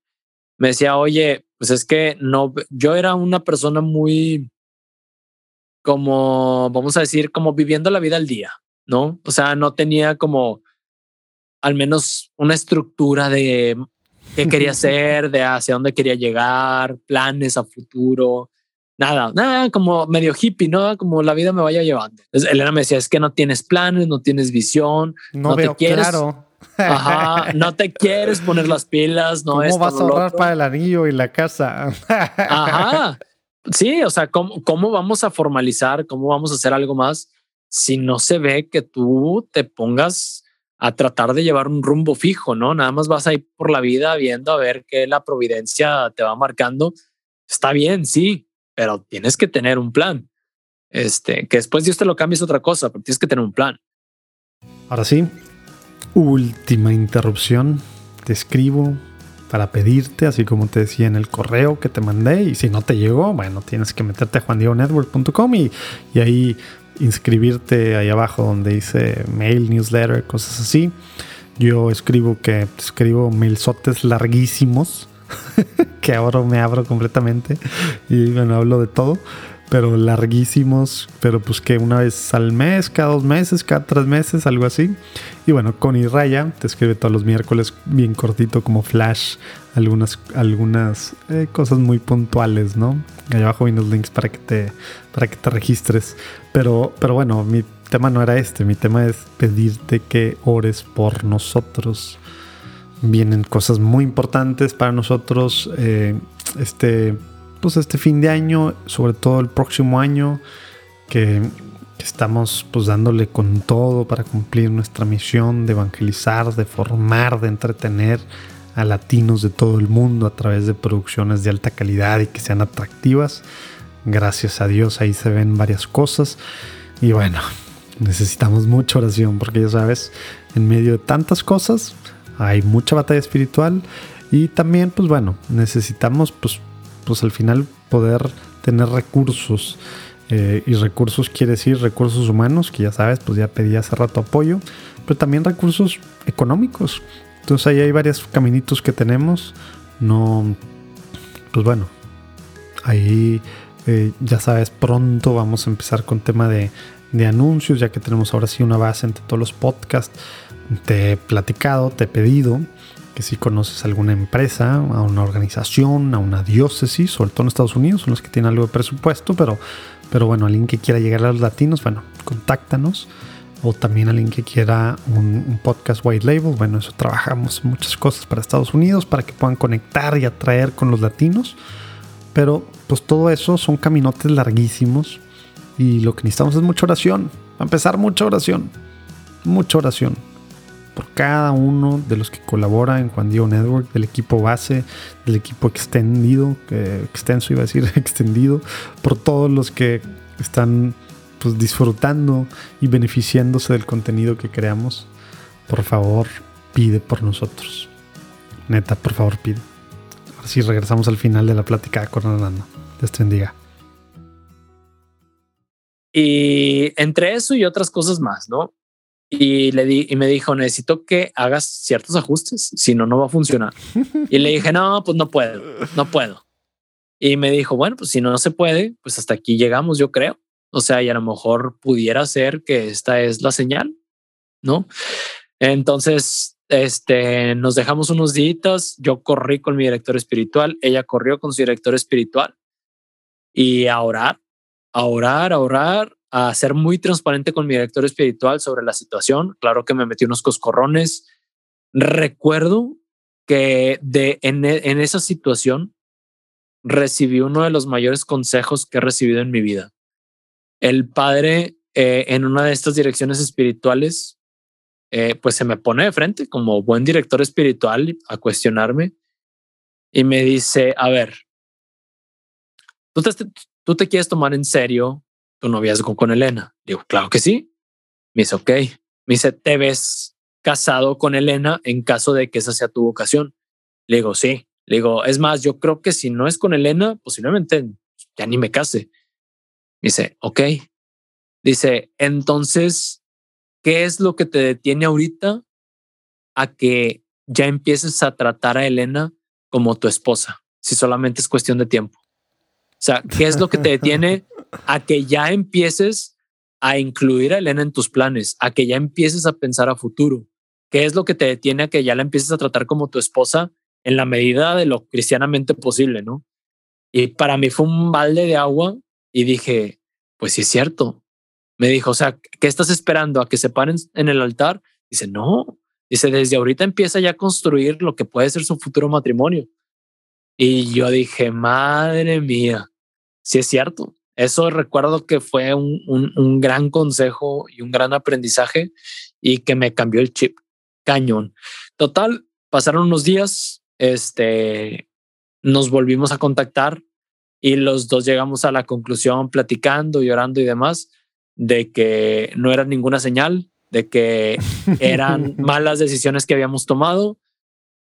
me decía, oye, pues es que no, yo era una persona muy, como, vamos a decir, como viviendo la vida al día, ¿no? O sea, no tenía como al menos una estructura de qué quería hacer, de hacia dónde quería llegar, planes a futuro, nada, nada, como medio hippie, ¿no? Como la vida me vaya llevando. Entonces, Elena me decía, es que no tienes planes, no tienes visión, no, te quieres... Claro. Ajá, no te quieres poner las pilas, no ¿Cómo vas a ahorrar para el anillo y la casa? Ajá. Sí, o sea, ¿cómo, ¿cómo vamos a formalizar? ¿Cómo vamos a hacer algo más si no se ve que tú te pongas a tratar de llevar un rumbo fijo, ¿no? Nada más vas a ir por la vida viendo a ver qué la providencia te va marcando. Está bien, sí, pero tienes que tener un plan. Este, que después Dios te lo cambie es otra cosa, pero tienes que tener un plan. Ahora sí, última interrupción. Te escribo para pedirte, así como te decía en el correo que te mandé, y si no te llegó, bueno, tienes que meterte a juandiegonetwork.com y, y ahí inscribirte ahí abajo donde dice mail, newsletter, cosas así. Yo escribo que escribo mailsotes larguísimos que ahora me abro completamente y bueno, hablo de todo, pero larguísimos, pero pues que una vez al mes, cada dos meses, cada tres meses, algo así. Y bueno, Connie Raya te escribe todos los miércoles bien cortito como flash, algunas, algunas eh, cosas muy puntuales, ¿no? Ahí abajo vienen los links para que te, para que te registres. Pero, pero bueno, mi tema no era este, mi tema es pedirte que ores por nosotros vienen cosas muy importantes para nosotros eh, este, pues este fin de año, sobre todo el próximo año, que, estamos pues dándole con todo para cumplir nuestra misión de evangelizar, de formar, de entretener a latinos de todo el mundo a través de producciones de alta calidad y que sean atractivas. Gracias a Dios ahí se ven varias cosas. Y bueno, necesitamos mucha oración porque ya sabes, en medio de tantas cosas, hay mucha batalla espiritual y también pues bueno, necesitamos pues, pues al final poder tener recursos. Eh, y recursos quiere decir recursos humanos, que ya sabes, pues ya pedí hace rato apoyo, pero también recursos económicos. Entonces ahí hay varios caminitos que tenemos. No, pues bueno, ahí eh, ya sabes, pronto vamos a empezar con tema de, de anuncios, ya que tenemos ahora sí una base entre todos los podcasts te he platicado, te he pedido que si conoces alguna empresa, a una organización, a una diócesis, sobre todo en Estados Unidos, son los que tienen algo de presupuesto, pero, pero bueno, alguien que quiera llegar a los latinos, bueno, contáctanos. O también alguien que quiera un, podcast white label, bueno, eso trabajamos muchas cosas para Estados Unidos, para que puedan conectar y atraer con los latinos. Pero pues todo eso son caminotes larguísimos y lo que necesitamos es mucha oración. A empezar, mucha oración. Mucha oración por cada uno de los que colabora en Juan Diego Network, del equipo base, del equipo extendido, extenso iba a decir, extendido, por todos los que están pues, disfrutando y beneficiándose del contenido que creamos. Por favor, pide por nosotros. Neta, por favor, pide. Ahora sí regresamos al final de la plática con Orlando. Dios te bendiga. Y entre eso y otras cosas más, ¿no? Y le di y me dijo necesito que hagas ciertos ajustes si no no va a funcionar y le dije no pues no puedo no puedo y me dijo bueno pues si no, no se puede pues hasta aquí llegamos yo creo o sea y a lo mejor pudiera ser que esta es la señal no entonces este nos dejamos unos días yo corrí con mi director espiritual ella corrió con su director espiritual. Y a orar a orar a orar a ser muy transparente con mi director espiritual sobre la situación. Claro que me metí unos coscorrones. Recuerdo que de, en, en esa situación recibí uno de los mayores consejos que he recibido en mi vida. El padre eh, en una de estas direcciones espirituales, eh, pues se me pone de frente como buen director espiritual a cuestionarme y me dice, a ver, ¿tú te, tú te quieres tomar en serio tu noviazgo con Elena? Digo, claro que sí. Me dice, ok. Me dice, ¿te ves casado con Elena en caso de que esa sea tu vocación? Le digo, sí. Le digo, es más, yo creo que si no es con Elena, posiblemente ya ni me case. Dice, ok. Dice, entonces, ¿qué es lo que te detiene ahorita a que ya empieces a tratar a Elena como tu esposa? Si solamente es cuestión de tiempo. O sea, ¿qué es lo que te detiene a que ya empieces a incluir a Elena en tus planes, a que ya empieces a pensar a futuro? ¿Qué es lo que te detiene a que ya la empieces a tratar como tu esposa en la medida de lo cristianamente posible, ¿no? Y para mí fue un balde de agua y dije, pues sí es cierto. Me dijo, o sea, ¿qué estás esperando a que se paren en el altar? Dice, no. Dice, desde ahorita empieza ya a construir lo que puede ser su futuro matrimonio. Y yo dije, madre mía, sí es cierto. Eso recuerdo que fue un, un, un gran consejo y un gran aprendizaje y que me cambió el chip cañón. Total, pasaron unos días, este, nos volvimos a contactar y los dos llegamos a la conclusión platicando, llorando y demás, de que no era ninguna señal, de que eran malas decisiones que habíamos tomado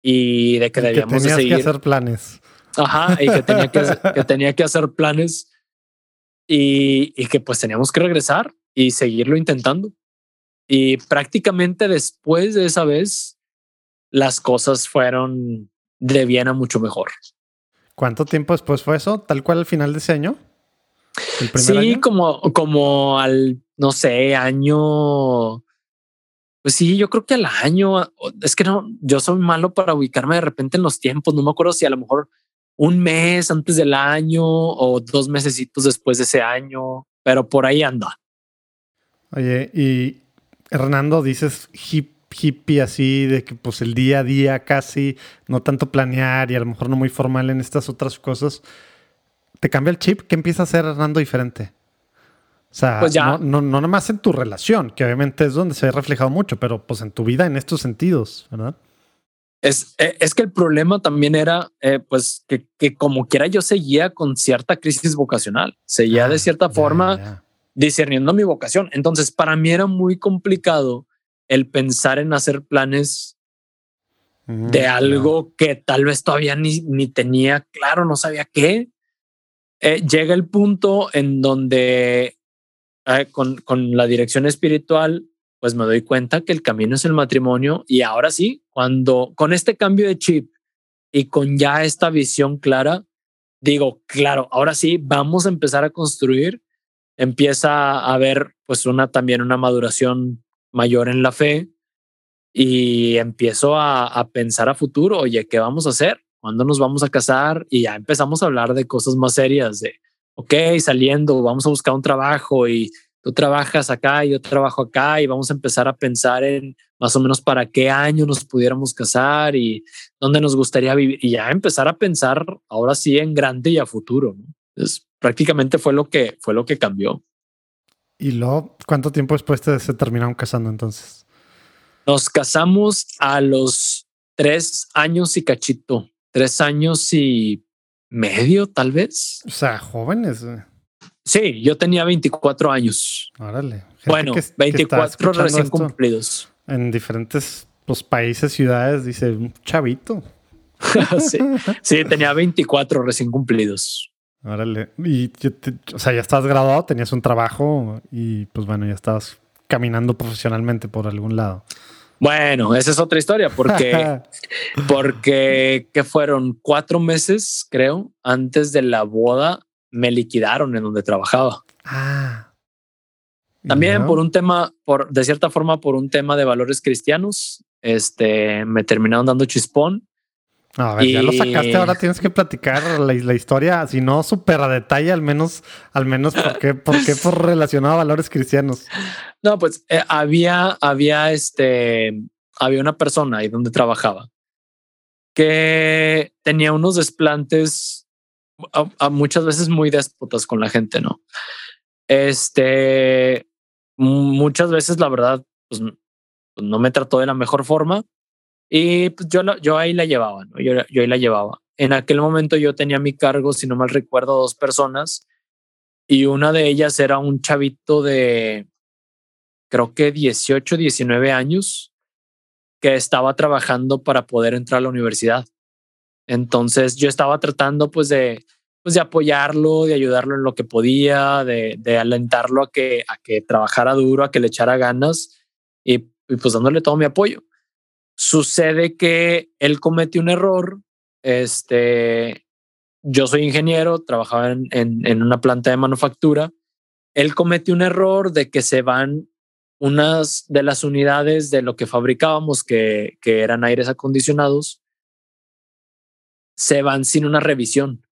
y de que debíamos que de seguir. que hacer planes. Ajá, y que tenía que, que, tenía que hacer planes y, y que pues teníamos que regresar y seguirlo intentando. Y prácticamente después de esa vez, las cosas fueron de bien a mucho mejor. ¿Cuánto tiempo después fue eso? ¿Tal cual al final de ese año? sí, año? como, como al, no sé, año. Pues sí, yo creo que al año. Es que no, yo soy malo para ubicarme de repente en los tiempos. No me acuerdo si a lo mejor un mes antes del año o dos mesecitos después de ese año, pero por ahí anda. Oye, y Hernando, dices hip hippie así, de que pues el día a día casi, no tanto planear y a lo mejor no muy formal en estas otras cosas, ¿te cambia el chip? ¿Qué empieza a ser Hernando diferente? O sea, pues ya. No, no, no nomás en tu relación, que obviamente es donde se ha reflejado mucho, pero pues en tu vida en estos sentidos, ¿verdad? Es, eh, es que el problema también era, eh, pues, que, que, como quiera yo seguía con cierta crisis vocacional, seguía ah, de cierta ya, forma discerniendo mi vocación. Entonces, para mí era muy complicado el pensar en hacer planes mm, de algo no. que tal vez todavía ni, ni, tenía claro, no sabía qué. Eh, llega el punto en donde eh, con, con la dirección espiritual, pues me doy cuenta que el camino es el matrimonio y ahora sí, cuando con este cambio de chip y con ya esta visión clara, digo, claro, ahora sí, vamos a empezar a construir, empieza a haber pues una también una maduración mayor en la fe y empiezo a, pensar a futuro, oye, ¿qué vamos a hacer? ¿Cuándo nos vamos a casar? Y ya empezamos a hablar de cosas más serias, de, ok, saliendo, vamos a buscar un trabajo y tú trabajas acá y yo trabajo acá y vamos a empezar a pensar en más o menos para qué año nos pudiéramos casar y dónde nos gustaría vivir y ya empezar a pensar ahora sí en grande y a futuro. ¿no? Entonces, prácticamente fue lo que fue lo que cambió. ¿Y luego cuánto tiempo después te, se terminaron casando entonces? Nos casamos a los tres años y cachito, tres años y medio, tal vez. O sea, jóvenes. Sí, yo tenía 24 años. Órale. Bueno, que, 24 que recién cumplidos. En diferentes pues, países, ciudades, dice un chavito. sí, sí, tenía 24 recién cumplidos. Órale. Y te, o sea, ya estabas graduado, tenías un trabajo y pues bueno, ya estabas caminando profesionalmente por algún lado. Bueno, esa es otra historia porque, porque que fueron cuatro meses, creo, antes de la boda me liquidaron en donde trabajaba. Ah. También ¿no? por un tema, por de cierta forma, por un tema de valores cristianos, este me terminaron dando chispón A ver, ya lo sacaste, ahora tienes que platicar la, historia, si no súper a detalle, al menos, al menos por qué, por qué por relacionado a valores cristianos. No, pues eh, había, había este, había una persona ahí donde trabajaba que tenía unos desplantes a, muchas veces muy déspotas con la gente, ¿no? Este, muchas veces la verdad, pues, pues no me trató de la mejor forma y pues yo, yo ahí la llevaba, ¿no? Yo, yo ahí la llevaba. En aquel momento yo tenía a mi cargo, si no mal recuerdo, dos personas y una de ellas era un chavito de, creo que 18, 19 años, que estaba trabajando para poder entrar a la universidad. Entonces yo estaba tratando pues de, pues de apoyarlo, de ayudarlo en lo que podía, de, de alentarlo a que, a que trabajara duro, a que le echara ganas y, y pues dándole todo mi apoyo. Sucede que él cometió un error. Este, yo soy ingeniero, trabajaba en, en, una planta de manufactura. Él cometió un error de que se van unas de las unidades de lo que fabricábamos, que, que eran aires acondicionados, se van sin una revisión.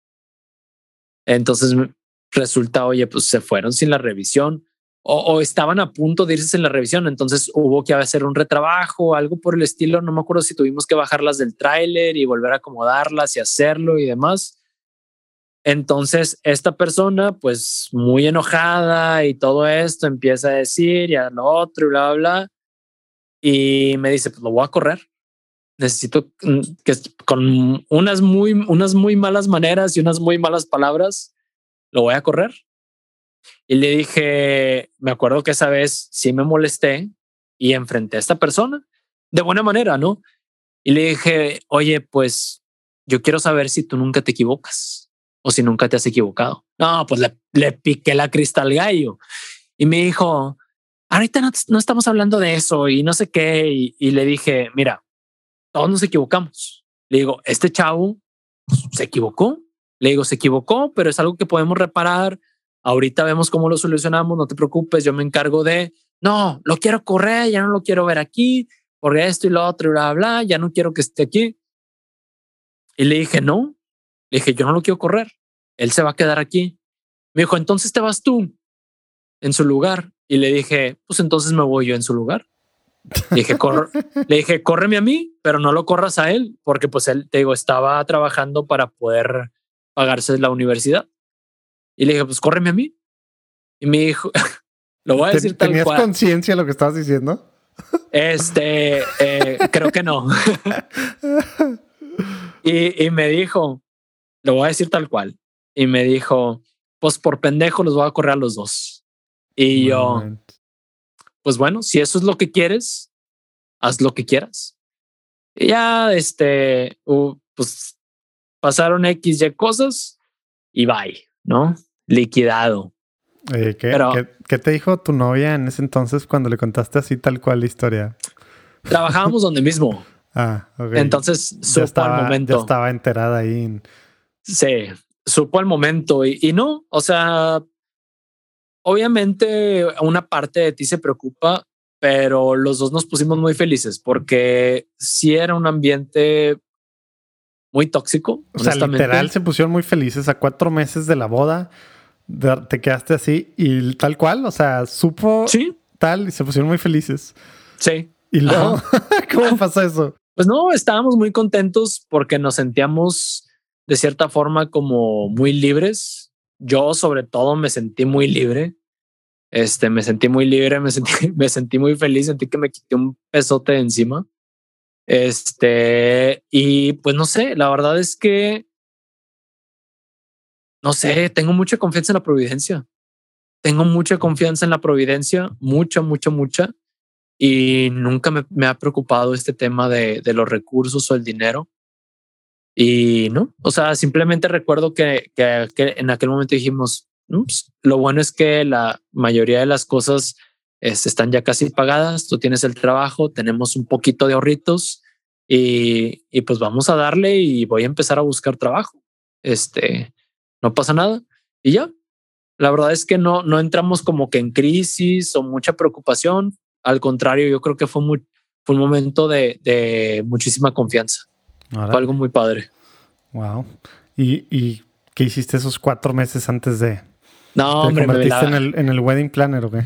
Entonces resulta, oye, pues se fueron sin la revisión o, estaban a punto de irse en la revisión. Entonces hubo que hacer un retrabajo, algo por el estilo. No me acuerdo si tuvimos que bajarlas del tráiler y volver a acomodarlas y hacerlo y demás. Entonces esta persona, pues muy enojada y todo esto, empieza a decir y a lo otro y bla, bla, bla. Y me dice, pues lo voy a correr. Necesito mm, que con unas muy, unas muy malas maneras y unas muy malas palabras, lo voy a correr. Y le dije, me acuerdo que esa vez sí me molesté y enfrenté a esta persona de buena manera, ¿no? Y le dije, oye, pues yo quiero saber si tú nunca te equivocas o si nunca te has equivocado. No, pues le, le piqué la cristal gallo y me dijo, ahorita no, estamos hablando de eso y no sé qué. Y, y, le dije, mira, todos nos equivocamos. Le digo, este chavo se equivocó. Le digo, se equivocó, pero es algo que podemos reparar Ahorita vemos cómo lo solucionamos, no te preocupes, yo me encargo de, no, lo quiero correr, ya no lo quiero ver aquí, por esto y lo otro, bla, bla, ya no quiero que esté aquí. Y le dije, no, le dije, yo no lo quiero correr, él se va a quedar aquí. Me dijo, entonces te vas tú en su lugar. Y le dije, pues entonces me voy yo en su lugar. Le dije, corre, le dije, córreme a mí, pero no lo corras a él, porque pues él, te digo, estaba trabajando para poder pagarse la universidad. Y le dije, pues córreme a mí. Y me dijo, lo voy a decir tal ¿Tenías conciencia de lo que estabas diciendo? Este, eh, creo que no. y, y me dijo, lo voy a decir tal cual. Y me dijo, pues por pendejo los voy a correr a los dos. Y yo, pues bueno, si eso es lo que quieres, haz lo que quieras. Y ya, este, pues pasaron X, Y cosas y bye, ¿no? liquidado. ¿qué, ¿qué, te dijo tu novia en ese entonces cuando le contaste así tal cual la historia? Trabajábamos donde mismo. Ah, ok. Entonces supo estaba, momento. Ya estaba enterada ahí. Sí, supo el momento y, y no, o sea, obviamente una parte de ti se preocupa, pero los dos nos pusimos muy felices porque si era un ambiente muy tóxico. O sea, literal se pusieron muy felices a cuatro meses de la boda te quedaste así y tal cual, o sea, supo tal y se pusieron muy felices. Sí. Y luego, ¿cómo pasó eso? Pues no, estábamos muy contentos porque nos sentíamos de cierta forma como muy libres. Yo sobre todo me sentí muy libre. Este, me sentí muy libre, me sentí, me sentí muy feliz, sentí que me quité un pesote de encima. Este, y pues no sé, la verdad es que no sé, tengo mucha confianza en la providencia. Tengo mucha confianza en la providencia, mucha, mucha, mucha. Y nunca me, ha preocupado este tema de, los recursos o el dinero. Y no, o sea, simplemente recuerdo que, en aquel momento dijimos, lo bueno es que la mayoría de las cosas este, están ya casi pagadas, tú tienes el trabajo, tenemos un poquito de ahorritos y, y pues vamos a darle y voy a empezar a buscar trabajo. Este, no pasa nada y ya. La verdad es que no, no entramos como que en crisis o mucha preocupación. Al contrario, yo creo que fue, muy, fue un momento de, de muchísima confianza. Fue algo muy padre. Wow. ¿Y, ¿Y, qué hiciste esos cuatro meses antes de... No, hombre, ¿Te convertiste en, el, en el wedding planner o qué?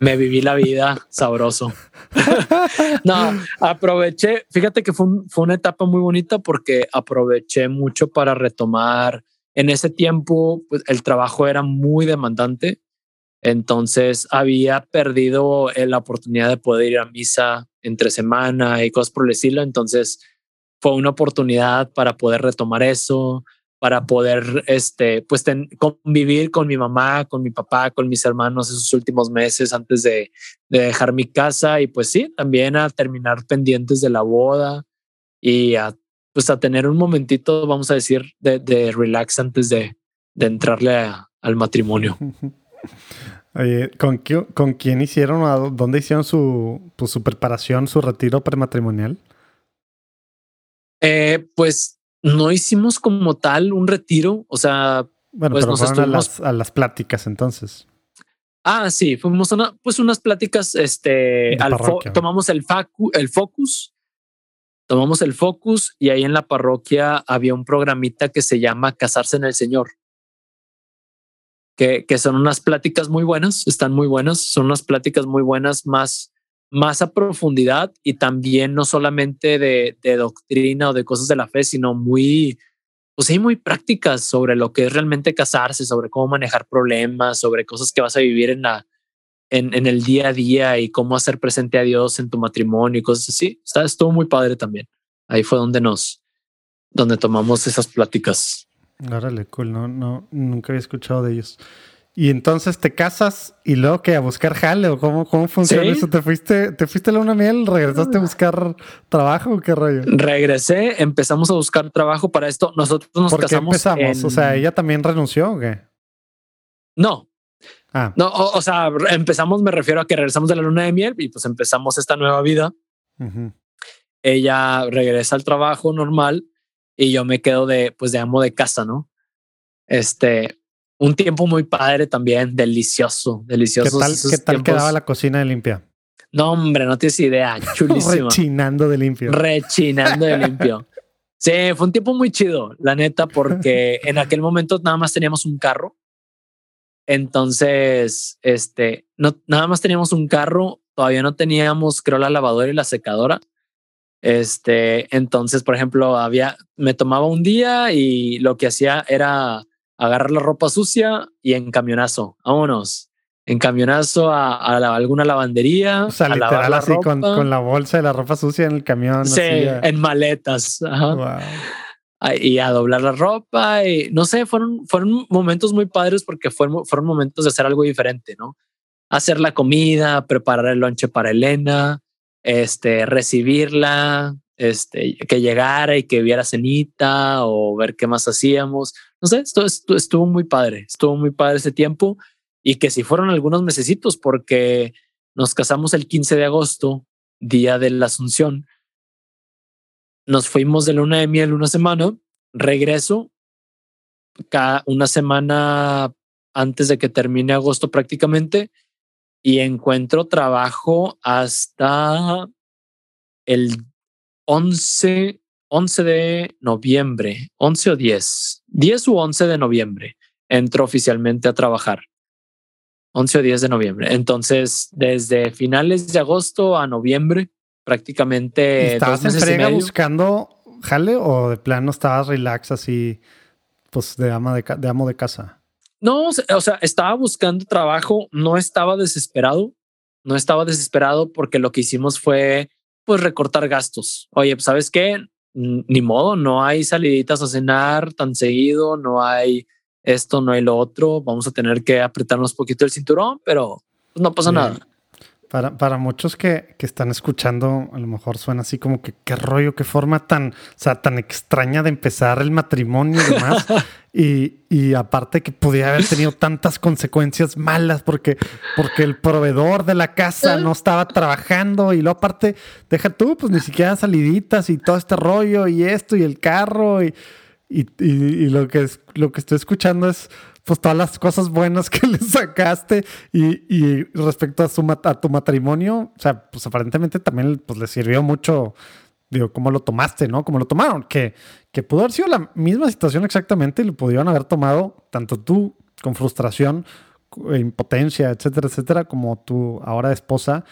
Me viví la vida sabroso. no, aproveché, fíjate que fue, fue una etapa muy bonita porque aproveché mucho para retomar. En ese tiempo, pues, el trabajo era muy demandante. Entonces había perdido la oportunidad de poder ir a misa entre semana y cosas por el estilo. Entonces fue una oportunidad para poder retomar eso, para poder este, pues convivir con mi mamá, con mi papá, con mis hermanos esos últimos meses antes de, dejar mi casa y pues sí, también a terminar pendientes de la boda y a pues a tener un momentito, vamos a decir, de, relax antes de, entrarle al matrimonio. ¿con, ¿con quién hicieron, dónde hicieron su, pues, su preparación, su retiro prematrimonial? Eh, pues no hicimos como tal un retiro, o sea, bueno, pues pero nos a, las, a las pláticas entonces. Ah, sí, fuimos a pues unas pláticas, este, al tomamos el, facu el focus, tomamos el focus y ahí en la parroquia había un programita que se llama Casarse en el Señor. Que, que son unas pláticas muy buenas, están muy buenas, son unas pláticas muy buenas más más a profundidad y también no solamente de, doctrina o de cosas de la fe, sino muy, pues sí, muy prácticas sobre lo que es realmente casarse, sobre cómo manejar problemas, sobre cosas que vas a vivir en la, en, el día a día y cómo hacer presente a Dios en tu matrimonio y cosas así. Está, estuvo muy padre también. Ahí fue donde nos, donde tomamos esas pláticas. Órale, cool. No, no, nunca había escuchado de ellos. Y entonces te casas y luego que a buscar jale o cómo, cómo funciona eso. ¿Te fuiste, te fuiste a la una miel? ¿Regresaste a buscar trabajo o qué rollo? Regresé, empezamos a buscar trabajo para esto. Nosotros nos ¿Por casamos. Qué empezamos? O sea, ella también renunció o qué? No. Ah. No, o, sea, empezamos, me refiero a que regresamos de la luna de miel y pues empezamos esta nueva vida. Ella regresa al trabajo normal y yo me quedo de, pues, de amo de casa, ¿no? Este, un tiempo muy padre también, delicioso, delicioso. ¿Qué tal, ¿qué tal quedaba la cocina de limpia? No, hombre, no tienes idea. Chulísimo. Rechinando de limpio. Rechinando de limpio. Sí, fue un tiempo muy chido, la neta, porque en aquel momento nada más teníamos un carro. Entonces, este, no, nada más teníamos un carro, todavía no teníamos, creo, la lavadora y la secadora. Este, entonces, por ejemplo, había, me tomaba un día y lo que hacía era agarrar la ropa sucia y en camionazo, vámonos. En camionazo a, alguna lavandería. O sea, a literal así con, con, la bolsa de la ropa sucia en el camión. Sí, en maletas. Y a doblar la ropa. Y no sé, fueron, fueron momentos muy padres porque fueron, fueron momentos de hacer algo diferente, ¿no? Hacer la comida, preparar el lonche para Elena, este, recibirla, este, que llegara y que viera cenita o ver qué más hacíamos. No sé, esto, estuvo muy padre, estuvo muy padre ese tiempo y que si fueron algunos mesecitos porque nos casamos el 15 de agosto, día de la Asunción. Nos fuimos de luna de miel una semana, regreso cada una semana antes de que termine agosto prácticamente y encuentro trabajo hasta el 11, 11 de noviembre, 11 o 10, 10 u 11 de noviembre, entro oficialmente a trabajar. 11 o 10 de noviembre. Entonces, desde finales de agosto a noviembre, prácticamente. ¿Estabas en frega buscando jale o de plano estabas relax así, pues de, ama de, de amo de casa? No, o sea, estaba buscando trabajo, no estaba desesperado, no estaba desesperado porque lo que hicimos fue pues recortar gastos. Oye, pues sabes qué, ni modo, no hay saliditas a cenar tan seguido, no hay esto, no hay lo otro, vamos a tener que apretarnos un poquito el cinturón, pero pues, no pasa nada. Para, para muchos que, que, están escuchando, a lo mejor suena así como que qué rollo, qué forma tan, o sea, tan extraña de empezar el matrimonio y demás. y, y, aparte que podía haber tenido tantas consecuencias malas porque, porque el proveedor de la casa no estaba trabajando y luego aparte, deja tú, pues ni siquiera saliditas y todo este rollo y esto y el carro y, y, y, lo, que es, lo que estoy escuchando es pues todas las cosas buenas que le sacaste y, respecto a, su, a tu matrimonio, o sea, pues aparentemente también pues le sirvió mucho digo, cómo lo tomaste, ¿no? Cómo lo tomaron, que, que pudo haber sido la misma situación exactamente y lo pudieron haber tomado tanto tú con frustración, impotencia, etcétera, etcétera, como tu ahora esposa,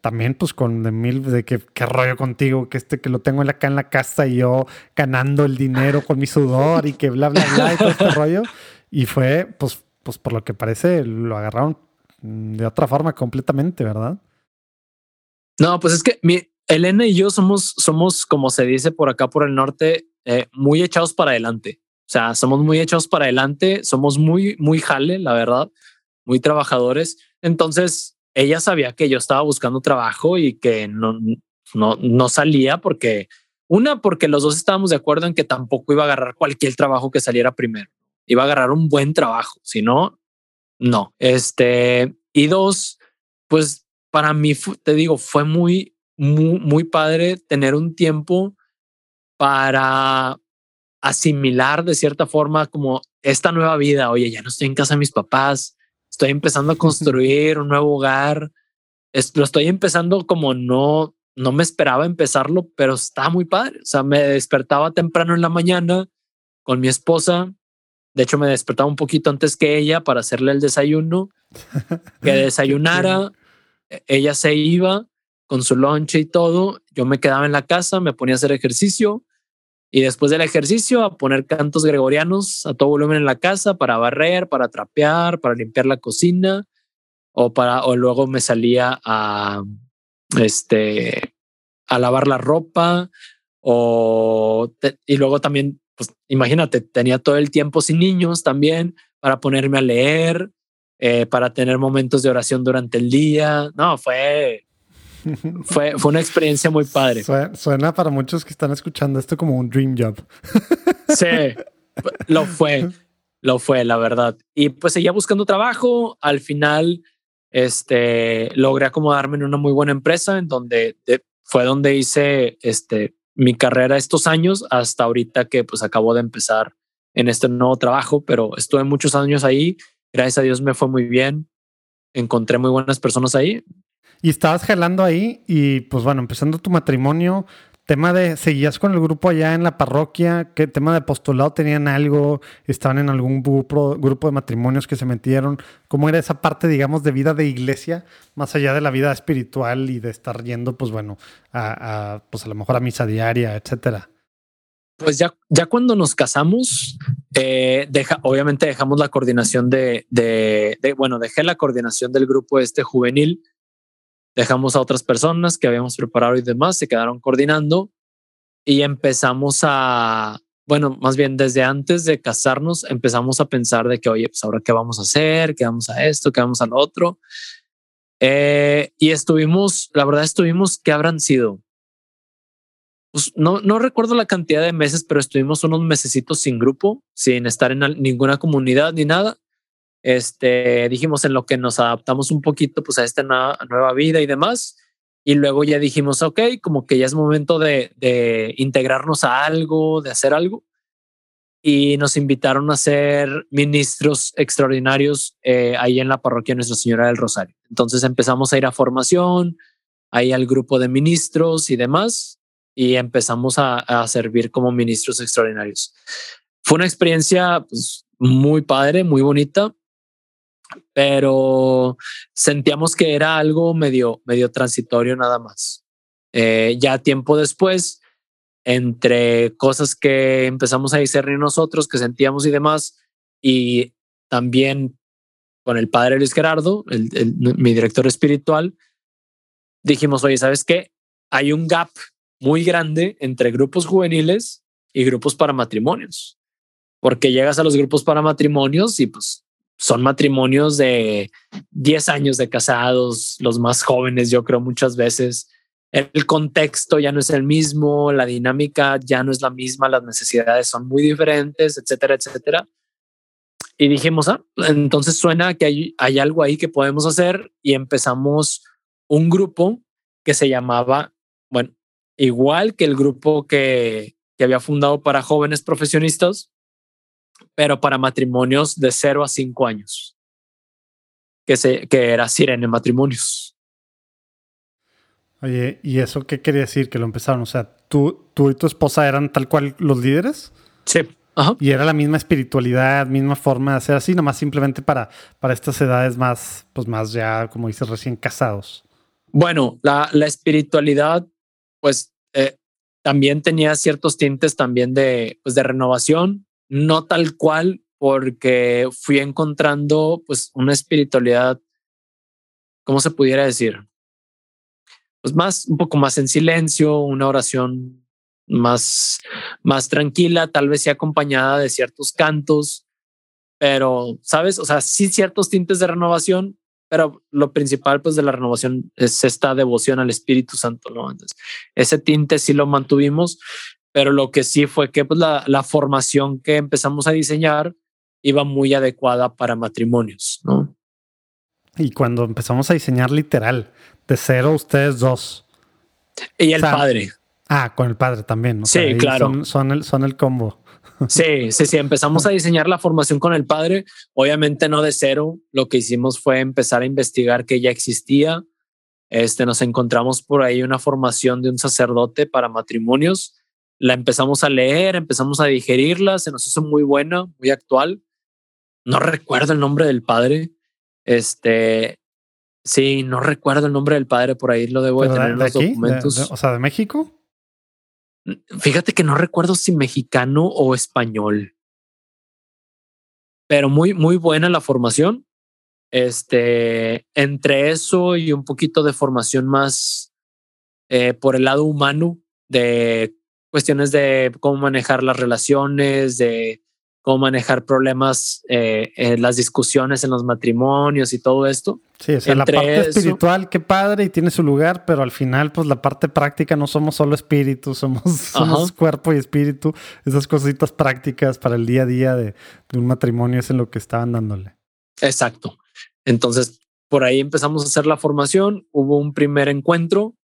también pues con de mil de que qué rollo contigo, que este que lo tengo acá en la casa y yo ganando el dinero con mi sudor y que bla bla bla y todo este rollo. Y fue, pues, pues por lo que parece, lo agarraron de otra forma completamente, ¿verdad? No, pues es que mi, Elena y yo somos, somos, como se dice por acá por el norte, eh, muy echados para adelante. O sea, somos muy echados para adelante, somos muy, muy jale, la verdad, muy trabajadores. Entonces, ella sabía que yo estaba buscando trabajo y que no, no, no salía porque, una, porque los dos estábamos de acuerdo en que tampoco iba a agarrar cualquier trabajo que saliera primero. Iba a agarrar un buen trabajo, si no, no. Este, y dos, pues para mí, te digo, fue muy, muy, muy padre tener un tiempo para asimilar de cierta forma como esta nueva vida. Oye, ya no estoy en casa de mis papás, estoy empezando a construir un nuevo hogar. lo estoy empezando como no, no me esperaba empezarlo, pero está muy padre. O sea, me despertaba temprano en la mañana con mi esposa. De hecho, me despertaba un poquito antes que ella para hacerle el desayuno, que desayunara. E, ella se iba con su lonche y todo. Yo me quedaba en la casa, me ponía a hacer ejercicio y después del ejercicio a poner cantos gregorianos a todo volumen en la casa para barrer, para trapear, para limpiar la cocina o para o luego me salía a este a lavar la ropa o y luego también pues imagínate tenía todo el tiempo sin niños también para ponerme a leer eh, para tener momentos de oración durante el día no fue fue, fue una experiencia muy padre. Suena, para muchos que están escuchando esto como un dream job. Sí, lo fue, lo fue, la verdad. Y pues seguía buscando trabajo. Al final, este, logré acomodarme en una muy buena empresa en donde fue donde hice este, mi carrera estos años hasta ahorita que pues acabo de empezar en este nuevo trabajo, pero estuve muchos años ahí. Gracias a Dios me fue muy bien. Encontré muy buenas personas ahí. Y estabas jalando ahí y pues bueno, empezando tu matrimonio, tema de, ¿seguías con el grupo allá en la parroquia? ¿Qué tema de postulado tenían algo? ¿Estaban en algún grupo, de matrimonios que se metieron? ¿Cómo era esa parte, digamos, de vida de iglesia, más allá de la vida espiritual y de estar yendo, pues bueno, a, pues a lo mejor a misa diaria, etcétera? Pues ya, ya cuando nos casamos, eh, obviamente dejamos la coordinación de, de, de, bueno, dejé la coordinación del grupo este juvenil dejamos a otras personas que habíamos preparado y demás, se quedaron coordinando y empezamos a, bueno, más bien desde antes de casarnos empezamos a pensar de que, oye, pues ahora qué vamos a hacer, qué vamos a esto, qué vamos al otro. Eh, y estuvimos, la verdad estuvimos, ¿qué habrán sido? Pues no, no recuerdo la cantidad de meses, pero estuvimos unos mesecitos sin grupo, sin estar en ninguna comunidad ni nada este, dijimos en lo que nos adaptamos un poquito pues a esta nueva, vida y demás. Y luego ya dijimos, ok, como que ya es momento de, de integrarnos a algo, de hacer algo. Y nos invitaron a ser ministros extraordinarios eh, ahí en la parroquia Nuestra Señora del Rosario. Entonces empezamos a ir a formación, ahí al grupo de ministros y demás, y empezamos a, a servir como ministros extraordinarios. Fue una experiencia pues, muy padre, muy bonita pero sentíamos que era algo medio, medio transitorio nada más. Eh, ya tiempo después, entre cosas que empezamos a discernir nosotros, que sentíamos y demás, y también con el padre Luis Gerardo, mi director espiritual, dijimos, oye, ¿sabes qué? Hay un gap muy grande entre grupos juveniles y grupos para matrimonios, porque llegas a los grupos para matrimonios y pues son matrimonios de 10 años de casados, los más jóvenes, yo creo muchas veces. El contexto ya no es el mismo, la dinámica ya no es la misma, las necesidades son muy diferentes, etcétera, etcétera. Y dijimos, ah, entonces suena que hay, hay algo ahí que podemos hacer y empezamos un grupo que se llamaba, bueno, igual que el grupo que, que había fundado para jóvenes profesionistas, pero para matrimonios de 0 a 5 años, que, se, que era Sirene Matrimonios. Oye, ¿y eso qué quería decir que lo empezaron? O sea, ¿tú, tú y tu esposa eran tal cual los líderes? Sí. Y era la misma espiritualidad, misma forma de hacer así, nomás simplemente para, para estas edades más, pues más ya, como dices, recién casados. Bueno, la, la espiritualidad, pues eh, también tenía ciertos tintes también de, pues, de renovación, no tal cual, porque fui encontrando pues una espiritualidad, ¿cómo se pudiera decir? Pues más, un poco más en silencio, una oración más, más tranquila, tal vez sí acompañada de ciertos cantos, pero, ¿sabes? O sea, sí ciertos tintes de renovación, pero lo principal pues de la renovación es esta devoción al Espíritu Santo, ¿no? Entonces, ese tinte sí lo mantuvimos, pero lo que sí fue que pues la, la formación que empezamos a diseñar iba muy adecuada para matrimonios, ¿no? Y cuando empezamos a diseñar literal, de cero ustedes dos. Y el padre. Ah, con el padre también. sí, claro. Son, el, son el combo. Sí, sí, sí. Empezamos a diseñar la formación con el padre. Obviamente no de cero. Lo que hicimos fue empezar a investigar que ya existía. Este, nos encontramos por ahí una formación de un sacerdote para matrimonios. La empezamos a leer, empezamos a digerirla. Se nos hizo muy buena, muy actual. No recuerdo el nombre del padre. Este, sí, no recuerdo el nombre del padre. Por ahí lo debo de tener en los documentos. o sea, de México. Fíjate que no recuerdo si mexicano o español, pero muy, muy buena la formación. Este, entre eso y un poquito de formación más eh, por el lado humano, de cuestiones de cómo manejar las relaciones, de cómo manejar problemas, eh, en las discusiones en los matrimonios y todo esto. Sí, o sea, la parte espiritual, qué padre y tiene su lugar, pero al final, pues la parte práctica no somos solo espíritu, somos, somos cuerpo y espíritu. Esas cositas prácticas para el día a día de, un matrimonio es en lo que estaban dándole. Exacto. Entonces, por ahí empezamos a hacer la formación, hubo un primer encuentro,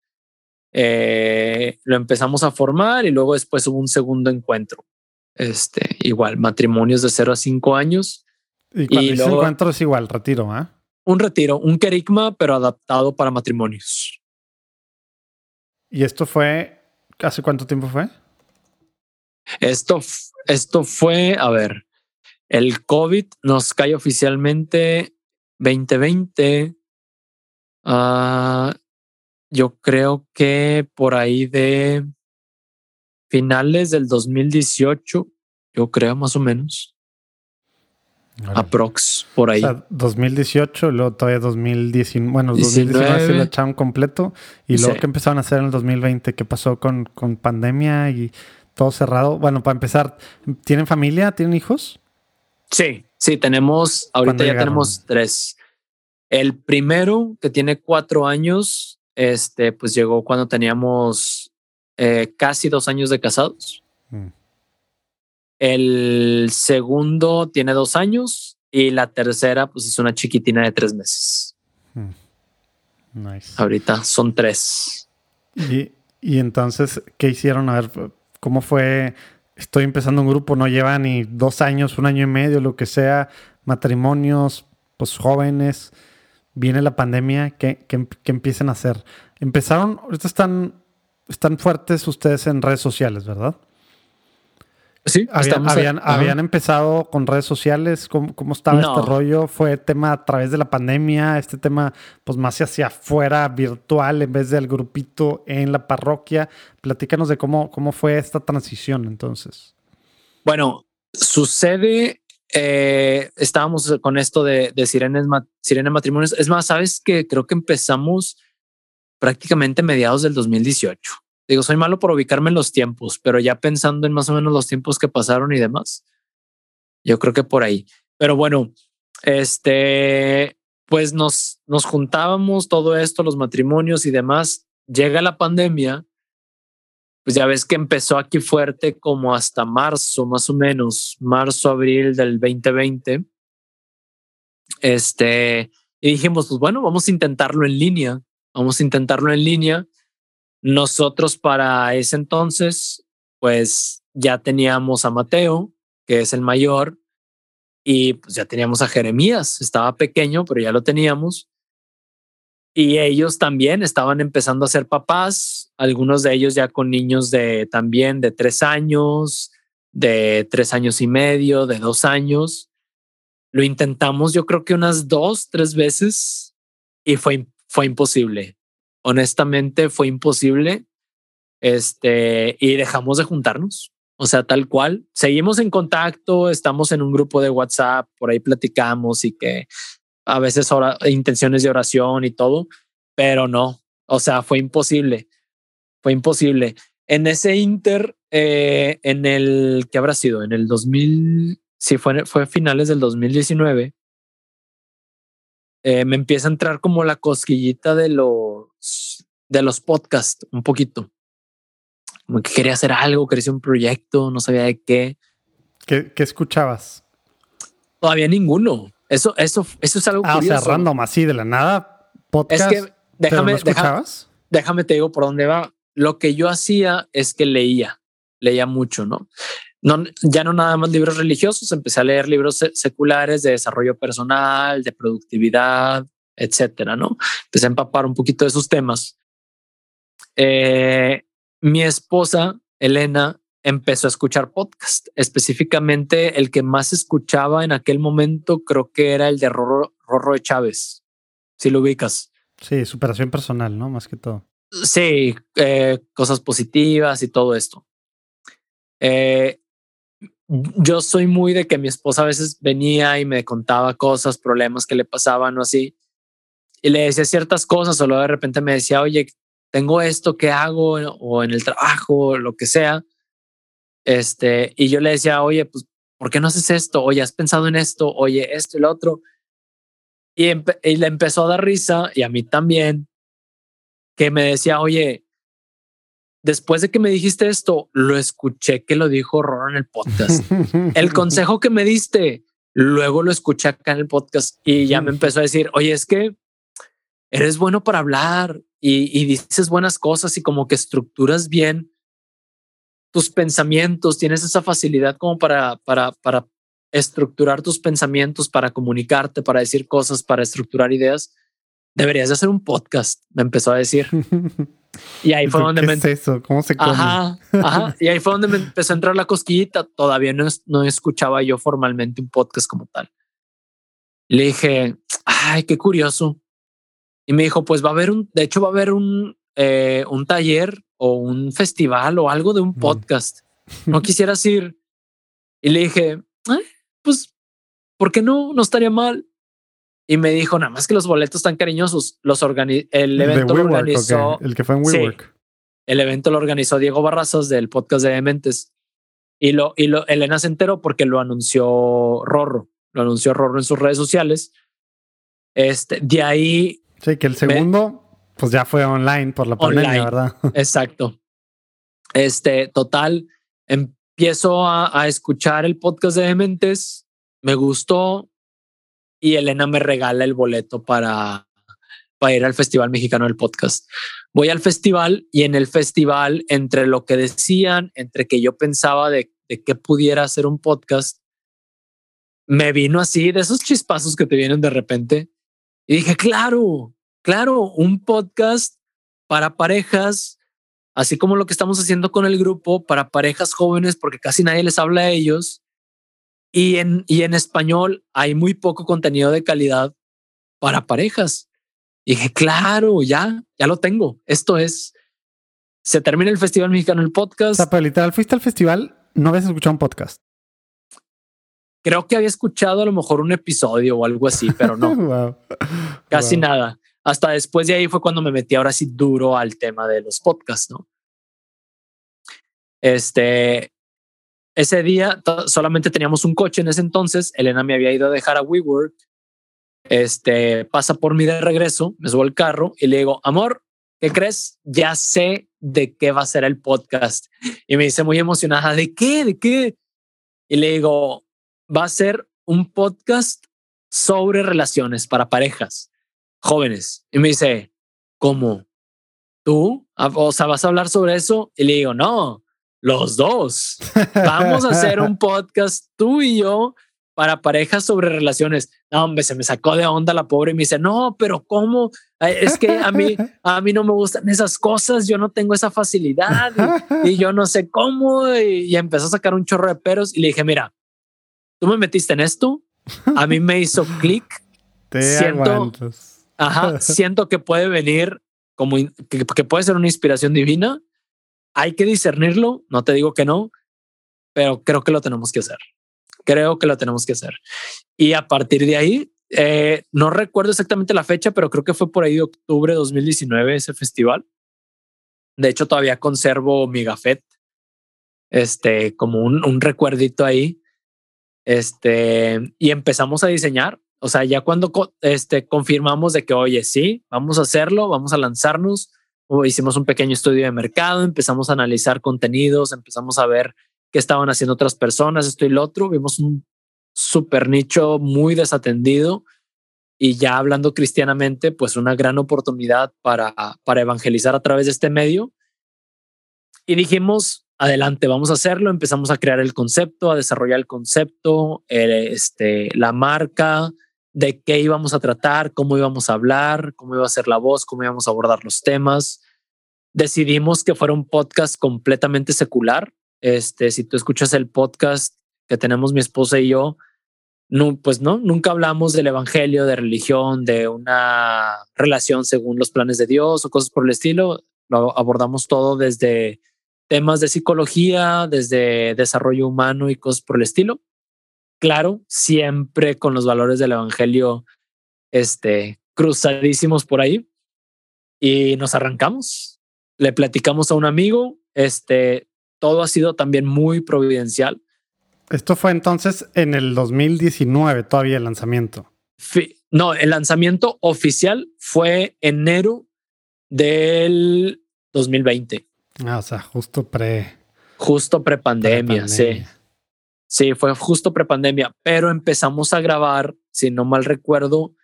eh, lo empezamos a formar y luego después hubo un segundo encuentro. Este, igual, matrimonios de 0 a 5 años. Y cuando y luego, encuentro es igual, retiro, ¿ah? Un retiro, un querigma, pero adaptado para matrimonios. ¿Y esto fue, hace cuánto tiempo fue? Esto, esto fue, a ver, el COVID nos cae oficialmente 2020. Uh, yo creo que por ahí de finales del 2018, yo creo más o menos. Aprox, por ahí. O sea, 2018, luego todavía 2019, bueno, 2019 se lo echaron completo y luego que empezaron a hacer en el 2020, ¿qué pasó con, con pandemia y todo cerrado? Bueno, para empezar, ¿tienen familia? ¿Tienen hijos? Sí, sí, tenemos, ahorita ya tenemos tres. El primero, que tiene cuatro años, este, pues llegó cuando teníamos eh, casi dos años de casados. Mm. El segundo tiene dos años y la tercera, pues es una chiquitina de tres meses. Mm. Nice. Ahorita son tres. Y, y entonces, ¿qué hicieron? A ver, ¿cómo fue? Estoy empezando un grupo, no lleva ni dos años, un año y medio, lo que sea, matrimonios, pues jóvenes, viene la pandemia, ¿qué, qué, qué empiezan a hacer? Empezaron, ahorita están están fuertes ustedes en redes sociales, ¿verdad? Sí, habían, habían, empezado con redes sociales. ¿Cómo, cómo estaba este rollo? ¿Fue tema a través de la pandemia? ¿Este tema, pues más hacia afuera, virtual, en vez del grupito en la parroquia? Platícanos de cómo, cómo fue esta transición entonces. Bueno, sucede. Eh, estábamos con esto de, de sirenes, sirene matrimonios. Es más, sabes que creo que empezamos prácticamente mediados del 2018. Digo, soy malo por ubicarme en los tiempos, pero ya pensando en más o menos los tiempos que pasaron y demás, yo creo que por ahí. Pero bueno, este, pues nos, nos juntábamos todo esto, los matrimonios y demás. Llega la pandemia, pues ya ves que empezó aquí fuerte como hasta marzo, más o menos, marzo, abril del 2020. Este, y dijimos, pues bueno, vamos a intentarlo en línea. Vamos a intentarlo en línea. Nosotros para ese entonces, pues ya teníamos a Mateo, que es el mayor, y pues ya teníamos a Jeremías. Estaba pequeño, pero ya lo teníamos. Y ellos también estaban empezando a ser papás, algunos de ellos ya con niños de también de tres años, de tres años y medio, de dos años. Lo intentamos yo creo que unas dos, tres veces y fue, fue imposible. Honestamente fue imposible. Este, y dejamos de juntarnos. O sea, tal cual. Seguimos en contacto, estamos en un grupo de WhatsApp, por ahí platicamos y que a veces intenciones de oración y todo, pero no, o sea, fue imposible, fue imposible. En ese Inter, eh, en el, ¿qué habrá sido? En el 2000, sí, fue, fue finales del 2019, eh, me empieza a entrar como la cosquillita de los, de los podcasts, un poquito. Como que quería hacer algo, quería hacer un proyecto, no sabía de qué. ¿Qué, qué escuchabas? Todavía ninguno. Eso, eso, eso es algo ah, curioso. o sea, random así de la nada, podcast. Es que déjame, déjame, te digo por dónde va. Lo que yo hacía es que leía, leía mucho, ¿no? No, ya no nada más libros religiosos, empecé a leer libros seculares de desarrollo personal, de productividad, etcétera, ¿no? Empecé a empapar un poquito de esos temas. Eh, mi esposa, Elena, empezó a escuchar podcast. Específicamente el que más escuchaba en aquel momento creo que era el de Rorro, de Chávez. Si lo ubicas. Sí, superación personal, ¿no? Más que todo. Sí, eh, cosas positivas y todo esto. Eh, yo soy muy de que mi esposa a veces venía y me contaba cosas, problemas que le pasaban o así. Y le decía ciertas cosas o luego de repente me decía, oye, tengo esto, ¿qué hago? O en el trabajo, lo que sea. Este, y yo le decía, oye, pues, ¿por qué no haces esto? Oye, ¿has pensado en esto? Oye, esto y lo otro. Y, le empezó a dar risa, y a mí también, que me decía, oye, después de que me dijiste esto, lo escuché que lo dijo Roro en el podcast. el consejo que me diste, luego lo escuché acá en el podcast y ya me empezó a decir, oye, es que eres bueno para hablar y, y dices buenas cosas y como que estructuras bien tus pensamientos, tienes esa facilidad como para, para, para estructurar tus pensamientos, para comunicarte, para decir cosas, para estructurar ideas, deberías de hacer un podcast, me empezó a decir. Y ahí fue donde me... Es eso? ¿Cómo se come? Ajá, ajá. Y ahí fue donde me empezó a entrar la cosquillita. Todavía no, no escuchaba yo formalmente un podcast como tal. Le dije, ay, qué curioso. Y me dijo, pues va a haber un, de hecho va a haber un, eh, un taller o un festival o algo de un podcast. No quisieras ir. Y le dije, pues, ¿por qué no? No estaría mal. Y me dijo, nada más que los boletos están cariñosos. Los el evento lo organizó. El que fue en WeWork. el evento lo organizó Diego Barrazas del podcast de Dementes. Y lo, y lo, Elena se enteró porque lo anunció Rorro. Lo anunció Rorro en sus redes sociales. Este, de ahí. Sí, que el segundo pues ya fue online por la pandemia, ¿verdad? Exacto. Este, total, empiezo a, escuchar el podcast de Dementes, me gustó y Elena me regala el boleto para, para ir al Festival Mexicano del Podcast. Voy al festival y en el festival, entre lo que decían, entre que yo pensaba de, de que pudiera hacer un podcast, me vino así de esos chispazos que te vienen de repente y dije, claro, claro, un podcast para parejas, así como lo que estamos haciendo con el grupo, para parejas jóvenes, porque casi nadie les habla a ellos. Y en, y en español hay muy poco contenido de calidad para parejas. Y dije, claro, ya, ya lo tengo. Esto es, se termina el Festival Mexicano el podcast. O sea, literal, fuiste al festival, no habías escuchado un podcast. Creo que había escuchado a lo mejor un episodio o algo así, pero no. Casi nada hasta después de ahí fue cuando me metí ahora sí duro al tema de los podcasts, ¿no? Este, ese día solamente teníamos un coche en ese entonces, Elena me había ido a dejar a WeWork, este, pasa por mí de regreso, me subo al carro y le digo, amor, ¿qué crees? Ya sé de qué va a ser el podcast. Y me dice muy emocionada, ¿de qué? ¿De qué? Y le digo, va a ser un podcast sobre relaciones para parejas jóvenes. Y me dice, ¿cómo? ¿Tú? Ah, o sea, ¿vas a hablar sobre eso? Y le digo, no, los dos. Vamos a hacer un podcast, tú y yo, para parejas sobre relaciones. No, hombre, se me sacó de onda la pobre y me dice, no, pero ¿cómo? Es que a mí, a mí no me gustan esas cosas, yo no tengo esa facilidad y, yo no sé cómo. Y, empezó a sacar un chorro de peros y le dije, mira, tú me metiste en esto, a mí me hizo clic. siento, ajá, siento que puede venir como que puede ser una inspiración divina. Hay que discernirlo, no te digo que no, pero creo que lo tenemos que hacer creo que lo tenemos que hacer. Y a partir de ahí, eh, no recuerdo exactamente la fecha, pero creo que fue por ahí de octubre de 2019 ese festival. De hecho, todavía conservo mi gafet, este, como un, un recuerdito ahí. Este, y empezamos a diseñar. O sea, ya cuando este, confirmamos de que, oye, sí, vamos a hacerlo, vamos a lanzarnos, hicimos un pequeño estudio de mercado, empezamos a analizar contenidos, empezamos a ver que estaban haciendo otras personas, esto y lo otro. Vimos un super nicho muy desatendido y ya hablando cristianamente, pues una gran oportunidad para, para evangelizar a través de este medio. Y dijimos, adelante, vamos a hacerlo. Empezamos a crear el concepto, a desarrollar el concepto, este, la marca, de qué íbamos a tratar, cómo íbamos a hablar, cómo iba a ser la voz, cómo íbamos a abordar los temas. Decidimos que fuera un podcast completamente secular, este, si tú escuchas el podcast que tenemos mi esposa y yo, no, pues no, nunca hablamos del evangelio, de religión, de una relación según los planes de Dios o cosas por el estilo. Lo abordamos todo desde temas de psicología, desde desarrollo humano y cosas por el estilo. Claro, siempre con los valores del evangelio este, cruzadísimos por ahí. Y nos arrancamos. Le platicamos a un amigo, este, todo ha sido también muy providencial. Esto fue entonces en el 2019, todavía el lanzamiento. no, el lanzamiento oficial fue enero del 2020. Ah, o sea, justo pre. Justo pre pandemia, sí. Sí, fue justo pre pandemia, pero empezamos a grabar, si no mal recuerdo,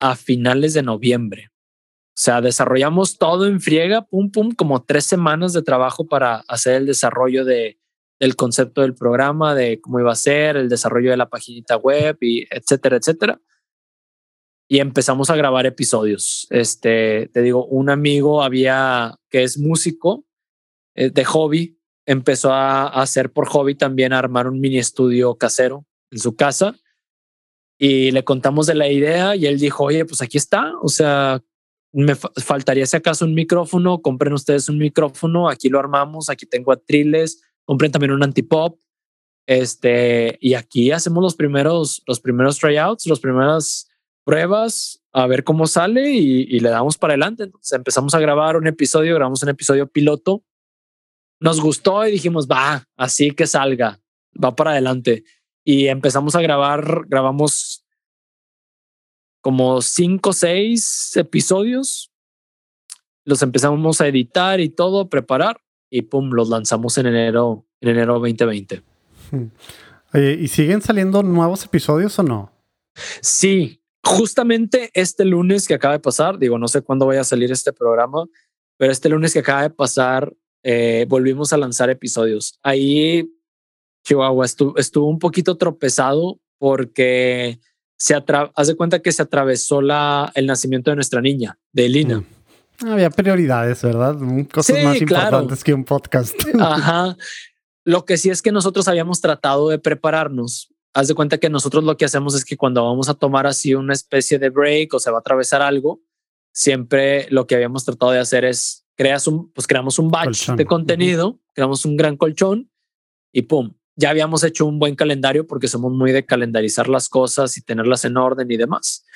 a finales de noviembre. O sea, desarrollamos todo en friega, pum, pum, como tres semanas de trabajo para hacer el desarrollo de, del concepto del programa, de cómo iba a ser, el desarrollo de la paginita web y etcétera, etcétera. Y empezamos a grabar episodios. Este, te digo, un amigo había que es músico eh, de hobby, empezó a, hacer por hobby también a armar un mini estudio casero en su casa y le contamos de la idea y él dijo, oye, pues aquí está, o sea, me faltaría si acaso un micrófono, compren ustedes un micrófono, aquí lo armamos, aquí tengo atriles, compren también un antipop. Este, y aquí hacemos los primeros, los primeros tryouts, las primeras pruebas, a ver cómo sale y, le damos para adelante. Entonces empezamos a grabar un episodio, grabamos un episodio piloto. Nos gustó y dijimos, va, así que salga, va para adelante. Y empezamos a grabar, grabamos como cinco o seis episodios. Los empezamos a editar y todo, preparar y pum, los lanzamos en enero, en enero 2020. ¿y siguen saliendo nuevos episodios o no? Sí, justamente este lunes que acaba de pasar, digo, no sé cuándo vaya a salir este programa, pero este lunes que acaba de pasar, eh, volvimos a lanzar episodios. Ahí Chihuahua estuvo, estuvo un poquito tropezado porque se haz de cuenta que se atravesó la, el nacimiento de nuestra niña, de Lina. Mm. Había prioridades, ¿verdad? Cosas más importantes que un podcast. Ajá. Lo que sí es que nosotros habíamos tratado de prepararnos. Haz de cuenta que nosotros lo que hacemos es que cuando vamos a tomar así una especie de break o se va a atravesar algo, siempre lo que habíamos tratado de hacer es creas un, pues creamos un batch de contenido, creamos un gran colchón y pum, ya habíamos hecho un buen calendario porque somos muy de calendarizar las cosas y tenerlas en orden y demás.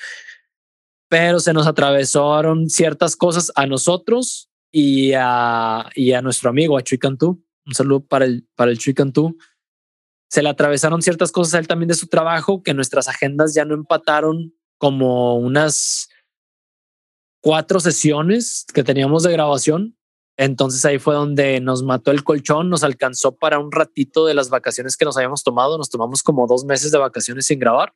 Pero se nos atravesaron ciertas cosas a nosotros y a, y a nuestro amigo, a Chuy Cantú. Un saludo para el, para el Chuy Cantú. Se le atravesaron ciertas cosas a él también de su trabajo que nuestras agendas ya no empataron como unas cuatro sesiones que teníamos de grabación entonces ahí fue donde nos mató el colchón, nos alcanzó para un ratito de las vacaciones que nos habíamos tomado. Nos tomamos como dos meses de vacaciones sin grabar.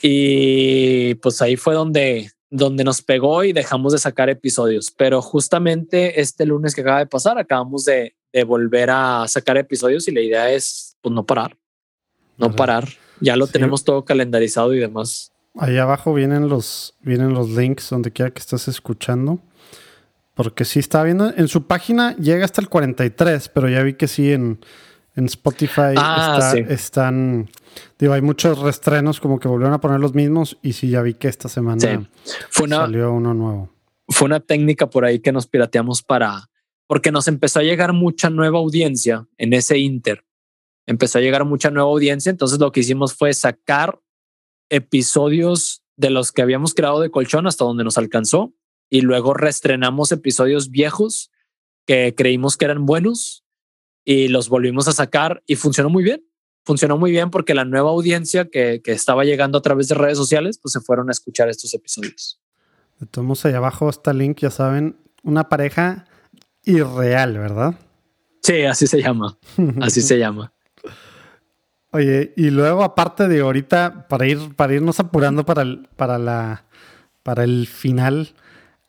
Y pues ahí fue donde, donde nos pegó y dejamos de sacar episodios. Pero justamente este lunes que acaba de pasar, acabamos de, de volver a sacar episodios y la idea es pues no parar. no parar. Ya lo tenemos todo calendarizado y demás. Ahí abajo vienen los, vienen los links donde quiera que estés escuchando. Porque sí estaba viendo, en su página llega hasta el 43, pero ya vi que sí en, en Spotify ah, están, digo, hay muchos restrenos como que volvieron a poner los mismos y sí, ya vi que esta semana salió uno nuevo. Fue una técnica por ahí que nos pirateamos para, porque nos empezó a llegar mucha nueva audiencia en ese Inter. Empezó a llegar mucha nueva audiencia, entonces lo que hicimos fue sacar episodios de los que habíamos creado de colchón hasta donde nos alcanzó y luego reestrenamos episodios viejos que creímos que eran buenos y los volvimos a sacar y funcionó muy bien. Funcionó muy bien porque la nueva audiencia que, que estaba llegando a través de redes sociales, pues se fueron a escuchar estos episodios. Entonces ahí abajo está el link, ya saben, una pareja irreal, ¿verdad? Sí, así se llama. Así se llama. Oye, y luego aparte de ahorita, para ir, para irnos apurando para el, para la, para el final,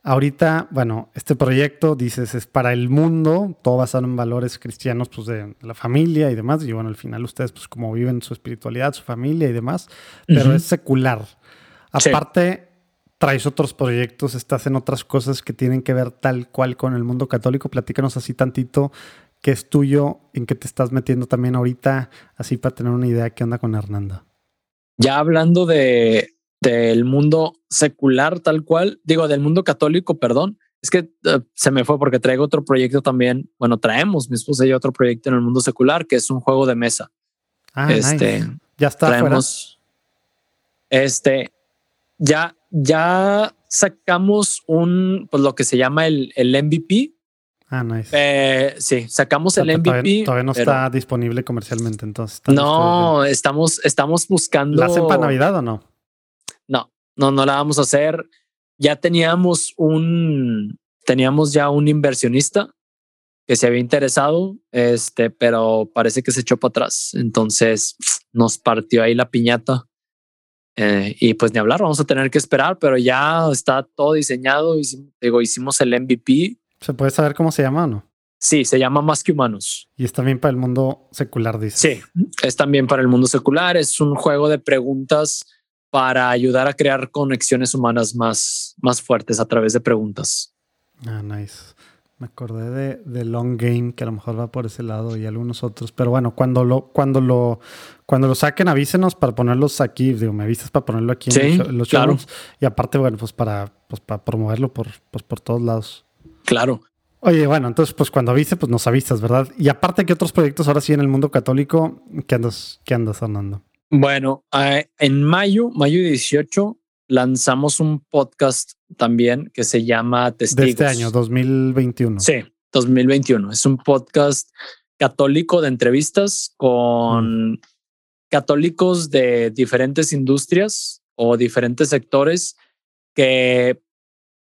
Ahorita, bueno, este proyecto, dices, es para el mundo, todo basado en valores cristianos, pues de la familia y demás. Y bueno, al final ustedes, pues como viven su espiritualidad, su familia y demás, pero es secular. Aparte, traes otros proyectos, estás en otras cosas que tienen que ver tal cual con el mundo católico. Platícanos así tantito qué es tuyo, en qué te estás metiendo también ahorita, así para tener una idea qué onda con Hernanda. Ya hablando de, del mundo secular tal cual, digo, del mundo católico, perdón. Es que eh, se me fue porque traigo otro proyecto también. Bueno, traemos mi esposa y otro proyecto en el mundo secular que es un juego de mesa. Ah, este ya está. Traemos, este ya, ya sacamos un, pues lo que se llama el, el MVP. Ah, nice. Eh, sí, sacamos el MVP. Todavía, no está disponible comercialmente, entonces. No, estamos, estamos buscando. ¿La hacen para Navidad o no? no, no, no la vamos a hacer. Ya teníamos un, teníamos ya un inversionista que se había interesado, este, pero parece que se echó para atrás. Entonces nos partió ahí la piñata. Eh, y pues ni hablar, vamos a tener que esperar, pero ya está todo diseñado. Hicimos, digo, hicimos el MVP. ¿Se puede saber cómo se llama o no? Sí, se llama Más que Humanos. Y es también para el mundo secular, dice. Sí, es también para el mundo secular. Es un juego de preguntas para ayudar a crear conexiones humanas más, más fuertes a través de preguntas. Ah, nice. Me acordé de, de, Long Game, que a lo mejor va por ese lado y algunos otros. Pero bueno, cuando lo, cuando lo, cuando lo saquen, avísenos para ponerlos aquí. Digo, me avisas para ponerlo aquí en los, shows. Y aparte, bueno, pues para, pues para promoverlo por, pues por todos lados. Claro. Oye, bueno, entonces, pues cuando avise, pues nos avisas, ¿verdad? Y aparte, ¿qué otros proyectos ahora sí en el mundo católico? ¿Qué andas, qué andas, Fernando? Bueno, en mayo, mayo 18, lanzamos un podcast también que se llama Testigos. De este año, 2021. Sí, 2021. Es un podcast católico de entrevistas con mm. católicos de diferentes industrias o diferentes sectores que,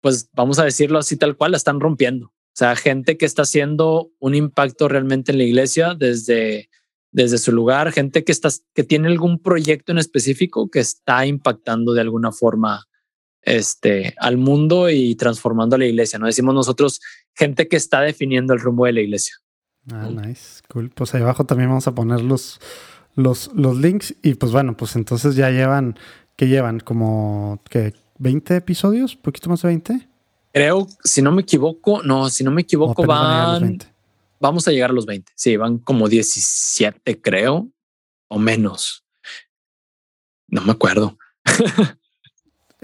pues vamos a decirlo así tal cual, la están rompiendo. O sea, gente que está haciendo un impacto realmente en la iglesia desde desde su lugar, gente que, está, que tiene algún proyecto en específico que está impactando de alguna forma este, al mundo y transformando a la iglesia. No decimos nosotros gente que está definiendo el rumbo de la iglesia. Ah, nice, cool. Pues ahí abajo también vamos a poner los, los, los links y pues bueno, pues entonces ya llevan, ¿qué llevan? Como que 20 episodios, poquito más de 20. Creo, si no me equivoco, no, si no me equivoco, van vamos a llegar a los 20. Sí, van como 17, creo, o menos. No me acuerdo.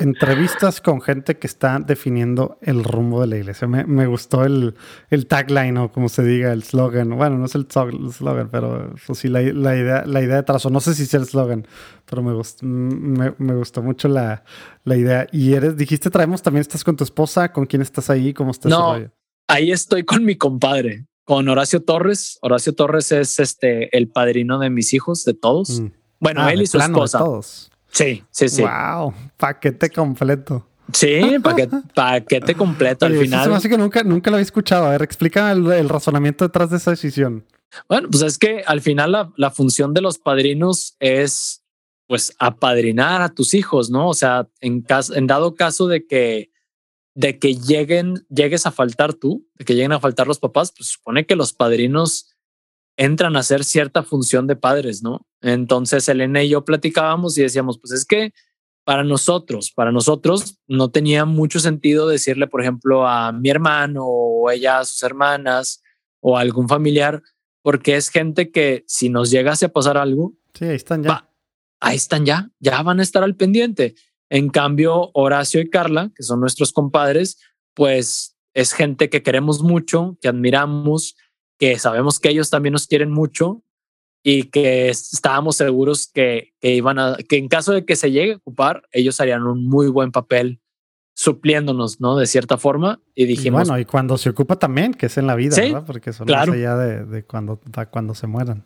Entrevistas con gente que está definiendo el rumbo de la iglesia. Me, gustó el, el, tagline o como se diga, el slogan. Bueno, no es el slogan, pero pues sí, la, idea, la idea detrás. no sé si es el slogan, pero me gustó, me, gustó mucho la, la, idea. Y eres, dijiste, traemos también, estás con tu esposa, ¿con quién estás ahí? ¿Cómo estás? No, ahí estoy con mi compadre con Horacio Torres. Horacio Torres es este el padrino de mis hijos, de todos. Mm. Bueno, ah, él y su esposa. todos. Sí, sí, sí. Wow, paquete completo. Sí, paquete, paquete completo al final. Así que nunca, nunca lo había escuchado. A ver, explica el, razonamiento detrás de esa decisión. Bueno, pues es que al final la, la, función de los padrinos es pues apadrinar a tus hijos, ¿no? O sea, en, caso, en dado caso de que de que lleguen, llegues a faltar tú, de que lleguen a faltar los papás, pues supone que los padrinos entran a hacer cierta función de padres, ¿no? Entonces Elena y yo platicábamos y decíamos, pues es que para nosotros, para nosotros no tenía mucho sentido decirle, por ejemplo, a mi hermano o ella a sus hermanas o a algún familiar, porque es gente que si nos llegase a pasar algo, sí, ahí están ya. ahí están ya, ya van a estar al pendiente. En cambio, Horacio y Carla, que son nuestros compadres, pues es gente que queremos mucho, que admiramos, que sabemos que ellos también nos quieren mucho y que estábamos seguros que, que iban a, que en caso de que se llegue a ocupar, ellos harían un muy buen papel supliéndonos, ¿no? De cierta forma. Y dijimos. bueno, y cuando se ocupa también, que es en la vida, ¿verdad? Porque son claro. más allá de, de, cuando, cuando se mueran.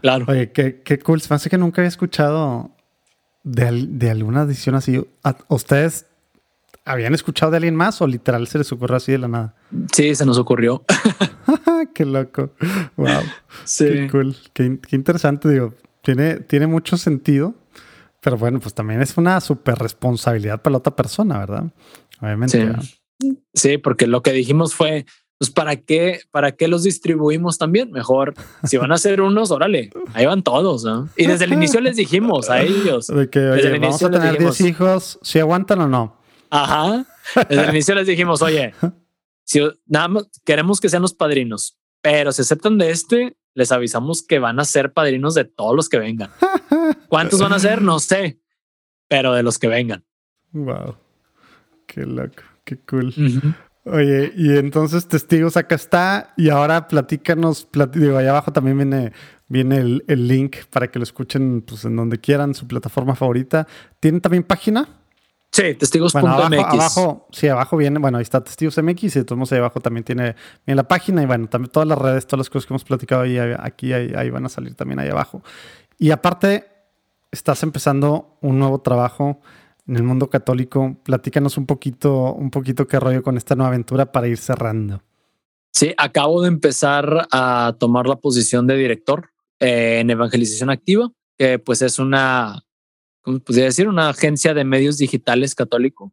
Claro. Oye, qué, qué cool. Se me hace que nunca había escuchado de, de alguna edición así. ¿A ¿Ustedes habían escuchado de alguien más o literal se les ocurrió así de la nada? Sí, se nos ocurrió. qué loco. Wow. Sí. Qué cool. Qué, qué, interesante. Digo, tiene, tiene mucho sentido. Pero bueno, pues también es una super responsabilidad para la otra persona, ¿verdad? Obviamente. Sí. sí, porque lo que dijimos fue, pues ¿para qué, para qué los distribuimos también? Mejor, si van a ser unos, órale, ahí van todos, ¿no? Y desde el inicio les dijimos a ellos. De que, oye, vamos a tener 10 hijos, si aguantan o no. Ajá. Desde el inicio les dijimos, oye, si nada más queremos que sean los padrinos, pero si aceptan de este, les avisamos que van a ser padrinos de todos los que vengan. ¿Cuántos van a ser? No sé, pero de los que vengan. Wow. Qué loco, qué cool. Uh -huh. Oye, y entonces testigos acá está y ahora platícanos, plat digo, allá abajo también viene, viene el, el, link para que lo escuchen pues, en donde quieran, su plataforma favorita. ¿Tienen también página? Sí, testigos.mx. Bueno, abajo, abajo, sí, abajo viene, bueno, ahí está testigos MX y todos ahí abajo también tiene viene la página y bueno, también todas las redes, todas las cosas que hemos platicado ahí, aquí, ahí, ahí van a salir también ahí abajo. Y aparte, estás empezando un nuevo trabajo en el mundo católico. Platícanos un poquito, un poquito qué rollo con esta nueva aventura para ir cerrando. Sí, acabo de empezar a tomar la posición de director eh, en Evangelización Activa, que pues es una, ¿cómo podría decir? Una agencia de medios digitales católico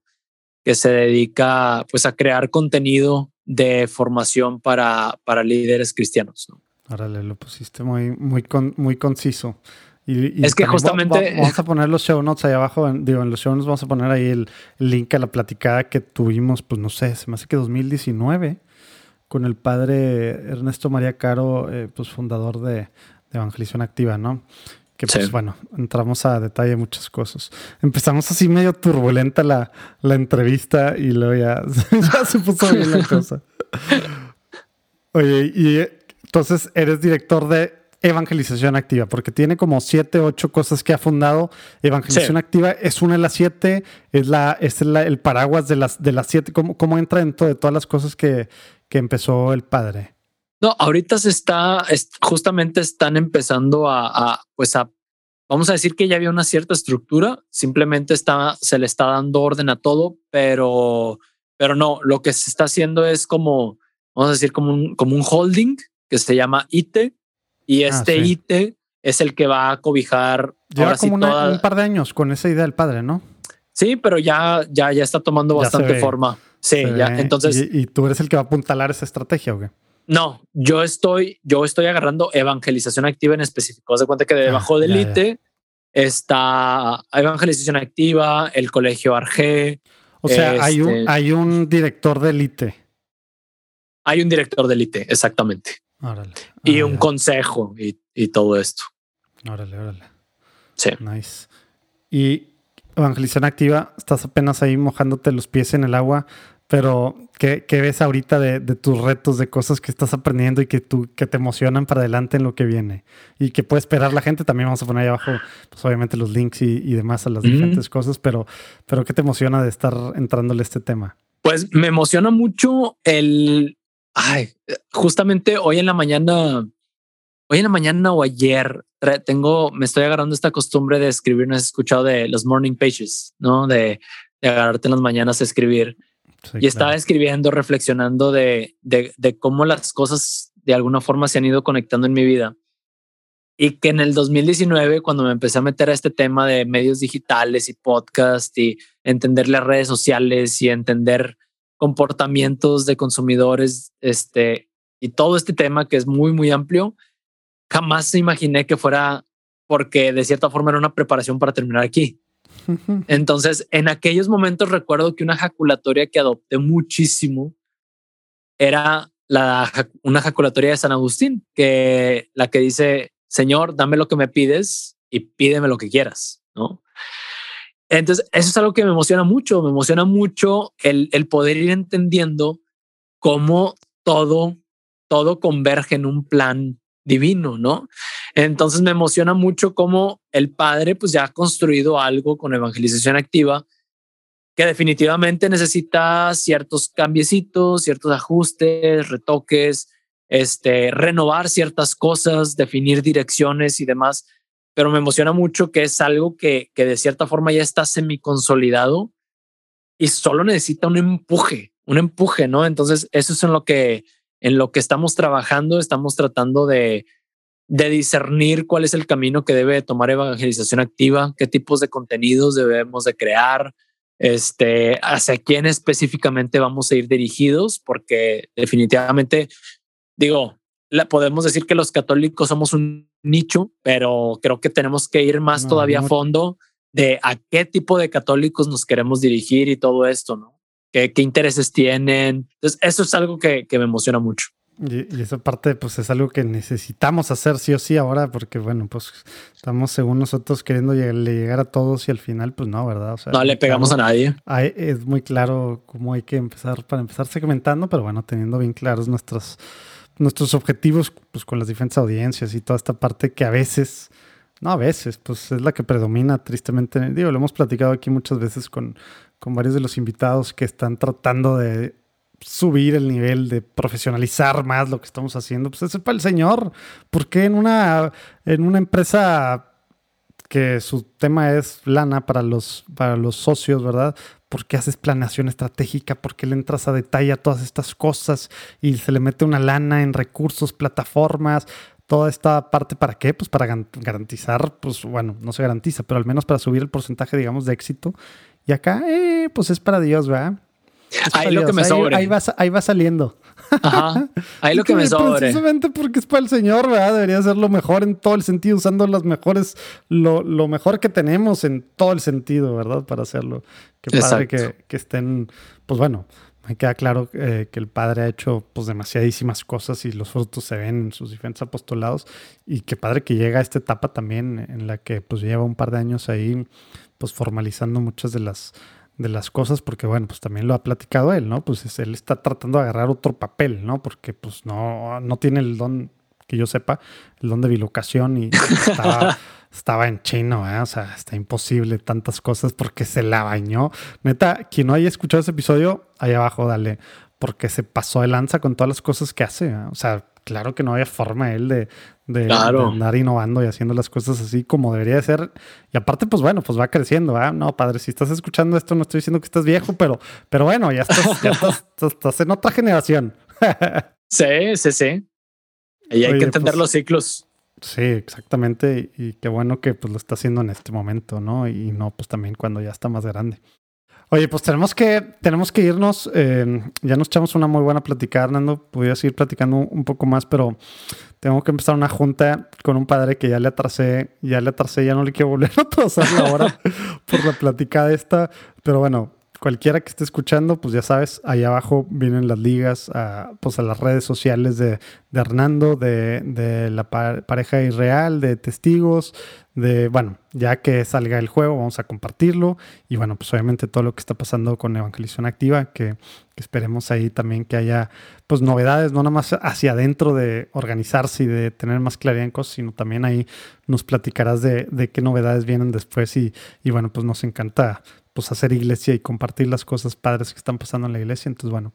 que se dedica pues a crear contenido de formación para, para líderes cristianos. ¿no? Órale, lo pusiste muy, muy, con, muy conciso. Y, y es que justamente vamos a poner los show notes ahí abajo. En, digo, en los show notes vamos a poner ahí el, el, link a la platicada que tuvimos, pues no sé, se me hace que 2019 con el padre Ernesto María Caro, eh, pues fundador de, de, Evangelización Activa, ¿no? Que pues bueno, entramos a detalle muchas cosas. Empezamos así medio turbulenta la, la entrevista y luego ya, ya se puso bien la cosa. Oye, y entonces eres director de Evangelización Activa, porque tiene como siete, ocho cosas que ha fundado. Evangelización sí. Activa es una de las siete, es, la, es la, el paraguas de las, de las siete. ¿Cómo, cómo entra dentro de todas las cosas que, que empezó el padre? No, ahorita se está, es, justamente están empezando a, a, pues a, vamos a decir que ya había una cierta estructura, simplemente está, se le está dando orden a todo, pero, pero no, lo que se está haciendo es como, vamos a decir, como un, como un holding que se llama ITE, y este ah, sí. IT es el que va a cobijar. Lleva como sí una, toda... un par de años con esa idea del padre, ¿no? Sí, pero ya, ya, ya está tomando ya bastante forma. Sí, ya. Entonces. ¿Y, ¿Y, tú eres el que va a apuntalar esa estrategia o qué? No, yo estoy, yo estoy agarrando evangelización activa en específico. Haz de cuenta que debajo ah, del ya, IT ya. está evangelización activa, el colegio Arge. O sea, este... hay, un, hay un director del IT. Hay un director del IT, exactamente. Órale, y órale. un consejo y, y, todo esto. Órale, órale. Sí. Nice. Y evangelización activa, estás apenas ahí mojándote los pies en el agua, pero ¿qué, qué ves ahorita de, de, tus retos, de cosas que estás aprendiendo y que, tú, que te emocionan para adelante en lo que viene? Y que puede esperar la gente. También vamos a poner ahí abajo, pues obviamente los links y, y demás a las mm -hmm. diferentes cosas, pero, pero ¿qué te emociona de estar entrándole a este tema? Pues me emociona mucho el, Ay, justamente hoy en la mañana, hoy en la mañana o ayer, tengo, me estoy agarrando esta costumbre de escribir, no has escuchado de los morning pages, ¿no? De, de agarrarte en las mañanas a escribir. Sí, y estaba claro. escribiendo, reflexionando de, de, de, cómo las cosas de alguna forma se han ido conectando en mi vida. Y que en el 2019, cuando me empecé a meter a este tema de medios digitales y podcast y entender las redes sociales y entender comportamientos de consumidores, este, y todo este tema que es muy, muy amplio, jamás imaginé que fuera porque de cierta forma era una preparación para terminar aquí. Entonces, en aquellos momentos recuerdo que una ejaculatoria que adopté muchísimo era la, una ejaculatoria de San Agustín, que la que dice, Señor, dame lo que me pides y pídeme lo que quieras, ¿no? Entonces, eso es algo que me emociona mucho, me emociona mucho el, el poder ir entendiendo cómo todo, todo converge en un plan divino, ¿no? Entonces me emociona mucho cómo el padre pues ya ha construido algo con evangelización activa que definitivamente necesita ciertos cambiecitos, ciertos ajustes, retoques, este, renovar ciertas cosas, definir direcciones y demás. Pero me emociona mucho que es algo que, que de cierta forma ya está semi consolidado y solo necesita un empuje, un empuje, ¿no? Entonces eso es en lo que en lo que estamos trabajando, estamos tratando de, de discernir cuál es el camino que debe tomar evangelización activa, qué tipos de contenidos debemos de crear, este, hacia quién específicamente vamos a ir dirigidos, porque definitivamente, digo, la, podemos decir que los católicos somos un nicho, pero creo que tenemos que ir más todavía a fondo de a qué tipo de católicos nos queremos dirigir y todo esto, ¿no? qué, intereses tienen. Entonces, eso es algo que, me emociona mucho. Y, esa parte, pues es algo que necesitamos hacer sí o sí ahora, porque bueno, pues estamos según nosotros queriendo llegar a todos y al final, pues no, ¿verdad? no le pegamos a nadie. es muy claro cómo hay que empezar para empezar segmentando, pero bueno, teniendo bien claros nuestros, nuestros objetivos, pues con las diferentes audiencias y toda esta parte que a veces no, a veces, pues es la que predomina tristemente. Digo, lo hemos platicado aquí muchas veces con, con varios de los invitados que están tratando de subir el nivel, de profesionalizar más lo que estamos haciendo. Pues es para el señor. ¿Por qué en una, en una empresa que su tema es lana para los, para los socios, ¿verdad? ¿Por qué haces planeación estratégica? ¿Por qué le entras a detalle a todas estas cosas y se le mete una lana en recursos, plataformas? toda esta parte para qué? Pues para garantizar, pues bueno, no se garantiza, pero al menos para subir el porcentaje, digamos, de éxito. Y acá, eh, pues es para Dios, ¿verdad? Ahí lo que me sobre. Ahí, va, ahí va saliendo. Ajá. Ahí lo que me sobre. Precisamente porque es para el Señor, ¿verdad? Debería ser lo mejor en todo el sentido, usando las mejores, lo, lo mejor que tenemos en todo el sentido, ¿verdad? Para hacerlo. Qué padre que, que estén, pues bueno, me queda claro eh, que el padre ha hecho pues demasiadísimas cosas y los frutos se ven en sus diferentes apostolados y qué padre que llega a esta etapa también en la que pues lleva un par de años ahí pues formalizando muchas de las de las cosas porque bueno pues también lo ha platicado él no pues él está tratando de agarrar otro papel no porque pues no no tiene el don que yo sepa el don de bilocación y estaba estaba en chino, ¿eh? o sea, está imposible tantas cosas porque se la bañó. Neta, quien no haya escuchado ese episodio, ahí abajo, dale, porque se pasó de lanza con todas las cosas que hace. ¿eh? O sea, claro que no había forma él de, de, andar innovando y haciendo las cosas así como debería de ser. Y aparte, pues bueno, pues va creciendo, ¿eh? No, padre, si estás escuchando esto, no estoy diciendo que estás viejo, pero, pero bueno, ya estás, ya estás, estás, en otra generación. sí, sí, sí. Y hay que entender pues los ciclos. Sí, exactamente. Y, qué bueno que pues lo está haciendo en este momento, ¿no? Y no, pues también cuando ya está más grande. Oye, pues tenemos que, tenemos que irnos. Eh, ya nos echamos una muy buena platicada, Hernando. Podría seguir platicando un poco más, pero tengo que empezar una junta con un padre que ya le atrasé, ya le atrasé, ya no le quiero volver a atrasar ahora por la platicada esta. Pero bueno, cualquiera que esté escuchando, pues ya sabes, ahí abajo vienen las ligas a, pues a las redes sociales de, Hernando, de, la pareja irreal, de testigos, de, bueno, ya que salga el juego, vamos a compartirlo. Y bueno, pues obviamente todo lo que está pasando con Evangelización Activa, que, esperemos ahí también que haya pues novedades, no nada más hacia adentro de organizarse y de tener más claridad en cosas, sino también ahí nos platicarás de, de qué novedades vienen después y, y bueno, pues nos encanta pues hacer iglesia y compartir las cosas padres que están pasando en la iglesia. Entonces, bueno,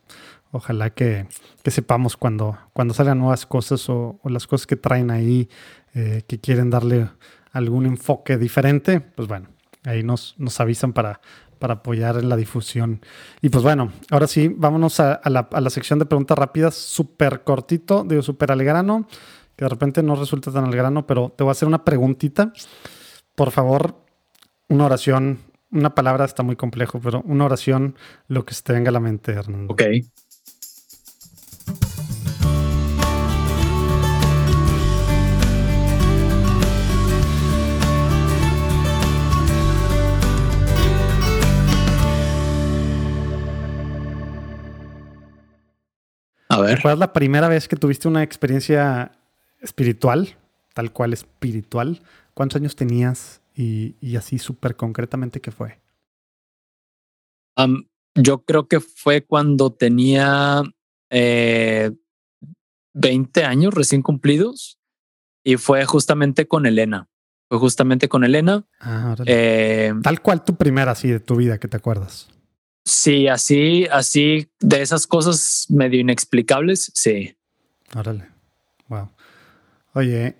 ojalá que, sepamos cuando, cuando salgan nuevas cosas o, las cosas que traen ahí eh, que quieren darle algún enfoque diferente, pues bueno, ahí nos, nos avisan para, para apoyar en la difusión. Y pues bueno, ahora sí, vámonos a, la, a la, sección de preguntas rápidas, súper cortito, digo súper al grano, que de repente no resulta tan al grano, pero te voy a hacer una preguntita. Por favor, una oración una palabra está muy complejo, pero una oración, lo que se te venga a la mente, Hernando. Ok. A ver. ¿Recuerdas la primera vez que tuviste una experiencia espiritual, tal cual espiritual? ¿Cuántos años tenías? Y, y así súper concretamente qué fue? Um, yo creo que fue cuando tenía eh, 20 años recién cumplidos y fue justamente con Elena. Fue justamente con Elena. Ah, Eh, tal cual tu primera así de tu vida que te acuerdas. sí, así, así de esas cosas medio inexplicables. Sí. Órale. Wow. Oye,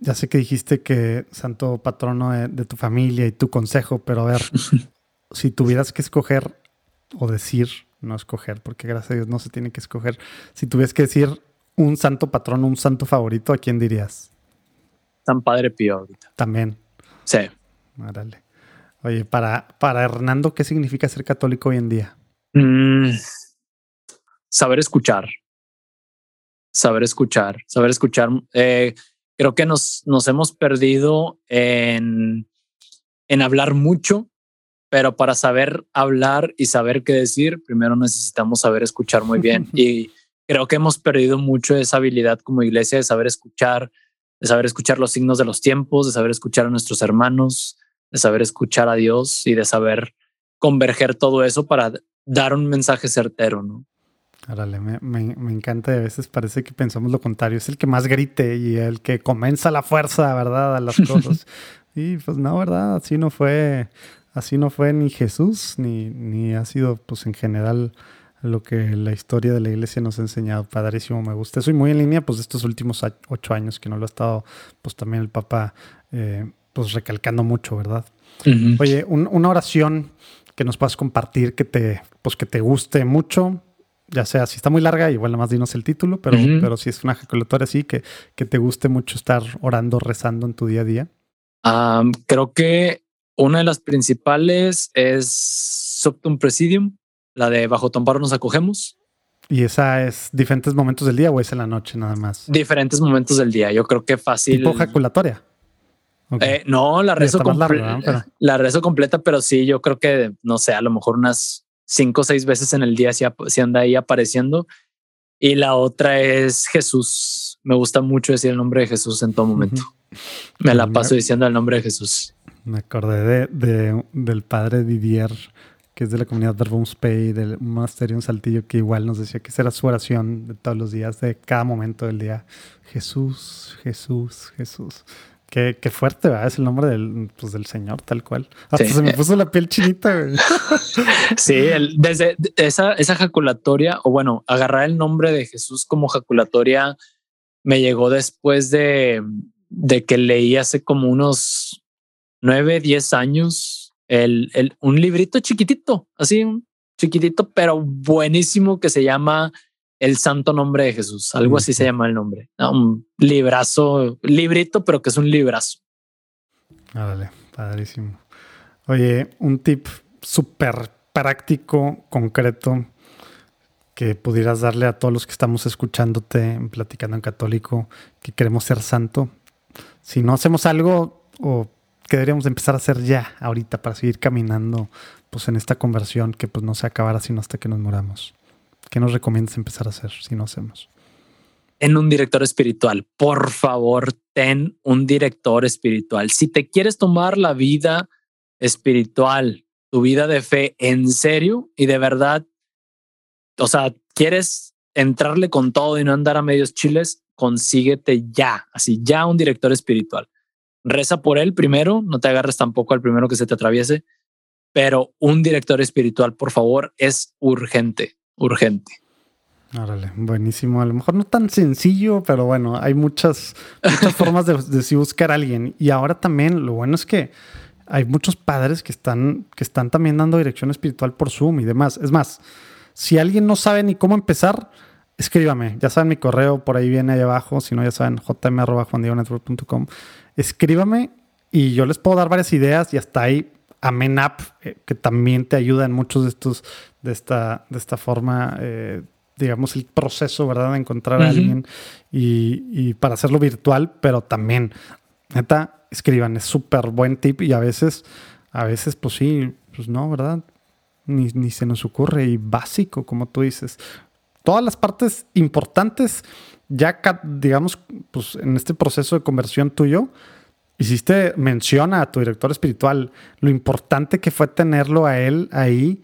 ya sé que dijiste que santo patrono de, de tu familia y tu consejo, pero a ver, si tuvieras que escoger o decir, no escoger, porque gracias a Dios no se tiene que escoger, si tuvieras que decir un santo patrono, un santo favorito, ¿a quién dirías? San Padre Pío ahorita. También. Sí. Órale. Oye, para, para Hernando, ¿qué significa ser católico hoy en día? Mm, saber escuchar. Saber escuchar. Saber escuchar. Eh, creo que nos, nos hemos perdido en, en hablar mucho, pero para saber hablar y saber qué decir, primero necesitamos saber escuchar muy bien. y creo que hemos perdido mucho esa habilidad como iglesia de saber escuchar, de saber escuchar los signos de los tiempos, de saber escuchar a nuestros hermanos, de saber escuchar a Dios y de saber converger todo eso para dar un mensaje certero, ¿no? Me, me, me encanta. y A veces parece que pensamos lo contrario. Es el que más grite y el que comienza la fuerza, ¿verdad? A las cosas. y pues no, ¿verdad? Así no fue, así no fue ni Jesús, ni, ni ha sido, pues en general, lo que la historia de la iglesia nos ha enseñado. Padrísimo, me gusta. Soy muy en línea, pues, de estos últimos ocho años que no lo ha estado, pues también el Papa, eh, pues recalcando mucho, ¿verdad? Oye, un- una oración que nos puedas compartir que te, pues que te guste mucho, ya sea si está muy larga, igual nada más dinos el título, pero, pero si es una ejaculatoria así, que, que te guste mucho estar orando, rezando en tu día a día. Creo que una de las principales es Subtum Presidium, la de Bajo tu amparo nos acogemos. ¿Y esa es diferentes momentos del día o es en la noche nada más? Diferentes momentos del día. Yo creo que fácil. Tipo ejaculatoria. Eh, no, la rezo. Pero- la rezo completa, pero sí, yo creo que, no sé, a lo mejor unas cinco o seis veces en el día ap- sí anda ahí apareciendo. Y la otra es Jesús. Me gusta mucho decir el nombre de Jesús en todo momento. Me la paso diciendo el nombre de Jesús. Me acordé de, de- del padre Didier, que es de la comunidad Verbum Spey, del monasterio en Saltillo, que igual nos decía que esa era su oración de todos los días, de cada momento del día. Jesús, Jesús, Jesús. Qué, qué fuerte, ¿verdad? Es el nombre del, pues, del Señor, tal cual. Hasta Sí. se me puso la piel chinita. güey. Sí, el- desde de- esa, esa jaculatoria, o bueno, agarrar el nombre de Jesús como jaculatoria me llegó después de, de que leí hace como unos nueve, diez años el, el- un librito chiquitito, así, chiquitito, pero buenísimo que se llama El Santo Nombre de Jesús. Algo así se llama el nombre. ¿no? Un librazo, librito, pero que es un librazo. Órale, padrísimo. Oye, un tip súper práctico, concreto, que pudieras darle a todos los que estamos escuchándote, en platicando en católico, que queremos ser santo. Si no hacemos algo, o que deberíamos empezar a hacer ya, ahorita, para seguir caminando pues en esta conversión que pues no se acabará sino hasta que nos moramos. ¿Qué nos recomiendas empezar a hacer si no hacemos? ten un director espiritual. Por favor, ten un director espiritual. Si te quieres tomar la vida espiritual, tu vida de fe en serio y de verdad, o sea, quieres entrarle con todo y no andar a medios chiles, consíguete ya, así ya un director espiritual. Reza por él primero, no te agarres tampoco al primero que se te atraviese, pero un director espiritual, por favor, es urgente, urgente. Órale, buenísimo. A lo mejor no tan sencillo, pero bueno, hay muchas, muchas formas de, de buscar a alguien. Y ahora también lo bueno es que hay muchos padres que están, que están también dando dirección espiritual por Zoom y demás. Es más, si alguien no sabe ni cómo empezar, escríbame. Ya saben mi correo, por ahí viene ahí abajo. Si no, ya saben, jm.juandiegonetwork.com. Escríbame y yo les puedo dar varias ideas y hasta ahí Amen App, eh, que también te ayuda en muchos de estos, de esta, de esta forma, eh, digamos, el proceso, ¿verdad? De encontrar a alguien y, y para hacerlo virtual, pero también, neta, escriban, es súper buen tip y a veces, a veces, pues sí, pues no, ¿verdad? Ni, ni se nos ocurre y básico, como tú dices. todas las partes importantes, ya digamos, pues en este proceso de conversión tuyo, hiciste mención a tu director espiritual, lo importante que fue tenerlo a él ahí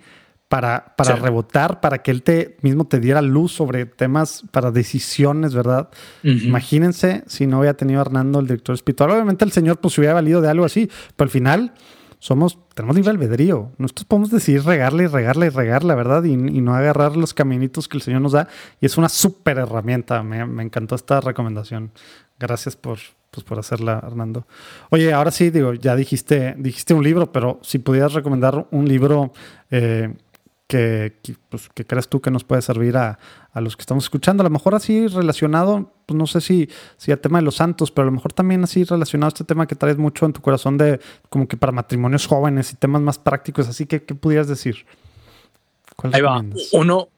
para, para rebotar, para que él te mismo te diera luz sobre temas para decisiones, ¿verdad? Imagínense si no hubiera tenido a Hernando el director espiritual. Obviamente el Señor pues hubiera valido de algo así, pero al final somos, tenemos libre albedrío. Nosotros podemos decidir regarle y regarle y regarle, ¿verdad? Y, y, no agarrar los caminitos que el Señor nos da. Y es una súper herramienta. Me, me, encantó esta recomendación. Gracias por, pues, por hacerla, Hernando. Oye, ahora sí, digo, ya dijiste, dijiste un libro, pero si pudieras recomendar un libro eh, que, pues, que crees tú que nos puede servir a, a, los que estamos escuchando. A lo mejor así relacionado, pues no sé si, si al tema de los santos, pero a lo mejor también así relacionado a este tema que traes mucho en tu corazón de como que para matrimonios jóvenes y temas más prácticos. Así que, ¿qué pudieras decir? Ahí va. Uno,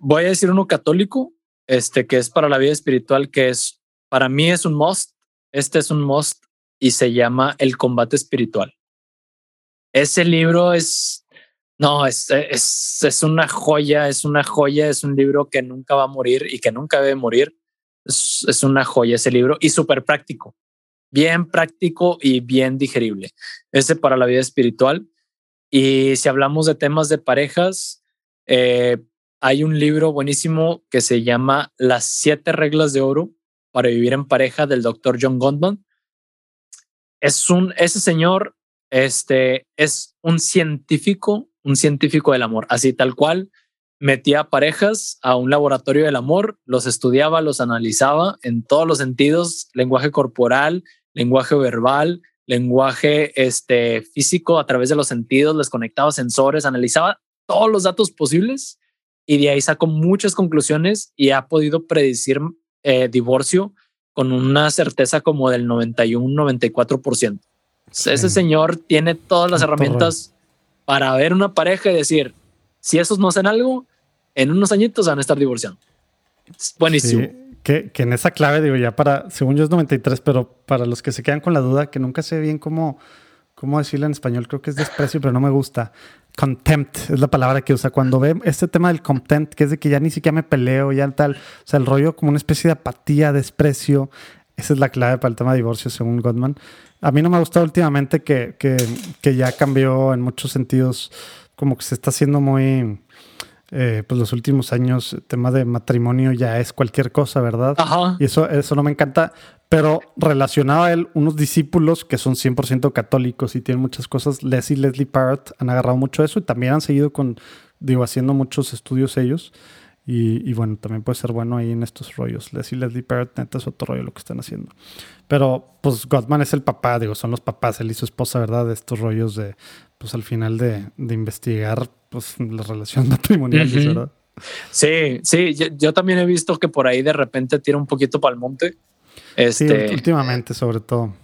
voy a decir uno católico, este que es para la vida espiritual, que es, para mí es un must. Este es un must y se llama El combate espiritual. Ese libro es no, es, es, es, una joya, es una joya, es un libro que nunca va a morir y que nunca debe morir. Es, una joya ese libro y súper práctico, bien práctico y bien digerible. Ese para la vida espiritual. Y si hablamos de temas de parejas, eh, hay un libro buenísimo que se llama Las siete reglas de oro para vivir en pareja del doctor John Gottman. Es un, ese señor este, es un científico un científico del amor, así tal cual. Metía parejas a un laboratorio del amor, los estudiaba, los analizaba en todos los sentidos, lenguaje corporal, lenguaje verbal, lenguaje este, físico a través de los sentidos, les conectaba sensores, analizaba todos los datos posibles y de ahí sacó muchas conclusiones y ha podido predecir eh, divorcio con una certeza como del 91, 94%. Ese señor tiene todas las herramientas para ver una pareja y decir, si esos no hacen algo, en unos añitos van a estar divorciando. Es buenísimo. que, que, en esa clave, digo, ya para, según yo es 93, pero para los que se quedan con la duda, que nunca sé bien cómo, cómo decirlo en español, creo que es desprecio, pero no me gusta. Contempt es la palabra que usa. Cuando ve este tema del contempt, que es de que ya ni siquiera me peleo, ya tal, o sea, el rollo como una especie de apatía, desprecio, esa es la clave para el tema de divorcio, según Gottman. A mí no me ha gustado últimamente que, que, ya cambió en muchos sentidos, como que se está haciendo muy, eh, pues los últimos años, el tema de matrimonio ya es cualquier cosa, ¿verdad? Ajá. Y eso, eso no me encanta, pero relacionado a él, unos discípulos que son 100% católicos y tienen muchas cosas, Les y Leslie Parrott han agarrado mucho eso y también han seguido con, digo, haciendo muchos estudios ellos. Y, bueno, también puede ser bueno ahí en estos rollos. Leslie, Leslie Parrott, neta es otro rollo lo que están haciendo. Pero pues Gottman es el papá, digo, son los papás, él y su esposa, ¿verdad? De estos rollos de, pues al final de, de investigar, pues las relaciones matrimoniales, ¿verdad? Sí, sí, yo, también he visto que por ahí de repente tira un poquito para el monte. Este, sí, últimamente sobre todo.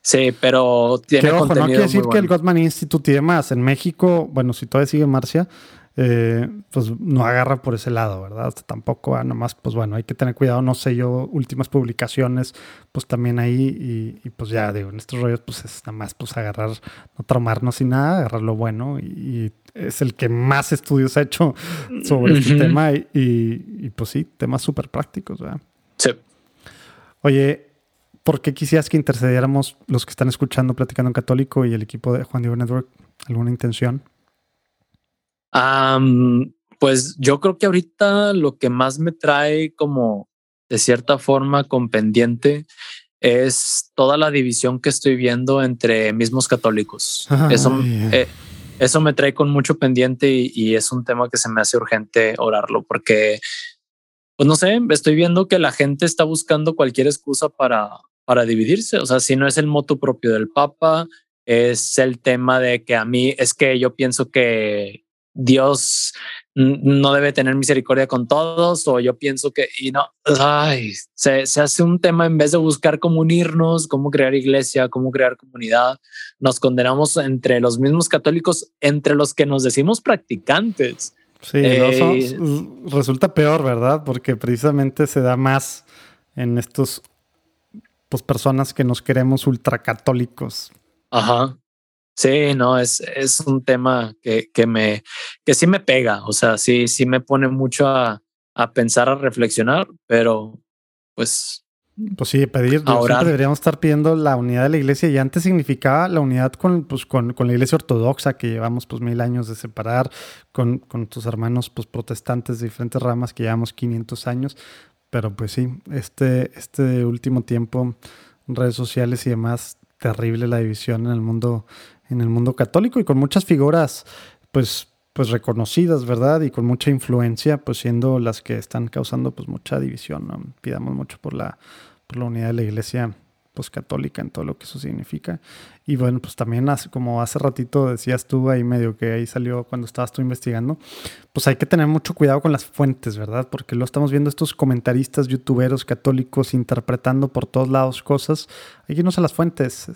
Sí, pero tiene ojo, no quiere decir que el Gottman Institute y demás en México, bueno, si todavía sigue Marcia, eh, pues no agarra por ese lado, ¿verdad? tampoco, ah, nomás, pues bueno, hay que tener cuidado, no sé yo, últimas publicaciones, pues también ahí, y, pues ya digo, en estos rollos, pues es nada más, pues agarrar, no traumarnos y nada, agarrar lo bueno, y, es el que más estudios ha hecho sobre este tema, y, pues sí, temas súper prácticos, ¿verdad? Sí. Oye, ¿por qué quisieras que intercediéramos los que están escuchando Platicando en Católico y el equipo de Juan Diego Network? ¿Alguna intención? pues yo creo que ahorita lo que más me trae como de cierta forma con pendiente es toda la división que estoy viendo entre mismos católicos. eso, eh, eso me trae con mucho pendiente y, es un tema que se me hace urgente orarlo porque, pues no sé, estoy viendo que la gente está buscando cualquier excusa para, para dividirse. O sea, si no es el moto propio del Papa, es el tema de que a mí es que yo pienso que Dios no debe tener misericordia con todos o yo pienso que y no ay, se, se, hace un tema en vez de buscar cómo unirnos, cómo crear iglesia, cómo crear comunidad, nos condenamos entre los mismos católicos, entre los que nos decimos practicantes. Sí, eh, resulta peor, ¿verdad? Porque precisamente se da más en estos pues personas que nos queremos ultracatólicos. Ajá. Sí, no, es, es un tema que, que, me, que sí me pega, o sea, sí, sí me pone mucho a, a pensar, a reflexionar, pero pues pues sí, pedir. Ahora deberíamos estar pidiendo la unidad de la iglesia y antes significaba la unidad con, pues, con, con, la iglesia ortodoxa que llevamos pues mil años de separar, con, con tus hermanos pues protestantes de diferentes ramas que llevamos 500 años. Pero pues sí, este, este último tiempo, redes sociales y demás, terrible la división en el mundo, en el mundo católico y con muchas figuras pues pues reconocidas, ¿verdad? Y con mucha influencia, pues siendo las que están causando pues mucha división, ¿no? Pidamos mucho por la por la unidad de la iglesia pues católica en todo lo que eso significa. Y bueno, pues también hace, como hace ratito decías tú ahí medio que ahí salió cuando estabas tú investigando, pues hay que tener mucho cuidado con las fuentes, ¿verdad? Porque lo estamos viendo estos comentaristas, youtuberos católicos interpretando por todos lados cosas. Hay que irnos a las fuentes.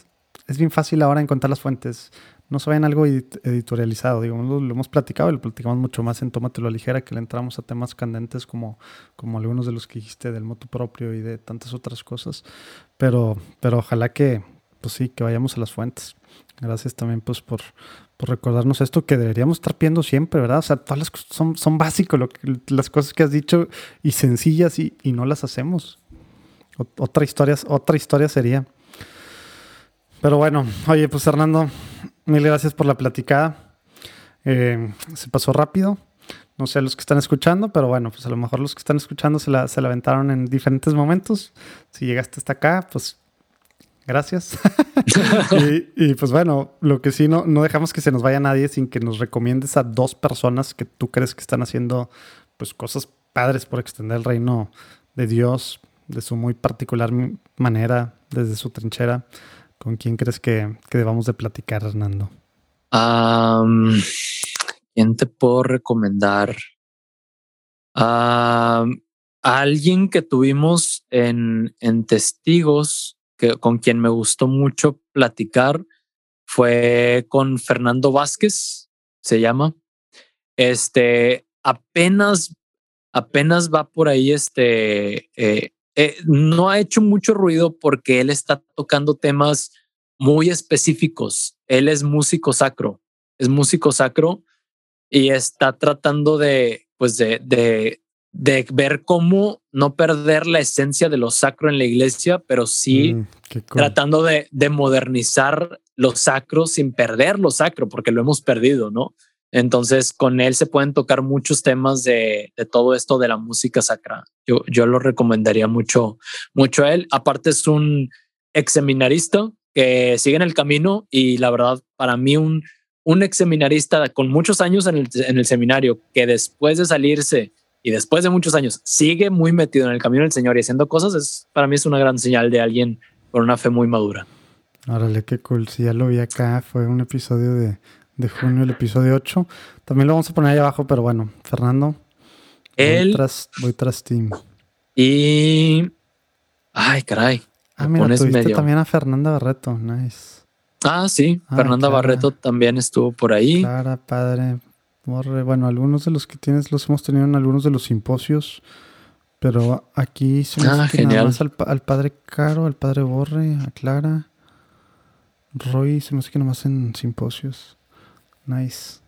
Es bien fácil ahora encontrar las fuentes no se vayan algo editorializado. Digamos, lo, hemos platicado y lo platicamos mucho más en Tómatelo a Ligera, que le entramos a temas candentes como, como algunos de los que dijiste del moto propio y de tantas otras cosas. Pero, pero ojalá que, pues sí, que vayamos a las fuentes. Gracias también pues por, por recordarnos esto que deberíamos estar viendo siempre, ¿verdad? O sea, todas las cosas son, son básicos, lo las cosas que has dicho y sencillas y, y no las hacemos. otra historia, otra historia sería. Pero bueno, oye, pues Hernando, mil gracias por la platicada. Eh, se pasó rápido. No sé los que están escuchando, pero bueno, pues a lo mejor los que están escuchando se la, se la aventaron en diferentes momentos. Si llegaste hasta acá, pues gracias. y, pues bueno, lo que sí, no, no dejamos que se nos vaya nadie sin que nos recomiendes a dos personas que tú crees que están haciendo pues cosas padres por extender el reino de Dios de su muy particular manera, desde su trinchera. ¿Con quién crees que, debamos de platicar, Hernando? ¿Quién te puedo recomendar? alguien que tuvimos en, en Testigos, que, con quien me gustó mucho platicar, fue con Fernando Vázquez, se llama. Este apenas, apenas va por ahí este eh, eh, no ha hecho mucho ruido porque él está tocando temas muy específicos. Él es músico sacro, es músico sacro y está tratando de, pues de, de, de ver cómo no perder la esencia de lo sacro en la iglesia, pero sí mm, tratando de, de modernizar lo sacro sin perder lo sacro, porque lo hemos perdido, ¿no? Entonces, con él se pueden tocar muchos temas de, todo esto de la música sacra. Yo, yo lo recomendaría mucho, mucho a él. Aparte, es un ex seminarista que sigue en el camino y la verdad, para mí, un, un ex seminarista con muchos años en el, en el seminario que después de salirse y después de muchos años sigue muy metido en el camino del Señor y haciendo cosas, es, para mí es una gran señal de alguien con una fe muy madura. Órale, qué cool. Si ya lo vi acá, fue un episodio de, de junio, el episodio 8. También lo vamos a poner ahí abajo, pero bueno, Fernando. Él. Voy tras, voy tras Team. Y. Ay, caray. Ah, mira, tuviste también a Fernanda Barreto. Nice. Ah, sí. Ah, Fernanda Barreto también estuvo por ahí. Clara, padre. Bueno, algunos de los que tienes los hemos tenido en algunos de los simposios. Pero aquí se me ah, genial. más al, al, padre Caro, al padre Borre, a Clara. Roy se me hace que nomás en simposios. Nice.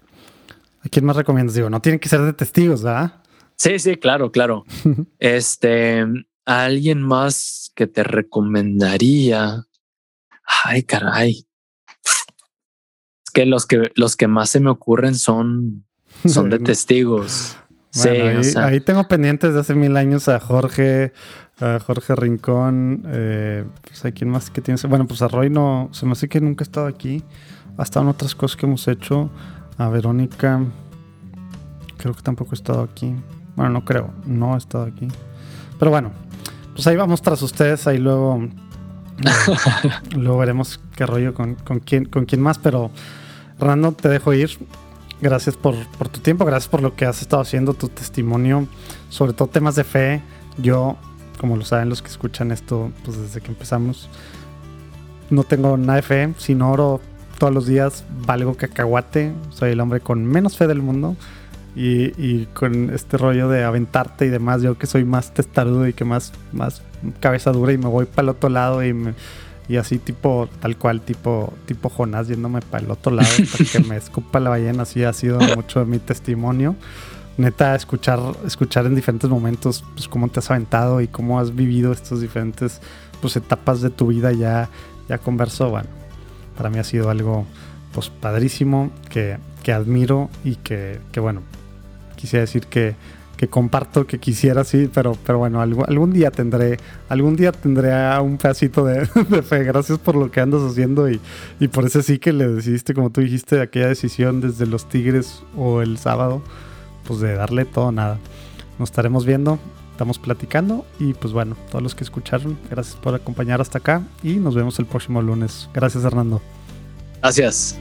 ¿A quién más recomiendas? Digo, no tienen que ser de testigos, ¿verdad? Sí, sí, claro, claro. este, alguien más que te recomendaría. Ay, caray. Es que los que los que más se me ocurren son son de testigos. sí, ahí, tengo pendientes de hace mil años a Jorge, a Jorge Rincón. Eh, pues, ¿a quién más que tienes? Bueno, pues a Roy no, se me hace que nunca he estado aquí. Ha estado en otras cosas que hemos hecho. A Verónica, creo que tampoco he estado aquí. Bueno, no creo, no he estado aquí. Pero bueno, pues ahí vamos tras ustedes. Ahí luego, luego veremos qué rollo con, con, quién, con quién más. Pero Rando, te dejo ir. Gracias por, por tu tiempo, gracias por lo que has estado haciendo, tu testimonio, sobre todo temas de fe. Yo, como lo saben los que escuchan esto, pues desde que empezamos, no tengo nada de fe, sin oro todos los días valgo cacahuate, soy el hombre con menos fe del mundo. Y, con este rollo de aventarte y demás, yo que soy más testarudo y que más, más cabeza dura y me voy para el otro lado y, y así tipo, tal cual, tipo, tipo Jonás yéndome para el otro lado para que me escupa la ballena, así ha sido mucho de mi testimonio. neta, escuchar, escuchar en diferentes momentos, pues cómo te has aventado y cómo has vivido estas diferentes pues, etapas de tu vida ya, ya converso, bueno, para mí ha sido algo pues padrísimo, que, que admiro y que, que, bueno, quisiera decir que, que comparto, que quisiera, sí, pero, pero bueno, algún, día tendré, algún día tendré un pedacito de, fe. Gracias por lo que andas haciendo y, y por eso sí que le decidiste, como tú dijiste, aquella decisión desde los Tigres o el sábado, pues de darle todo nada. Nos estaremos viendo, estamos platicando y pues bueno, todos los que escucharon, gracias por acompañar hasta acá y nos vemos el próximo lunes. Gracias Hernando. Gracias.